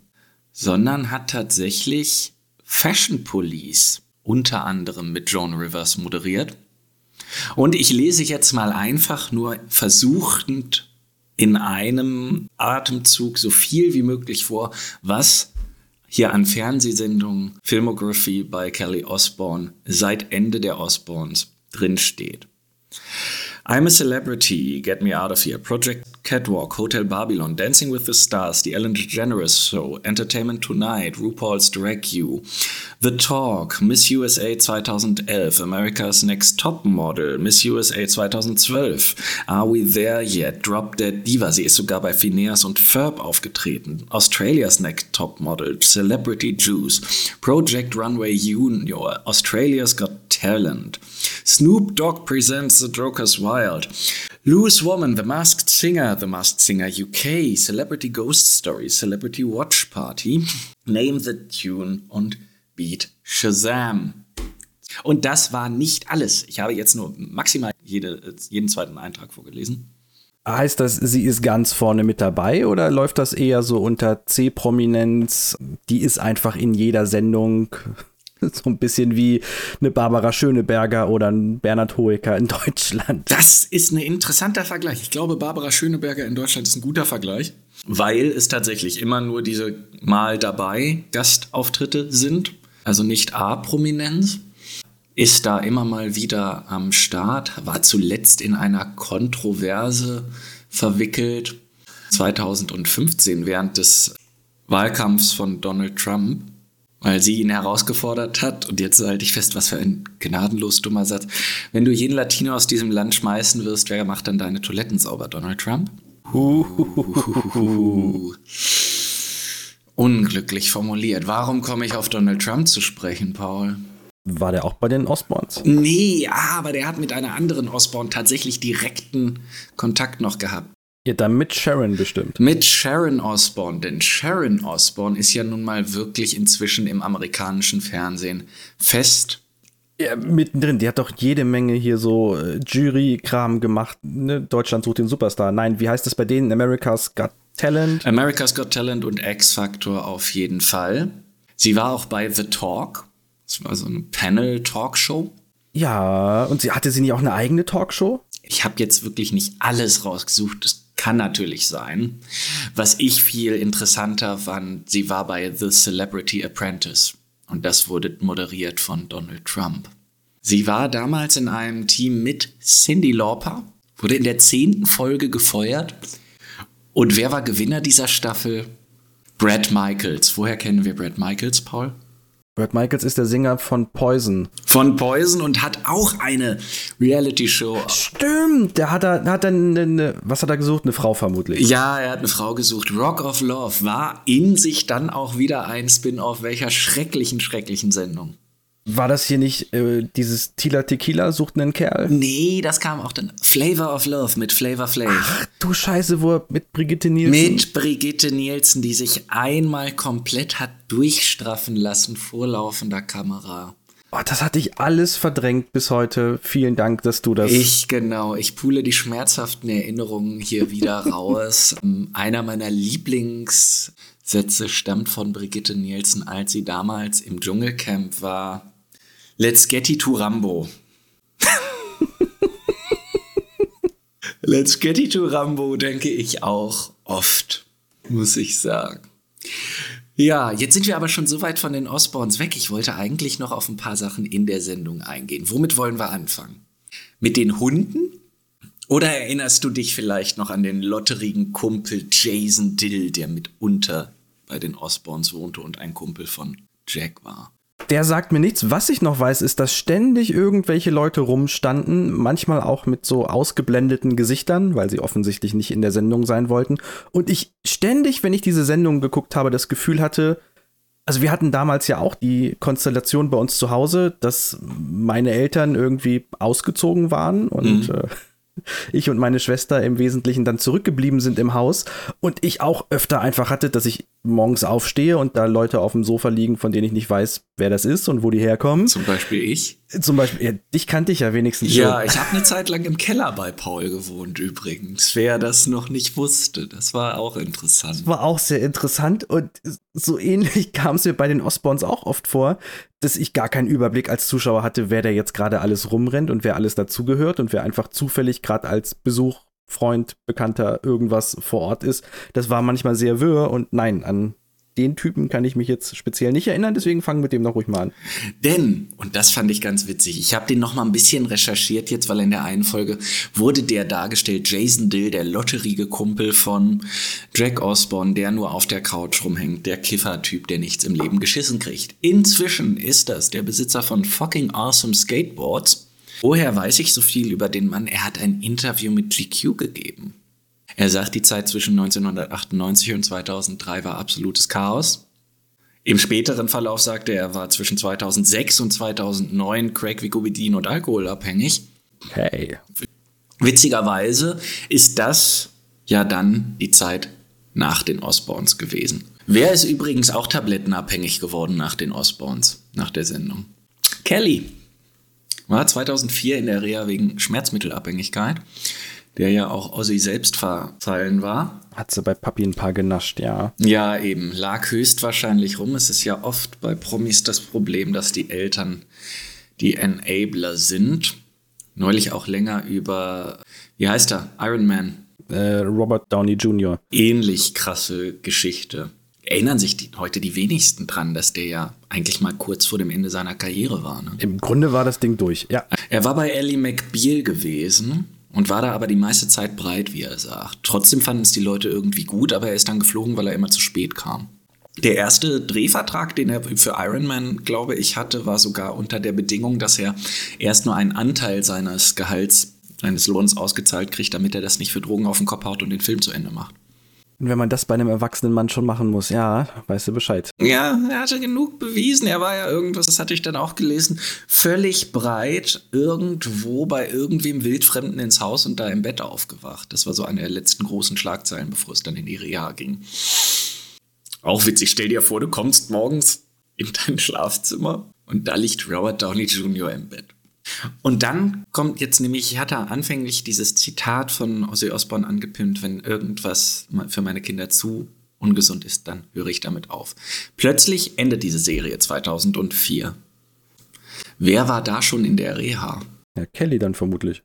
sondern hat tatsächlich Fashion Police unter anderem mit Joan Rivers moderiert. Und ich lese jetzt mal einfach nur versuchend in einem Atemzug so viel wie möglich vor, was hier an Fernsehsendungen Filmography bei Kelly Osbourne seit Ende der Osbournes drinsteht. I'm a Celebrity, Get Me Out of Here, Project Catwalk, Hotel Babylon, Dancing with the Stars, The Ellen DeGeneres Show, Entertainment Tonight, RuPaul's Drag You, The Talk, Miss USA 2011, America's Next Top Model, Miss USA 2012, Are We There Yet, Drop Dead Diva, sie ist sogar bei Phineas und Ferb aufgetreten, Australia's Next Top Model, Celebrity Juice, Project Runway Junior, Australia's Got Talent, Snoop Dogg presents The Joker's Wild. Loose Woman, The Masked Singer, The Masked Singer UK, Celebrity Ghost Story, Celebrity Watch Party, Name the Tune und Beat Shazam. Und das war nicht alles. Ich habe jetzt nur maximal jede, jeden zweiten Eintrag vorgelesen. Heißt das, sie ist ganz vorne mit dabei oder läuft das eher so unter C-Prominenz? Die ist einfach in jeder Sendung So ein bisschen wie eine Barbara Schöneberger oder ein Bernhard Hoeker in Deutschland. Das ist ein interessanter Vergleich. Ich glaube, Barbara Schöneberger in Deutschland ist ein guter Vergleich, weil es tatsächlich immer nur diese Mal dabei Gastauftritte sind, also nicht A-Prominenz. ist da immer mal wieder am Start, war zuletzt in einer Kontroverse verwickelt. 2015 während des Wahlkampfs von Donald Trump, weil sie ihn herausgefordert hat. Und jetzt halte ich fest, was für ein gnadenlos dummer Satz. Wenn du jeden Latino aus diesem Land schmeißen wirst, wer macht dann deine Toiletten sauber, Donald Trump? Unglücklich formuliert. Warum komme ich auf Donald Trump zu sprechen, Paul? War der auch bei den Osborns? Nee, aber der hat mit einer anderen Osborn tatsächlich direkten Kontakt noch gehabt. Ja, dann mit Sharon bestimmt. Mit Sharon Osborn, denn Sharon Osborn ist ja nun mal wirklich inzwischen im amerikanischen Fernsehen fest. Ja, mittendrin, die hat doch jede Menge hier so äh, Jury-Kram gemacht. Ne? Deutschland sucht den Superstar. Nein, wie heißt das bei denen? America's Got Talent? America's Got Talent und X-Factor auf jeden Fall. Sie war auch bei The Talk. Das war so eine Panel-Talkshow. Ja, und sie hatte sie nicht auch eine eigene Talkshow? Ich habe jetzt wirklich nicht alles rausgesucht. Das kann natürlich sein. Was ich viel interessanter fand, sie war bei The Celebrity Apprentice. Und das wurde moderiert von Donald Trump. Sie war damals in einem Team mit Cindy Lauper, wurde in der zehnten Folge gefeuert. Und wer war Gewinner dieser Staffel? Brad Michaels. Woher kennen wir Brad Michaels, Paul? Brad Michaels ist der Sänger von Poison. Von Poison und hat auch eine Reality-Show. Stimmt, der hat da, hat dann eine, was hat er gesucht? Eine Frau vermutlich. Ja, er hat eine Frau gesucht. Rock of Love war in sich dann auch wieder ein Spin-off welcher schrecklichen, schrecklichen Sendung. War das hier nicht äh, dieses Tila Tequila sucht einen Kerl? Nee, das kam auch dann. Flavor of Love mit Flavor Flav. Ach du Scheiße, wo er mit Brigitte Nielsen. Mit Brigitte Nielsen, die sich einmal komplett hat durchstraffen lassen vor laufender Kamera. Oh, das hatte ich alles verdrängt bis heute. Vielen Dank, dass du das. Ich genau. Ich pule die schmerzhaften Erinnerungen hier wieder raus. Ähm, einer meiner Lieblingssätze stammt von Brigitte Nielsen, als sie damals im Dschungelcamp war. Let's get it to Rambo. Let's get it to Rambo, denke ich auch oft, muss ich sagen. Ja, jetzt sind wir aber schon so weit von den Osborns weg. Ich wollte eigentlich noch auf ein paar Sachen in der Sendung eingehen. Womit wollen wir anfangen? Mit den Hunden? Oder erinnerst du dich vielleicht noch an den lotterigen Kumpel Jason Dill, der mitunter bei den Osborns wohnte und ein Kumpel von Jack war? Der sagt mir nichts. Was ich noch weiß, ist, dass ständig irgendwelche Leute rumstanden, manchmal auch mit so ausgeblendeten Gesichtern, weil sie offensichtlich nicht in der Sendung sein wollten. Und ich ständig, wenn ich diese Sendung geguckt habe, das Gefühl hatte, also wir hatten damals ja auch die Konstellation bei uns zu Hause, dass meine Eltern irgendwie ausgezogen waren und mhm. äh, ich und meine Schwester im Wesentlichen dann zurückgeblieben sind im Haus und ich auch öfter einfach hatte, dass ich morgens aufstehe und da Leute auf dem Sofa liegen, von denen ich nicht weiß, wer das ist und wo die herkommen. Zum Beispiel ich. Zum Beispiel, ja, dich kannte ich ja wenigstens ja, schon. ich habe eine Zeit lang im Keller bei Paul gewohnt übrigens. Wer das noch nicht wusste, das war auch interessant. Das war auch sehr interessant und so ähnlich kam es mir bei den Osborns auch oft vor, dass ich gar keinen Überblick als Zuschauer hatte, wer da jetzt gerade alles rumrennt und wer alles dazugehört und wer einfach zufällig gerade als Besuch Freund, Bekannter, irgendwas vor Ort ist. Das war manchmal sehr wirr und nein, an den Typen kann ich mich jetzt speziell nicht erinnern, deswegen fangen wir mit dem noch ruhig mal an. Denn, und das fand ich ganz witzig, ich habe den noch mal ein bisschen recherchiert jetzt, weil in der einen Folge wurde der dargestellt, Jason Dill, der lotterige Kumpel von Jack Osborne, der nur auf der Couch rumhängt, der Kiffer-Typ, der nichts im Leben geschissen kriegt. Inzwischen ist das der Besitzer von fucking awesome Skateboards Woher weiß ich so viel über den Mann? Er hat ein Interview mit GQ gegeben. Er sagt, die Zeit zwischen 1998 und 2003 war absolutes Chaos. Im späteren Verlauf sagte er, er war zwischen 2006 und 2009 Crack, Vicodin und Alkohol abhängig. Hey. Witzigerweise ist das ja dann die Zeit nach den Osborns gewesen. Wer ist übrigens auch tablettenabhängig geworden nach den Osborns, nach der Sendung? Kelly. War 2004 in der Reha wegen Schmerzmittelabhängigkeit, der ja auch Ossi selbst verfallen war. Hat sie bei Papi ein paar genascht, ja. Ja, eben. Lag höchstwahrscheinlich rum. Es ist ja oft bei Promis das Problem, dass die Eltern die Enabler sind. Neulich auch länger über, wie heißt er? Iron Man. Äh, Robert Downey Jr. Ähnlich krasse Geschichte. erinnern sich die, heute die wenigsten dran, dass der ja eigentlich mal kurz vor dem Ende seiner Karriere war. Ne? Im Grunde war das Ding durch, ja. Er war bei Ellie McBeal gewesen und war da aber die meiste Zeit breit, wie er sagt. Trotzdem fanden es die Leute irgendwie gut, aber er ist dann geflogen, weil er immer zu spät kam. Der erste Drehvertrag, den er für Iron Man, glaube ich, hatte, war sogar unter der Bedingung, dass er erst nur einen Anteil seines Gehalts, seines Lohns ausgezahlt kriegt, damit er das nicht für Drogen auf den Kopf haut und den Film zu Ende macht. Und wenn man das bei einem erwachsenen Mann schon machen muss, ja, weißt du Bescheid. Ja, er hatte genug bewiesen. Er war ja irgendwas, das hatte ich dann auch gelesen, völlig breit irgendwo bei irgendwem Wildfremden ins Haus und da im Bett aufgewacht. Das war so eine der letzten großen Schlagzeilen, bevor es dann in die Reha ging. Auch witzig, stell dir vor, du kommst morgens in dein Schlafzimmer und da liegt Robert Downey Jr. im Bett. Und dann kommt jetzt nämlich, ich hatte anfänglich dieses Zitat von Ozzy Osbourne angepimpt, wenn irgendwas für meine Kinder zu ungesund ist, dann höre ich damit auf. Plötzlich endet diese Serie 2004. Wer war da schon in der Reha? Ja, Kelly dann vermutlich.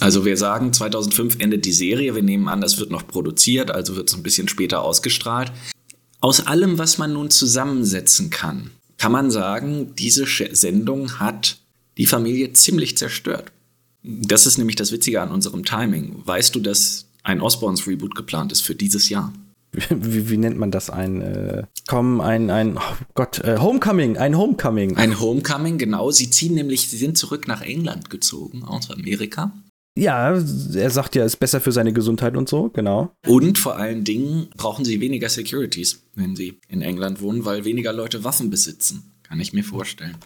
Also wir sagen, 2005 endet die Serie, wir nehmen an, das wird noch produziert, also wird es ein bisschen später ausgestrahlt. Aus allem, was man nun zusammensetzen kann, kann man sagen, diese Sendung hat die Familie ziemlich zerstört. Das ist nämlich das Witzige an unserem Timing. Weißt du, dass ein Osborns Reboot geplant ist für dieses Jahr? Wie, wie nennt man das? Ein, äh, komm, ein, ein, oh Gott, äh, Homecoming, ein Homecoming. Ein Homecoming, genau. Sie ziehen nämlich, sie sind zurück nach England gezogen, aus Amerika. Ja, er sagt ja, ist besser für seine Gesundheit und so, genau. Und vor allen Dingen brauchen sie weniger Securities, wenn sie in England wohnen, weil weniger Leute Waffen besitzen. Kann ich mir vorstellen.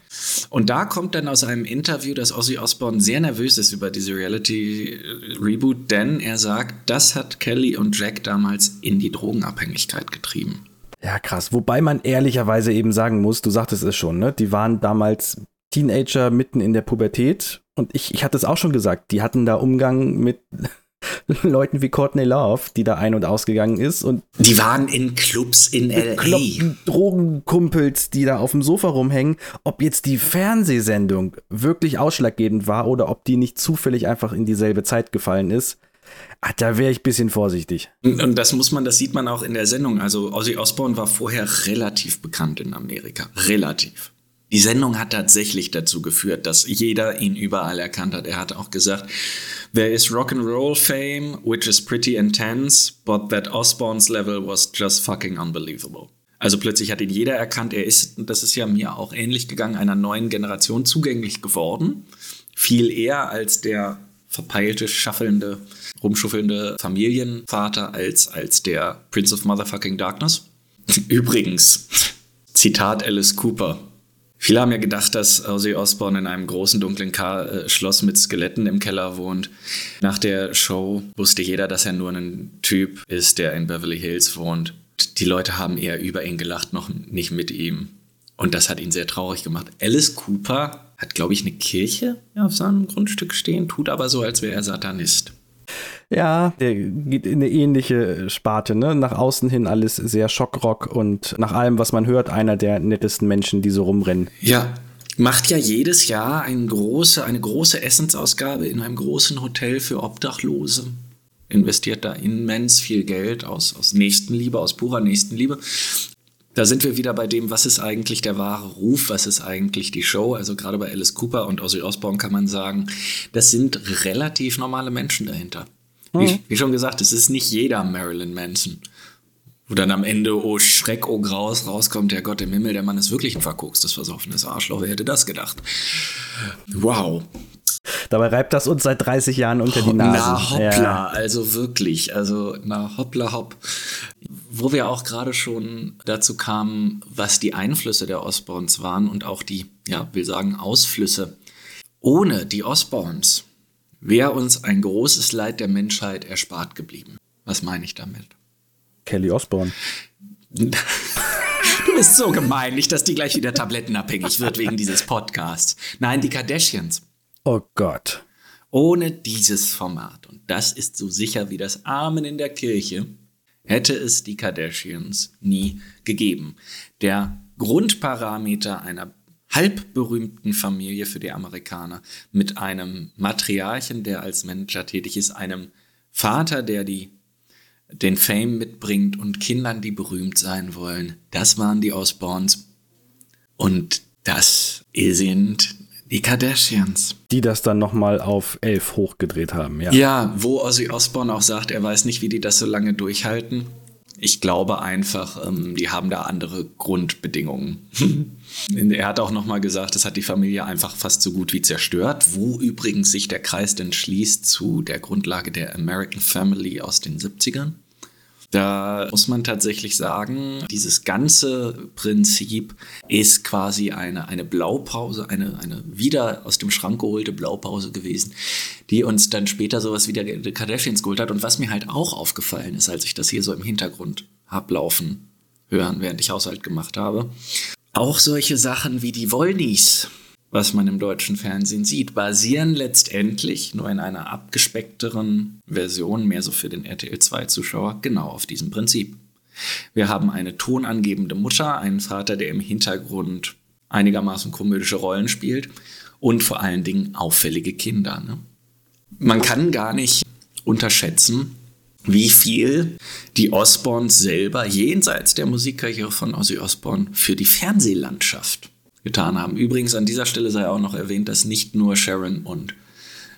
Und da kommt dann aus einem Interview, dass Ozzy Osbourne sehr nervös ist über diese Reality-Reboot, denn er sagt, das hat Kelly und Jack damals in die Drogenabhängigkeit getrieben. Ja, krass. Wobei man ehrlicherweise eben sagen muss, du sagtest es schon, ne? Die waren damals Teenager mitten in der Pubertät. Und ich, ich hatte es auch schon gesagt, die hatten da Umgang mit Leuten wie Courtney Love, die da ein- und ausgegangen ist. Und die waren in Clubs in L.A. Drogenkumpels, die da auf dem Sofa rumhängen. Ob jetzt die Fernsehsendung wirklich ausschlaggebend war oder ob die nicht zufällig einfach in dieselbe Zeit gefallen ist, ach, da wäre ich ein bisschen vorsichtig. Und das muss man, das sieht man auch in der Sendung. Also Ozzy Osbourne war vorher relativ bekannt in Amerika. Relativ. Die Sendung hat tatsächlich dazu geführt, dass jeder ihn überall erkannt hat. Er hat auch gesagt, There is rock and roll fame, which is pretty intense, but that Osborns level was just fucking unbelievable. Also plötzlich hat ihn jeder erkannt. Er ist, das ist ja mir auch ähnlich gegangen, einer neuen Generation zugänglich geworden. Viel eher als der verpeilte, schaffelnde, rumschuffelnde Familienvater als, als der Prince of Motherfucking Darkness. Übrigens, Zitat Alice Cooper. Viele haben ja gedacht, dass Ozzy Osbourne in einem großen dunklen Ka äh, Schloss mit Skeletten im Keller wohnt. Nach der Show wusste jeder, dass er nur ein Typ ist, der in Beverly Hills wohnt. Die Leute haben eher über ihn gelacht, noch nicht mit ihm. Und das hat ihn sehr traurig gemacht. Alice Cooper hat, glaube ich, eine Kirche auf seinem Grundstück stehen, tut aber so, als wäre er Satanist. Ja, der geht in eine ähnliche Sparte, ne? Nach außen hin alles sehr Schockrock und nach allem, was man hört, einer der nettesten Menschen, die so rumrennen. Ja, macht ja jedes Jahr eine große, eine große Essensausgabe in einem großen Hotel für Obdachlose. Investiert da immens viel Geld aus, aus Nächstenliebe, aus purer Nächstenliebe. Da sind wir wieder bei dem, was ist eigentlich der wahre Ruf, was ist eigentlich die Show. Also gerade bei Alice Cooper und Ozzy Osbourne kann man sagen, das sind relativ normale Menschen dahinter. Wie, mhm. wie, schon gesagt, es ist nicht jeder Marilyn Manson. Wo dann am Ende, oh Schreck, oh Graus, rauskommt, der Gott im Himmel, der Mann ist wirklich ein verkokstes, versoffenes Arschloch. Wer hätte das gedacht? Wow. Dabei reibt das uns seit 30 Jahren unter die Nase. Na hoppla, ja. also wirklich, also na hoppla hopp. Wo wir auch gerade schon dazu kamen, was die Einflüsse der Osborns waren und auch die, ja, will sagen, Ausflüsse. Ohne die Osborns wäre uns ein großes Leid der Menschheit erspart geblieben. Was meine ich damit? Kelly Osborne. Du bist so gemein, nicht, dass die gleich wieder tablettenabhängig wird wegen dieses Podcasts. Nein, die Kardashians. Oh Gott. Ohne dieses Format, und das ist so sicher wie das Amen in der Kirche, hätte es die Kardashians nie gegeben. Der Grundparameter einer halbberühmten Familie für die Amerikaner mit einem Matriarchen, der als Manager tätig ist, einem Vater, der die den Fame mitbringt und Kindern, die berühmt sein wollen. Das waren die Osborns. Und das sind die Kardashians. Die das dann nochmal auf elf hochgedreht haben, ja. Ja, wo Ozzy Osbourne auch sagt, er weiß nicht, wie die das so lange durchhalten. Ich glaube einfach, ähm, die haben da andere Grundbedingungen. er hat auch nochmal gesagt, das hat die Familie einfach fast so gut wie zerstört, wo übrigens sich der Kreis dann schließt zu der Grundlage der American Family aus den 70ern. Da muss man tatsächlich sagen, dieses ganze Prinzip ist quasi eine, eine Blaupause, eine, eine wieder aus dem Schrank geholte Blaupause gewesen, die uns dann später sowas wie der Kardashians geholt hat. Und was mir halt auch aufgefallen ist, als ich das hier so im Hintergrund ablaufen hören, während ich Haushalt gemacht habe, auch solche Sachen wie die Wollnies was man im deutschen Fernsehen sieht, basieren letztendlich nur in einer abgespeckteren Version, mehr so für den RTL 2-Zuschauer, genau auf diesem Prinzip. Wir haben eine tonangebende Mutter, einen Vater, der im Hintergrund einigermaßen komödische Rollen spielt und vor allen Dingen auffällige Kinder. Ne? Man kann gar nicht unterschätzen, wie viel die Osborns selber jenseits der Musikkarriere von Ozzy Osbourne für die Fernsehlandschaft getan haben. Übrigens an dieser Stelle sei auch noch erwähnt, dass nicht nur Sharon und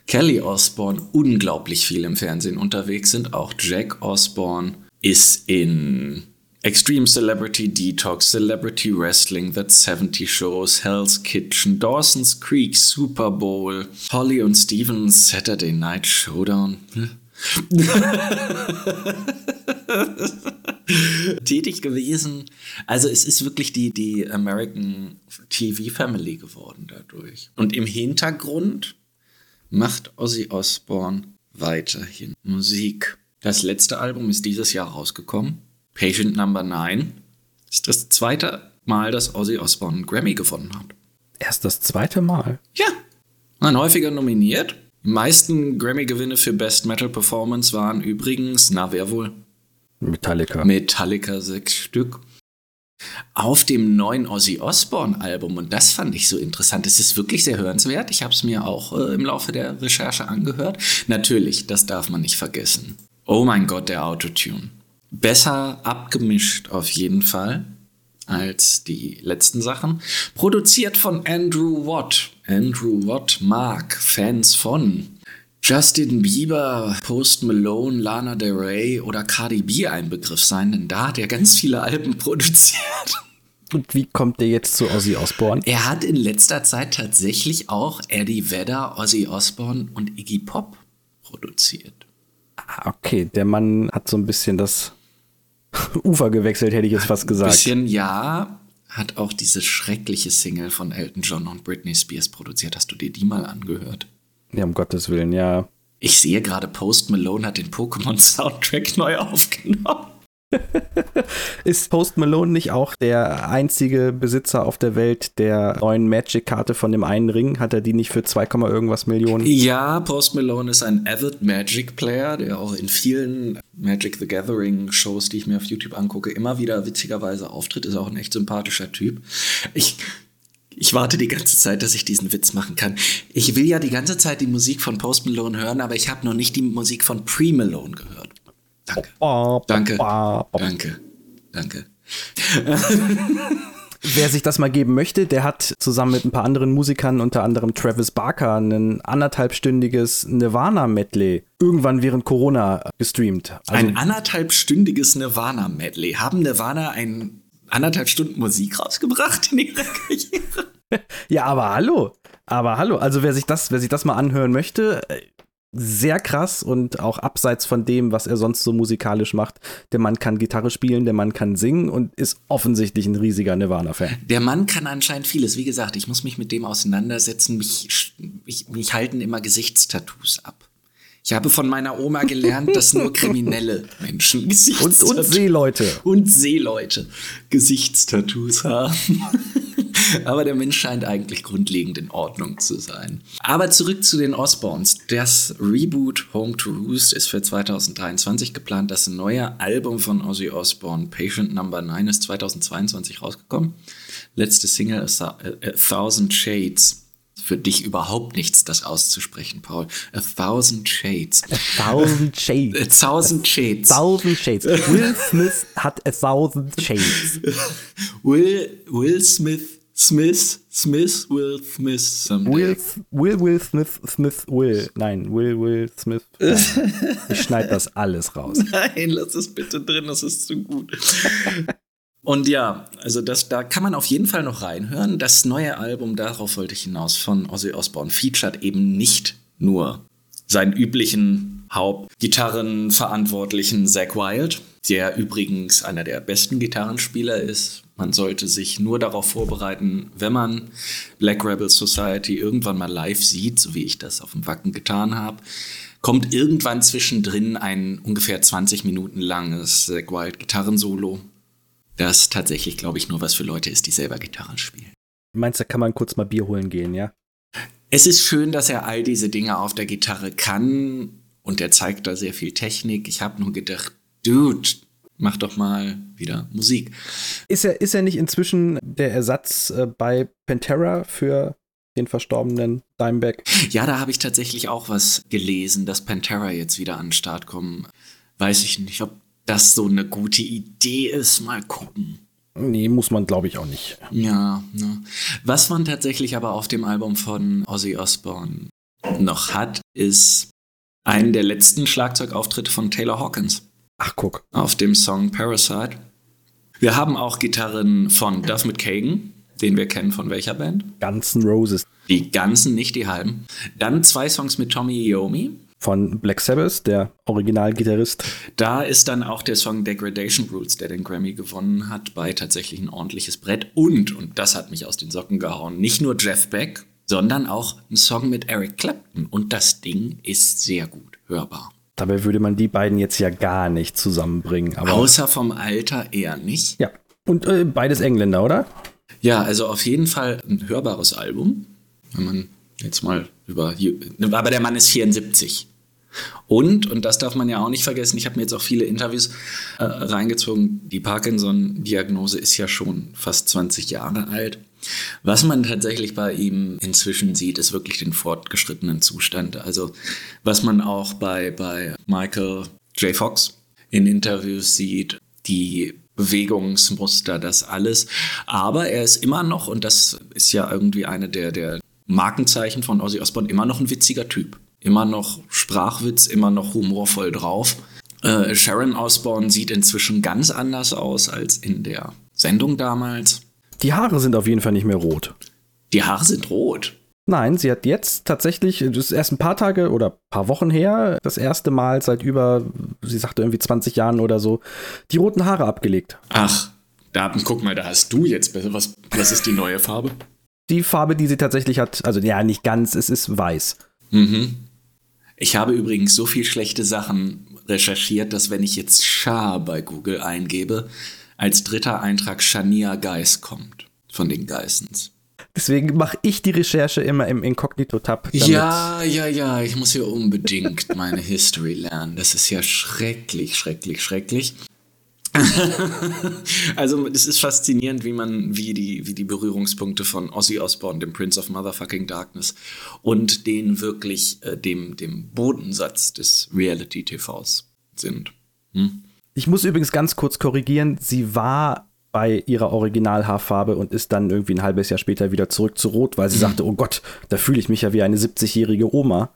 Kelly Osbourne unglaublich viel im Fernsehen unterwegs sind. Auch Jack Osbourne ist in Extreme Celebrity Detox, Celebrity Wrestling, That 70 Shows, Hell's Kitchen, Dawson's Creek, Super Bowl, Holly und Stevens, Saturday Night Showdown. tätig gewesen. Also es ist wirklich die, die American TV Family geworden dadurch. Und im Hintergrund macht Ozzy Osbourne weiterhin Musik. Das letzte Album ist dieses Jahr rausgekommen. Patient Number 9 ist das zweite Mal, dass Ozzy Osbourne einen Grammy gewonnen hat. Erst das zweite Mal? Ja. Man häufiger nominiert. Die meisten Grammy-Gewinne für Best Metal Performance waren übrigens, na wer wohl? Metallica. Metallica sechs Stück. Auf dem neuen Ozzy Osbourne Album, und das fand ich so interessant, es ist wirklich sehr hörenswert. Ich habe es mir auch äh, im Laufe der Recherche angehört. Natürlich, das darf man nicht vergessen. Oh mein Gott, der Autotune. Besser abgemischt auf jeden Fall als die letzten Sachen. Produziert von Andrew Watt. Andrew Watt mag Fans von Justin Bieber, Post Malone, Lana Del Rey oder Cardi B ein Begriff sein, denn da hat er ganz viele Alben produziert. Und wie kommt der jetzt zu Ozzy Osbourne? Er hat in letzter Zeit tatsächlich auch Eddie Vedder, Ozzy Osbourne und Iggy Pop produziert. Ah, okay, der Mann hat so ein bisschen das Ufer gewechselt, hätte ich jetzt fast gesagt. Ein bisschen, ja. Hat auch diese schreckliche Single von Elton John und Britney Spears produziert. Hast du dir die mal angehört? Ja, um Gottes Willen, ja. Ich sehe gerade, Post Malone hat den Pokémon-Soundtrack neu aufgenommen. Ist Post Malone nicht auch der einzige Besitzer auf der Welt der neuen Magic-Karte von dem einen Ring? Hat er die nicht für 2, irgendwas Millionen? Ja, Post Malone ist ein avid Magic-Player, der auch in vielen Magic the Gathering-Shows, die ich mir auf YouTube angucke, immer wieder witzigerweise auftritt. Ist auch ein echt sympathischer Typ. Ich ich warte die ganze Zeit, dass ich diesen Witz machen kann. Ich will ja die ganze Zeit die Musik von Post Malone hören, aber ich habe noch nicht die Musik von Pre Malone gehört. Danke. Danke. Danke. Danke. Wer sich das mal geben möchte, der hat zusammen mit ein paar anderen Musikern, unter anderem Travis Barker, ein anderthalbstündiges Nirvana-Medley irgendwann während Corona gestreamt. Also ein anderthalbstündiges Nirvana-Medley. Haben Nirvana ein anderthalb Stunden Musik rausgebracht in ihrer Karriere. ja, aber hallo. Aber hallo. Also wer sich das, wer sich das mal anhören möchte, äh, sehr krass und auch abseits von dem, was er sonst so musikalisch macht. Der Mann kann Gitarre spielen, der Mann kann singen und ist offensichtlich ein riesiger Nirvana-Fan. Der Mann kann anscheinend vieles. Wie gesagt, ich muss mich mit dem auseinandersetzen. Mich, mich, mich halten immer Gesichtstattoos ab. Ich habe von meiner Oma gelernt, dass nur kriminelle Menschen Gesichtstattoos und, und Seeleute und Seeleute Gesichtstattoos haben. Aber der Mensch scheint eigentlich grundlegend in Ordnung zu sein. Aber zurück zu den Osborns. Das Reboot Home to Roost ist für 2023 geplant. Das neue Album von Ozzy Osbourne, Patient Number 9, ist 2022 rausgekommen. Letzte Single ist A Thousand Shades für dich überhaupt nichts, das auszusprechen, Paul. A thousand shades. Thousand Shades. A thousand shades. Thousand Shades. Will Smith hat a thousand shades. Will, Will Smith, Smith, Smith, Will Smith, someday. Will, Will, Will Smith, Smith, Will. Nein, Will, Will Smith. Nein. Ich schneide das alles raus. Nein, lass es bitte drin, das ist zu gut. Und ja, also das, da kann man auf jeden Fall noch reinhören. Das neue Album, darauf wollte ich hinaus, von Ozzy Osbourne, featured eben nicht nur seinen üblichen Hauptgitarrenverantwortlichen Zach Wild, der übrigens einer der besten Gitarrenspieler ist. Man sollte sich nur darauf vorbereiten, wenn man Black Rebel Society irgendwann mal live sieht, so wie ich das auf dem Wacken getan habe, kommt irgendwann zwischendrin ein ungefähr 20 Minuten langes Zach Wild Gitarrensolo, das tatsächlich, glaube ich, nur was für Leute ist, die selber Gitarren spielen. Meinst du, da kann man kurz mal Bier holen gehen, ja? Es ist schön, dass er all diese Dinge auf der Gitarre kann und er zeigt da sehr viel Technik. Ich habe nur gedacht, Dude, mach doch mal wieder Musik. Ist er, ist er nicht inzwischen der Ersatz äh, bei Pantera für den verstorbenen Dimebag? Ja, da habe ich tatsächlich auch was gelesen, dass Pantera jetzt wieder an den Start kommen. Weiß ich nicht, ob das so eine gute Idee ist. Mal gucken. Nee, muss man, glaube ich, auch nicht. Ja, ne. Was man tatsächlich aber auf dem Album von Ozzy Osbourne noch hat, ist einen der letzten Schlagzeugauftritte von Taylor Hawkins Ach, guck. auf dem Song Parasite. Wir haben auch Gitarren von Duff McKagan, den wir kennen von welcher Band? Guns N' Roses Die ganzen, nicht die halben. Dann zwei Songs mit Tommy Iommi. Von Black Sabbath, der Originalgitarrist. Da ist dann auch der Song Degradation Rules, der den Grammy gewonnen hat, bei tatsächlich ein ordentliches Brett. Und, und das hat mich aus den Socken gehauen, nicht nur Jeff Beck, sondern auch ein Song mit Eric Clapton. Und das Ding ist sehr gut hörbar. Dabei würde man die beiden jetzt ja gar nicht zusammenbringen. Aber Außer vom Alter eher nicht. ja. Und äh, beides Engländer, oder? Ja, also auf jeden Fall ein hörbares Album, wenn man jetzt mal über. Aber der Mann ist 74. Und, und das darf man ja auch nicht vergessen, ich habe mir jetzt auch viele Interviews äh, reingezogen, die Parkinson-Diagnose ist ja schon fast 20 Jahre alt. Was man tatsächlich bei ihm inzwischen sieht, ist wirklich den fortgeschrittenen Zustand. Also was man auch bei, bei Michael J. Fox in Interviews sieht, die Bewegungsmuster, das alles. Aber er ist immer noch, und das ist ja irgendwie eine der, der Markenzeichen von Ozzy Osbourne, immer noch ein witziger Typ. Immer noch Sprachwitz, immer noch humorvoll drauf. Äh, Sharon Osbourne sieht inzwischen ganz anders aus als in der Sendung damals. Die Haare sind auf jeden Fall nicht mehr rot. Die Haare sind rot. Nein, sie hat jetzt tatsächlich, das ist erst ein paar Tage oder ein paar Wochen her, das erste Mal seit über, sie sagte irgendwie 20 Jahren oder so, die roten Haare abgelegt. Ach, da, guck mal, da hast du jetzt besser. Was, was ist die neue Farbe? Die Farbe, die sie tatsächlich hat, also ja, nicht ganz, es ist weiß. Mhm. Ich habe übrigens so viel schlechte Sachen recherchiert, dass wenn ich jetzt Schar bei Google eingebe, als dritter Eintrag Shania Geis kommt von den Geissens. Deswegen mache ich die Recherche immer im Inkognito-Tab. Ja, ja, ja, ich muss hier unbedingt meine History lernen. Das ist ja schrecklich, schrecklich, schrecklich. also es ist faszinierend, wie man, wie die, wie die Berührungspunkte von Ozzy Osbourne, dem Prince of Motherfucking Darkness und den wirklich äh, dem, dem Bodensatz des Reality-TVs sind. Hm? Ich muss übrigens ganz kurz korrigieren, sie war bei ihrer Originalhaarfarbe und ist dann irgendwie ein halbes Jahr später wieder zurück zu Rot, weil sie sagte, oh Gott, da fühle ich mich ja wie eine 70-jährige Oma.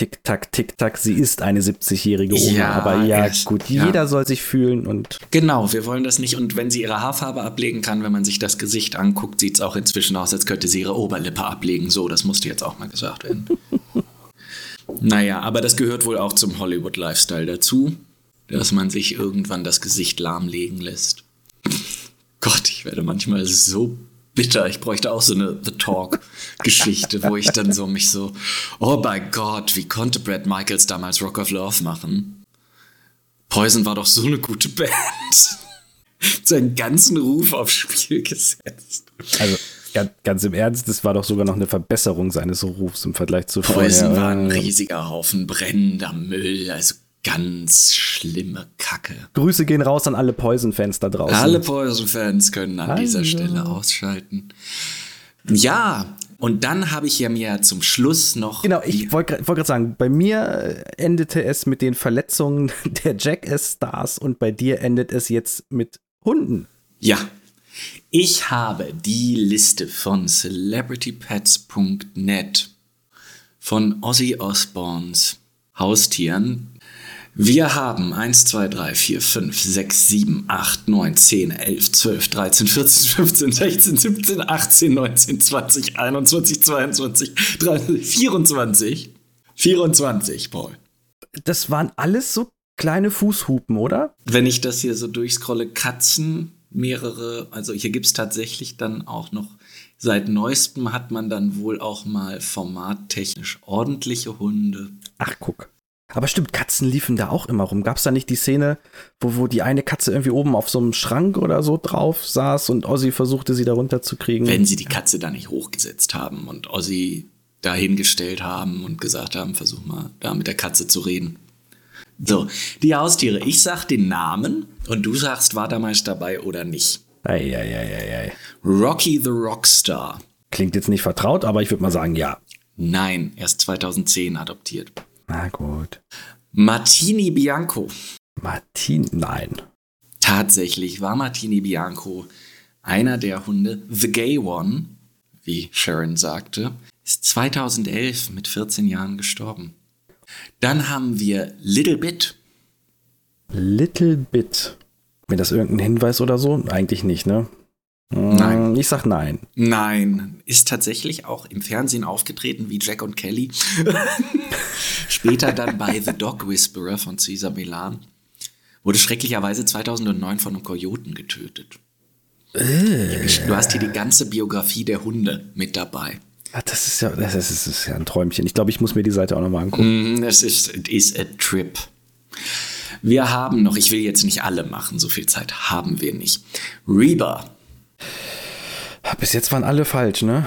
Tick-Tack, Tick-Tack, sie ist eine 70-jährige Oma. Ja, aber ja, echt, gut, ja. jeder soll sich fühlen und Genau, wir wollen das nicht. Und wenn sie ihre Haarfarbe ablegen kann, wenn man sich das Gesicht anguckt, sieht es auch inzwischen aus, als könnte sie ihre Oberlippe ablegen. So, das musste jetzt auch mal gesagt werden. naja, aber das gehört wohl auch zum Hollywood-Lifestyle dazu, dass man sich irgendwann das Gesicht lahmlegen lässt. Gott, ich werde manchmal so bitter. Ich bräuchte auch so eine The Talk-Geschichte, wo ich dann so mich so, oh mein Gott, wie konnte Brad Michaels damals Rock of Love machen? Poison war doch so eine gute Band. Seinen ganzen Ruf aufs Spiel gesetzt. also ganz, ganz im Ernst, das war doch sogar noch eine Verbesserung seines Rufs im Vergleich zu Poison vorher. war ein riesiger Haufen brennender Müll, also ganz schlimme Kacke. Grüße gehen raus an alle Poison-Fans da draußen. Alle Poison-Fans können an dieser Hallo. Stelle ausschalten. Ja, Und dann habe ich ja mir zum Schluss noch. Genau, ich wollte wollt gerade sagen, bei mir äh, endete es mit den Verletzungen der Jackass-Stars und bei dir endet es jetzt mit Hunden. Ja. Ich habe die Liste von celebritypets.net von Ozzy Osbournes Haustieren. Wir haben 1, 2, 3, 4, 5, 6, 7, 8, 9, 10, 11, 12, 13, 14, 15, 16, 17, 18, 19, 20, 21, 22, 23, 24. 24, Paul. Das waren alles so kleine Fußhupen, oder? Wenn ich das hier so durchscrolle, Katzen, mehrere, also hier gibt es tatsächlich dann auch noch, seit neuestem hat man dann wohl auch mal formattechnisch ordentliche Hunde. Ach, guck. Aber stimmt, Katzen liefen da auch immer rum. Gab es da nicht die Szene, wo, wo die eine Katze irgendwie oben auf so einem Schrank oder so drauf saß und Ozzy versuchte, sie da runterzukriegen? Wenn sie die Katze da nicht hochgesetzt haben und Ozzy dahingestellt haben und gesagt haben, versuch mal da mit der Katze zu reden. So, die Haustiere. Ich sag den Namen und du sagst, war damals dabei oder nicht. Eieieiei. Rocky the Rockstar. Klingt jetzt nicht vertraut, aber ich würde mal sagen, ja. Nein, erst 2010 adoptiert. Na gut. Martini Bianco. Martin, nein. Tatsächlich war Martini Bianco einer der Hunde. The Gay One, wie Sharon sagte, ist 2011 mit 14 Jahren gestorben. Dann haben wir Little Bit. Little Bit. Mir das irgendein Hinweis oder so? Eigentlich nicht, ne? Mm, Nein. Ich sag nein. Nein, ist tatsächlich auch im Fernsehen aufgetreten wie Jack und Kelly. Später dann bei The Dog Whisperer von Cesar Milan. Wurde schrecklicherweise 2009 von einem Kojoten getötet. Du hast hier die ganze Biografie der Hunde mit dabei. Ah, Das ist ja, das ist, das ist ja ein Träumchen. Ich glaube, ich muss mir die Seite auch nochmal angucken. Mm, Es ist it is a trip. Wir haben noch, ich will jetzt nicht alle machen, so viel Zeit haben wir nicht. Reba. Bis jetzt waren alle falsch, ne?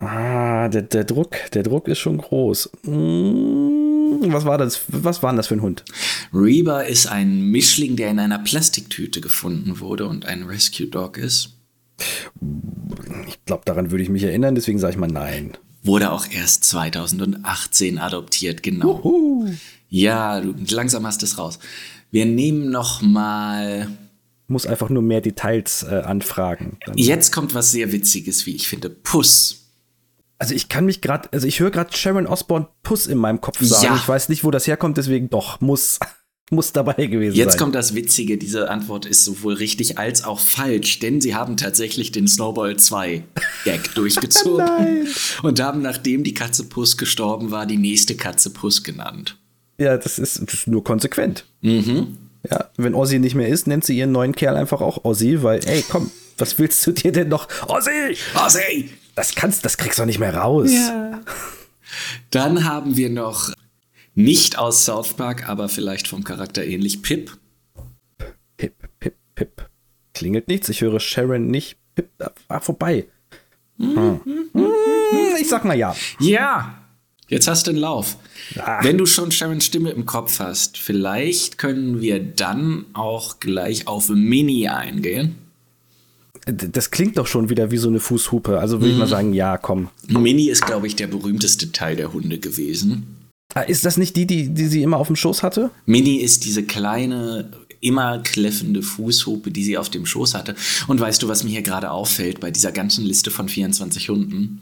Ah, der, der Druck, der Druck ist schon groß. Mm, Was war das? Was war denn das für ein Hund? Reba ist ein Mischling, der in einer Plastiktüte gefunden wurde und ein Rescue Dog ist. Ich glaube, daran würde ich mich erinnern, deswegen sage ich mal nein. Wurde auch erst 2018 adoptiert, genau. Ja, du, langsam hast es raus. Wir nehmen noch mal. Muss einfach nur mehr Details äh, anfragen. Dann. Jetzt kommt was sehr Witziges, wie ich finde. Puss. Also ich kann mich gerade, also ich höre gerade Sharon Osbourne Puss in meinem Kopf sagen. Ja. Ich weiß nicht, wo das herkommt, deswegen doch, muss, muss dabei gewesen Jetzt sein. kommt das Witzige, diese Antwort ist sowohl richtig als auch falsch, denn sie haben tatsächlich den Snowball 2 Gag durchgezogen und haben, nachdem die Katze Puss gestorben war, die nächste Katze Puss genannt. Ja, das ist, das ist nur konsequent. Ja, wenn Ozzy nicht mehr ist, nennt sie ihren neuen Kerl einfach auch Ozzy, weil, ey, komm, was willst du dir denn noch? Ozzy! Ozzy! Das kannst, das kriegst du doch nicht mehr raus. Dann haben wir noch nicht aus South Park, aber vielleicht vom Charakter ähnlich Pip. Pip, pip, pip. Klingelt nichts, ich höre Sharon nicht. Pip, ah, vorbei. Hm. Hm, Ich sag mal ja. Ja, jetzt hast du einen Lauf. Ah. Wenn du schon Sharons Stimme im Kopf hast, vielleicht können wir dann auch gleich auf Mini eingehen. Das klingt doch schon wieder wie so eine Fußhupe. Also würde ich mal sagen, ja, komm. Mini ist, glaube ich, der berühmteste Teil der Hunde gewesen. Ah, Ist das nicht die, die, die sie immer auf dem Schoß hatte? Mini ist diese kleine, immer kläffende Fußhupe, die sie auf dem Schoß hatte. Und weißt du, was mir hier gerade auffällt bei dieser ganzen Liste von 24 Hunden?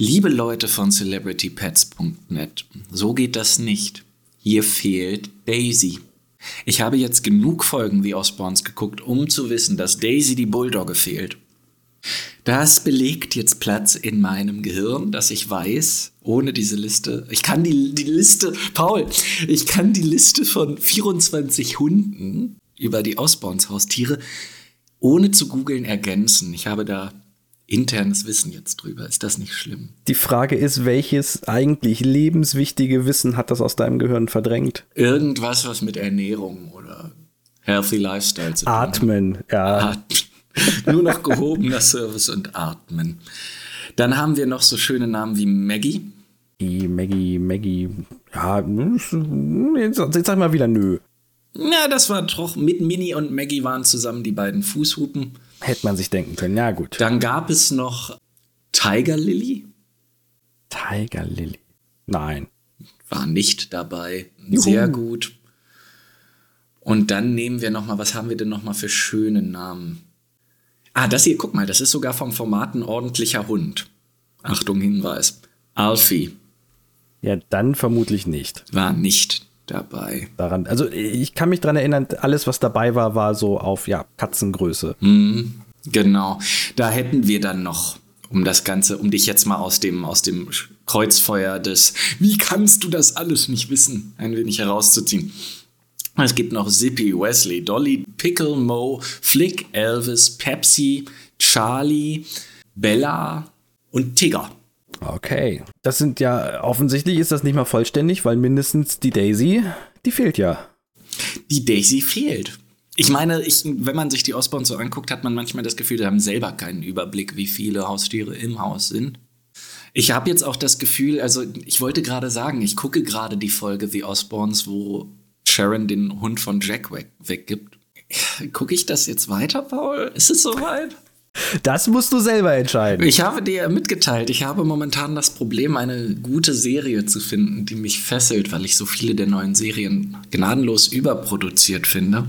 Liebe Leute von celebritypets.net, so geht das nicht. Hier fehlt Daisy. Ich habe jetzt genug Folgen wie Osborns geguckt, um zu wissen, dass Daisy die Bulldogge fehlt. Das belegt jetzt Platz in meinem Gehirn, dass ich weiß, ohne diese Liste, ich kann die, die Liste, Paul, ich kann die Liste von 24 Hunden über die Osborns Haustiere ohne zu googeln ergänzen. Ich habe da internes Wissen jetzt drüber. Ist das nicht schlimm? Die Frage ist, welches eigentlich lebenswichtige Wissen hat das aus deinem Gehirn verdrängt? Irgendwas, was mit Ernährung oder Healthy Lifestyle zu tun hat. Atmen, ja. Atmen. Nur noch gehobener Service und Atmen. Dann haben wir noch so schöne Namen wie Maggie. Die Maggie, Maggie, ja, jetzt, jetzt sag mal wieder nö. Ja, das war doch mit Minnie und Maggie waren zusammen die beiden Fußhupen. Hätte man sich denken können, ja gut. Dann gab es noch Tiger Lily. Tiger Lily. Nein. War nicht dabei. Juhu. Sehr gut. Und dann nehmen wir noch mal, was haben wir denn noch mal für schöne Namen? Ah, das hier, guck mal, das ist sogar vom Format ein ordentlicher Hund. Achtung, Hinweis. Alfie Ja, dann vermutlich nicht. war nicht dabei. Daran, also ich kann mich dran erinnern, alles, was dabei war, war so auf ja, Katzengröße. Genau. Da hätten wir dann noch, um das Ganze, um dich jetzt mal aus dem, aus dem Kreuzfeuer des Wie kannst du das alles nicht wissen, ein wenig herauszuziehen. Es gibt noch Zippy, Wesley, Dolly, Pickle, Mo, Flick, Elvis, Pepsi, Charlie, Bella und Tigger. Okay. Das sind ja, offensichtlich ist das nicht mal vollständig, weil mindestens die Daisy, die fehlt ja. Die Daisy fehlt. Ich meine, ich, wenn man sich die Osborns so anguckt, hat man manchmal das Gefühl, sie haben selber keinen Überblick, wie viele Haustiere im Haus sind. Ich habe jetzt auch das Gefühl, also ich wollte gerade sagen, ich gucke gerade die Folge The Osborns, wo Sharon den Hund von Jack weg, weggibt. Gucke ich das jetzt weiter, Paul? Ist es soweit? Das musst du selber entscheiden. Ich habe dir mitgeteilt, ich habe momentan das Problem, eine gute Serie zu finden, die mich fesselt, weil ich so viele der neuen Serien gnadenlos überproduziert finde.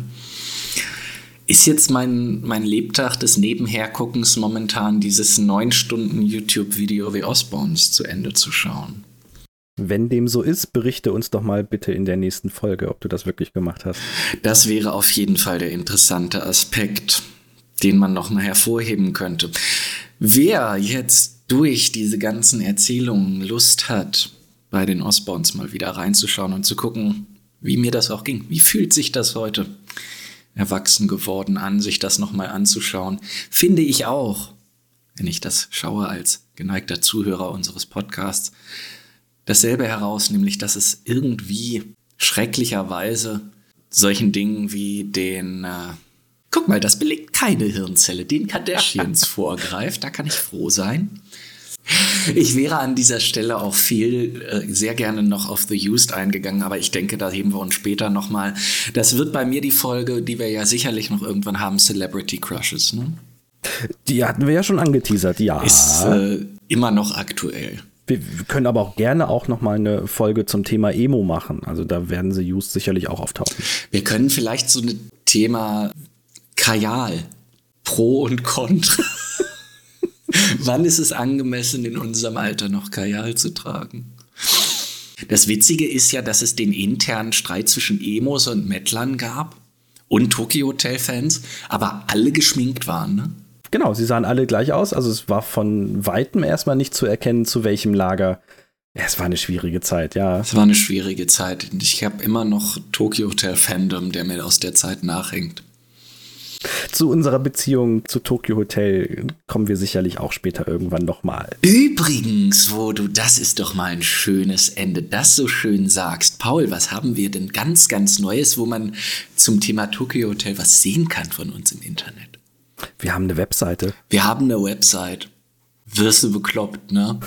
Ist jetzt mein, mein Lebtag des Nebenherguckens momentan dieses 9 Stunden YouTube-Video The Osborns zu Ende zu schauen? Wenn dem so ist, berichte uns doch mal bitte in der nächsten Folge, ob du das wirklich gemacht hast. Das wäre auf jeden Fall der interessante Aspekt, den man noch mal hervorheben könnte. Wer jetzt durch diese ganzen Erzählungen Lust hat, bei den Osborns mal wieder reinzuschauen und zu gucken, wie mir das auch ging. Wie fühlt sich das heute erwachsen geworden an, sich das noch mal anzuschauen? Finde ich auch, wenn ich das schaue als geneigter Zuhörer unseres Podcasts, dasselbe heraus, nämlich dass es irgendwie schrecklicherweise solchen Dingen wie den, äh, guck mal, das belegt keine Hirnzelle, den Kardashians vorgreift. Da kann ich froh sein. Ich wäre an dieser Stelle auch viel, äh, sehr gerne noch auf The Used eingegangen, aber ich denke, da heben wir uns später nochmal. Das wird bei mir die Folge, die wir ja sicherlich noch irgendwann haben, Celebrity Crushes. Ne? Die hatten wir ja schon angeteasert, ja. Ist äh, immer noch aktuell. wir wir können aber auch gerne auch noch mal eine Folge zum Thema Emo machen. Also da werden sie Just sicherlich auch auftauchen. Wir können vielleicht so ein Thema Kajal, Pro und Contra. Wann ist es angemessen, in unserem Alter noch Kajal zu tragen? Das Witzige ist ja, dass es den internen Streit zwischen Emos und Mettlern gab und Tokyo Hotel Fans, aber alle geschminkt waren, ne? Genau, sie sahen alle gleich aus. Also es war von weitem erstmal nicht zu erkennen, zu welchem Lager. Ja, es war eine schwierige Zeit, ja. Es war eine schwierige Zeit. Ich habe immer noch Tokyo Hotel Fandom, der mir aus der Zeit nachhängt. Zu unserer Beziehung zu Tokyo Hotel kommen wir sicherlich auch später irgendwann noch mal. Übrigens, wo du, das ist doch mal ein schönes Ende, das so schön sagst. Paul, was haben wir denn ganz, ganz Neues, wo man zum Thema Tokyo Hotel was sehen kann von uns im Internet? Wir haben eine Webseite. Wir haben eine Website. Wirst du bekloppt, ne?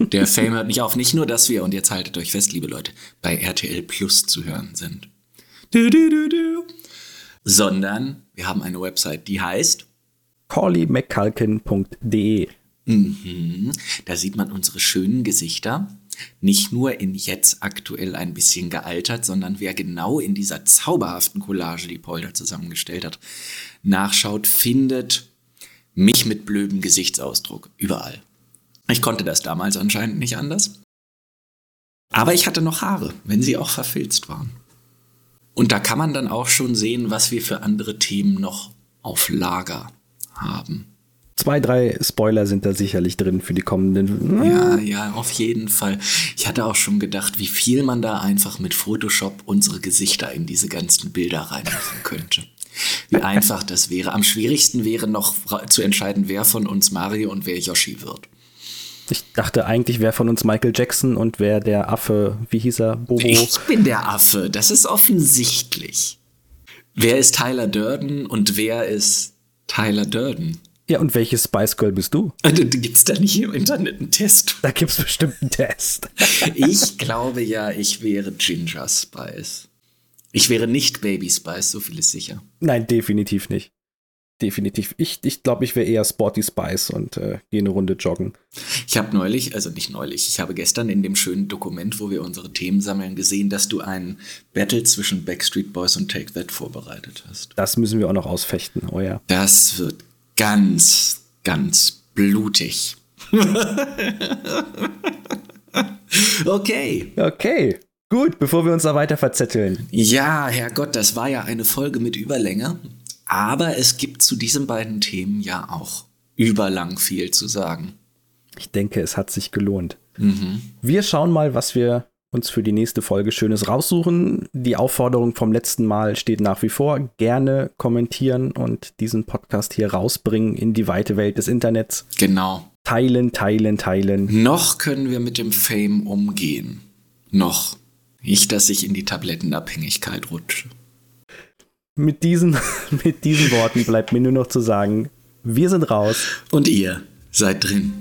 Der Fame hört nicht auf. Nicht nur, dass wir, und jetzt haltet euch fest, liebe Leute, bei RTL Plus zu hören sind. Du, du, du, du. Sondern wir haben eine Website, die heißt corleymcculkin.de. Mhm. Da sieht man unsere schönen Gesichter. Nicht nur in jetzt aktuell ein bisschen gealtert, sondern wer genau in dieser zauberhaften Collage, die Paul da zusammengestellt hat, nachschaut, findet mich mit blödem Gesichtsausdruck überall. Ich konnte das damals anscheinend nicht anders. Aber ich hatte noch Haare, wenn sie auch verfilzt waren. Und da kann man dann auch schon sehen, was wir für andere Themen noch auf Lager haben. Zwei, drei Spoiler sind da sicherlich drin für die kommenden. Ja, ja, auf jeden Fall. Ich hatte auch schon gedacht, wie viel man da einfach mit Photoshop unsere Gesichter in diese ganzen Bilder reinmachen könnte. Wie einfach das wäre. Am schwierigsten wäre noch zu entscheiden, wer von uns Mario und wer Yoshi wird. Ich dachte eigentlich, wer von uns Michael Jackson und wer der Affe, wie hieß er, Bobo? Ich bin der Affe, das ist offensichtlich. Wer ist Tyler Durden und wer ist Tyler Durden? Ja, und welches Spice Girl bist du? Gibt es da nicht im Internet einen Test? Da gibt's bestimmt einen Test. Ich glaube ja, ich wäre Ginger Spice. Ich wäre nicht Baby Spice, so viel ist sicher. Nein, definitiv nicht. Definitiv. Ich glaube, ich, glaub, ich wäre eher Sporty Spice und äh, gehe eine Runde joggen. Ich habe neulich, also nicht neulich, ich habe gestern in dem schönen Dokument, wo wir unsere Themen sammeln, gesehen, dass du ein Battle zwischen Backstreet Boys und Take That vorbereitet hast. Das müssen wir auch noch ausfechten, oh ja. Das wird ganz, ganz blutig. okay. Okay. Gut, bevor wir uns da weiter verzetteln. Ja, Herrgott, das war ja eine Folge mit Überlänge. Aber es gibt zu diesen beiden Themen ja auch überlang viel zu sagen. Ich denke, es hat sich gelohnt. Mhm. Wir schauen mal, was wir uns für die nächste Folge Schönes raussuchen. Die Aufforderung vom letzten Mal steht nach wie vor. Gerne kommentieren und diesen Podcast hier rausbringen in die weite Welt des Internets. Genau. Teilen, teilen, teilen. Noch können wir mit dem Fame umgehen. Noch. Nicht, dass ich in die Tablettenabhängigkeit rutsche. Mit diesen, mit diesen Worten bleibt mir nur noch zu sagen, wir sind raus. Und ihr seid drin.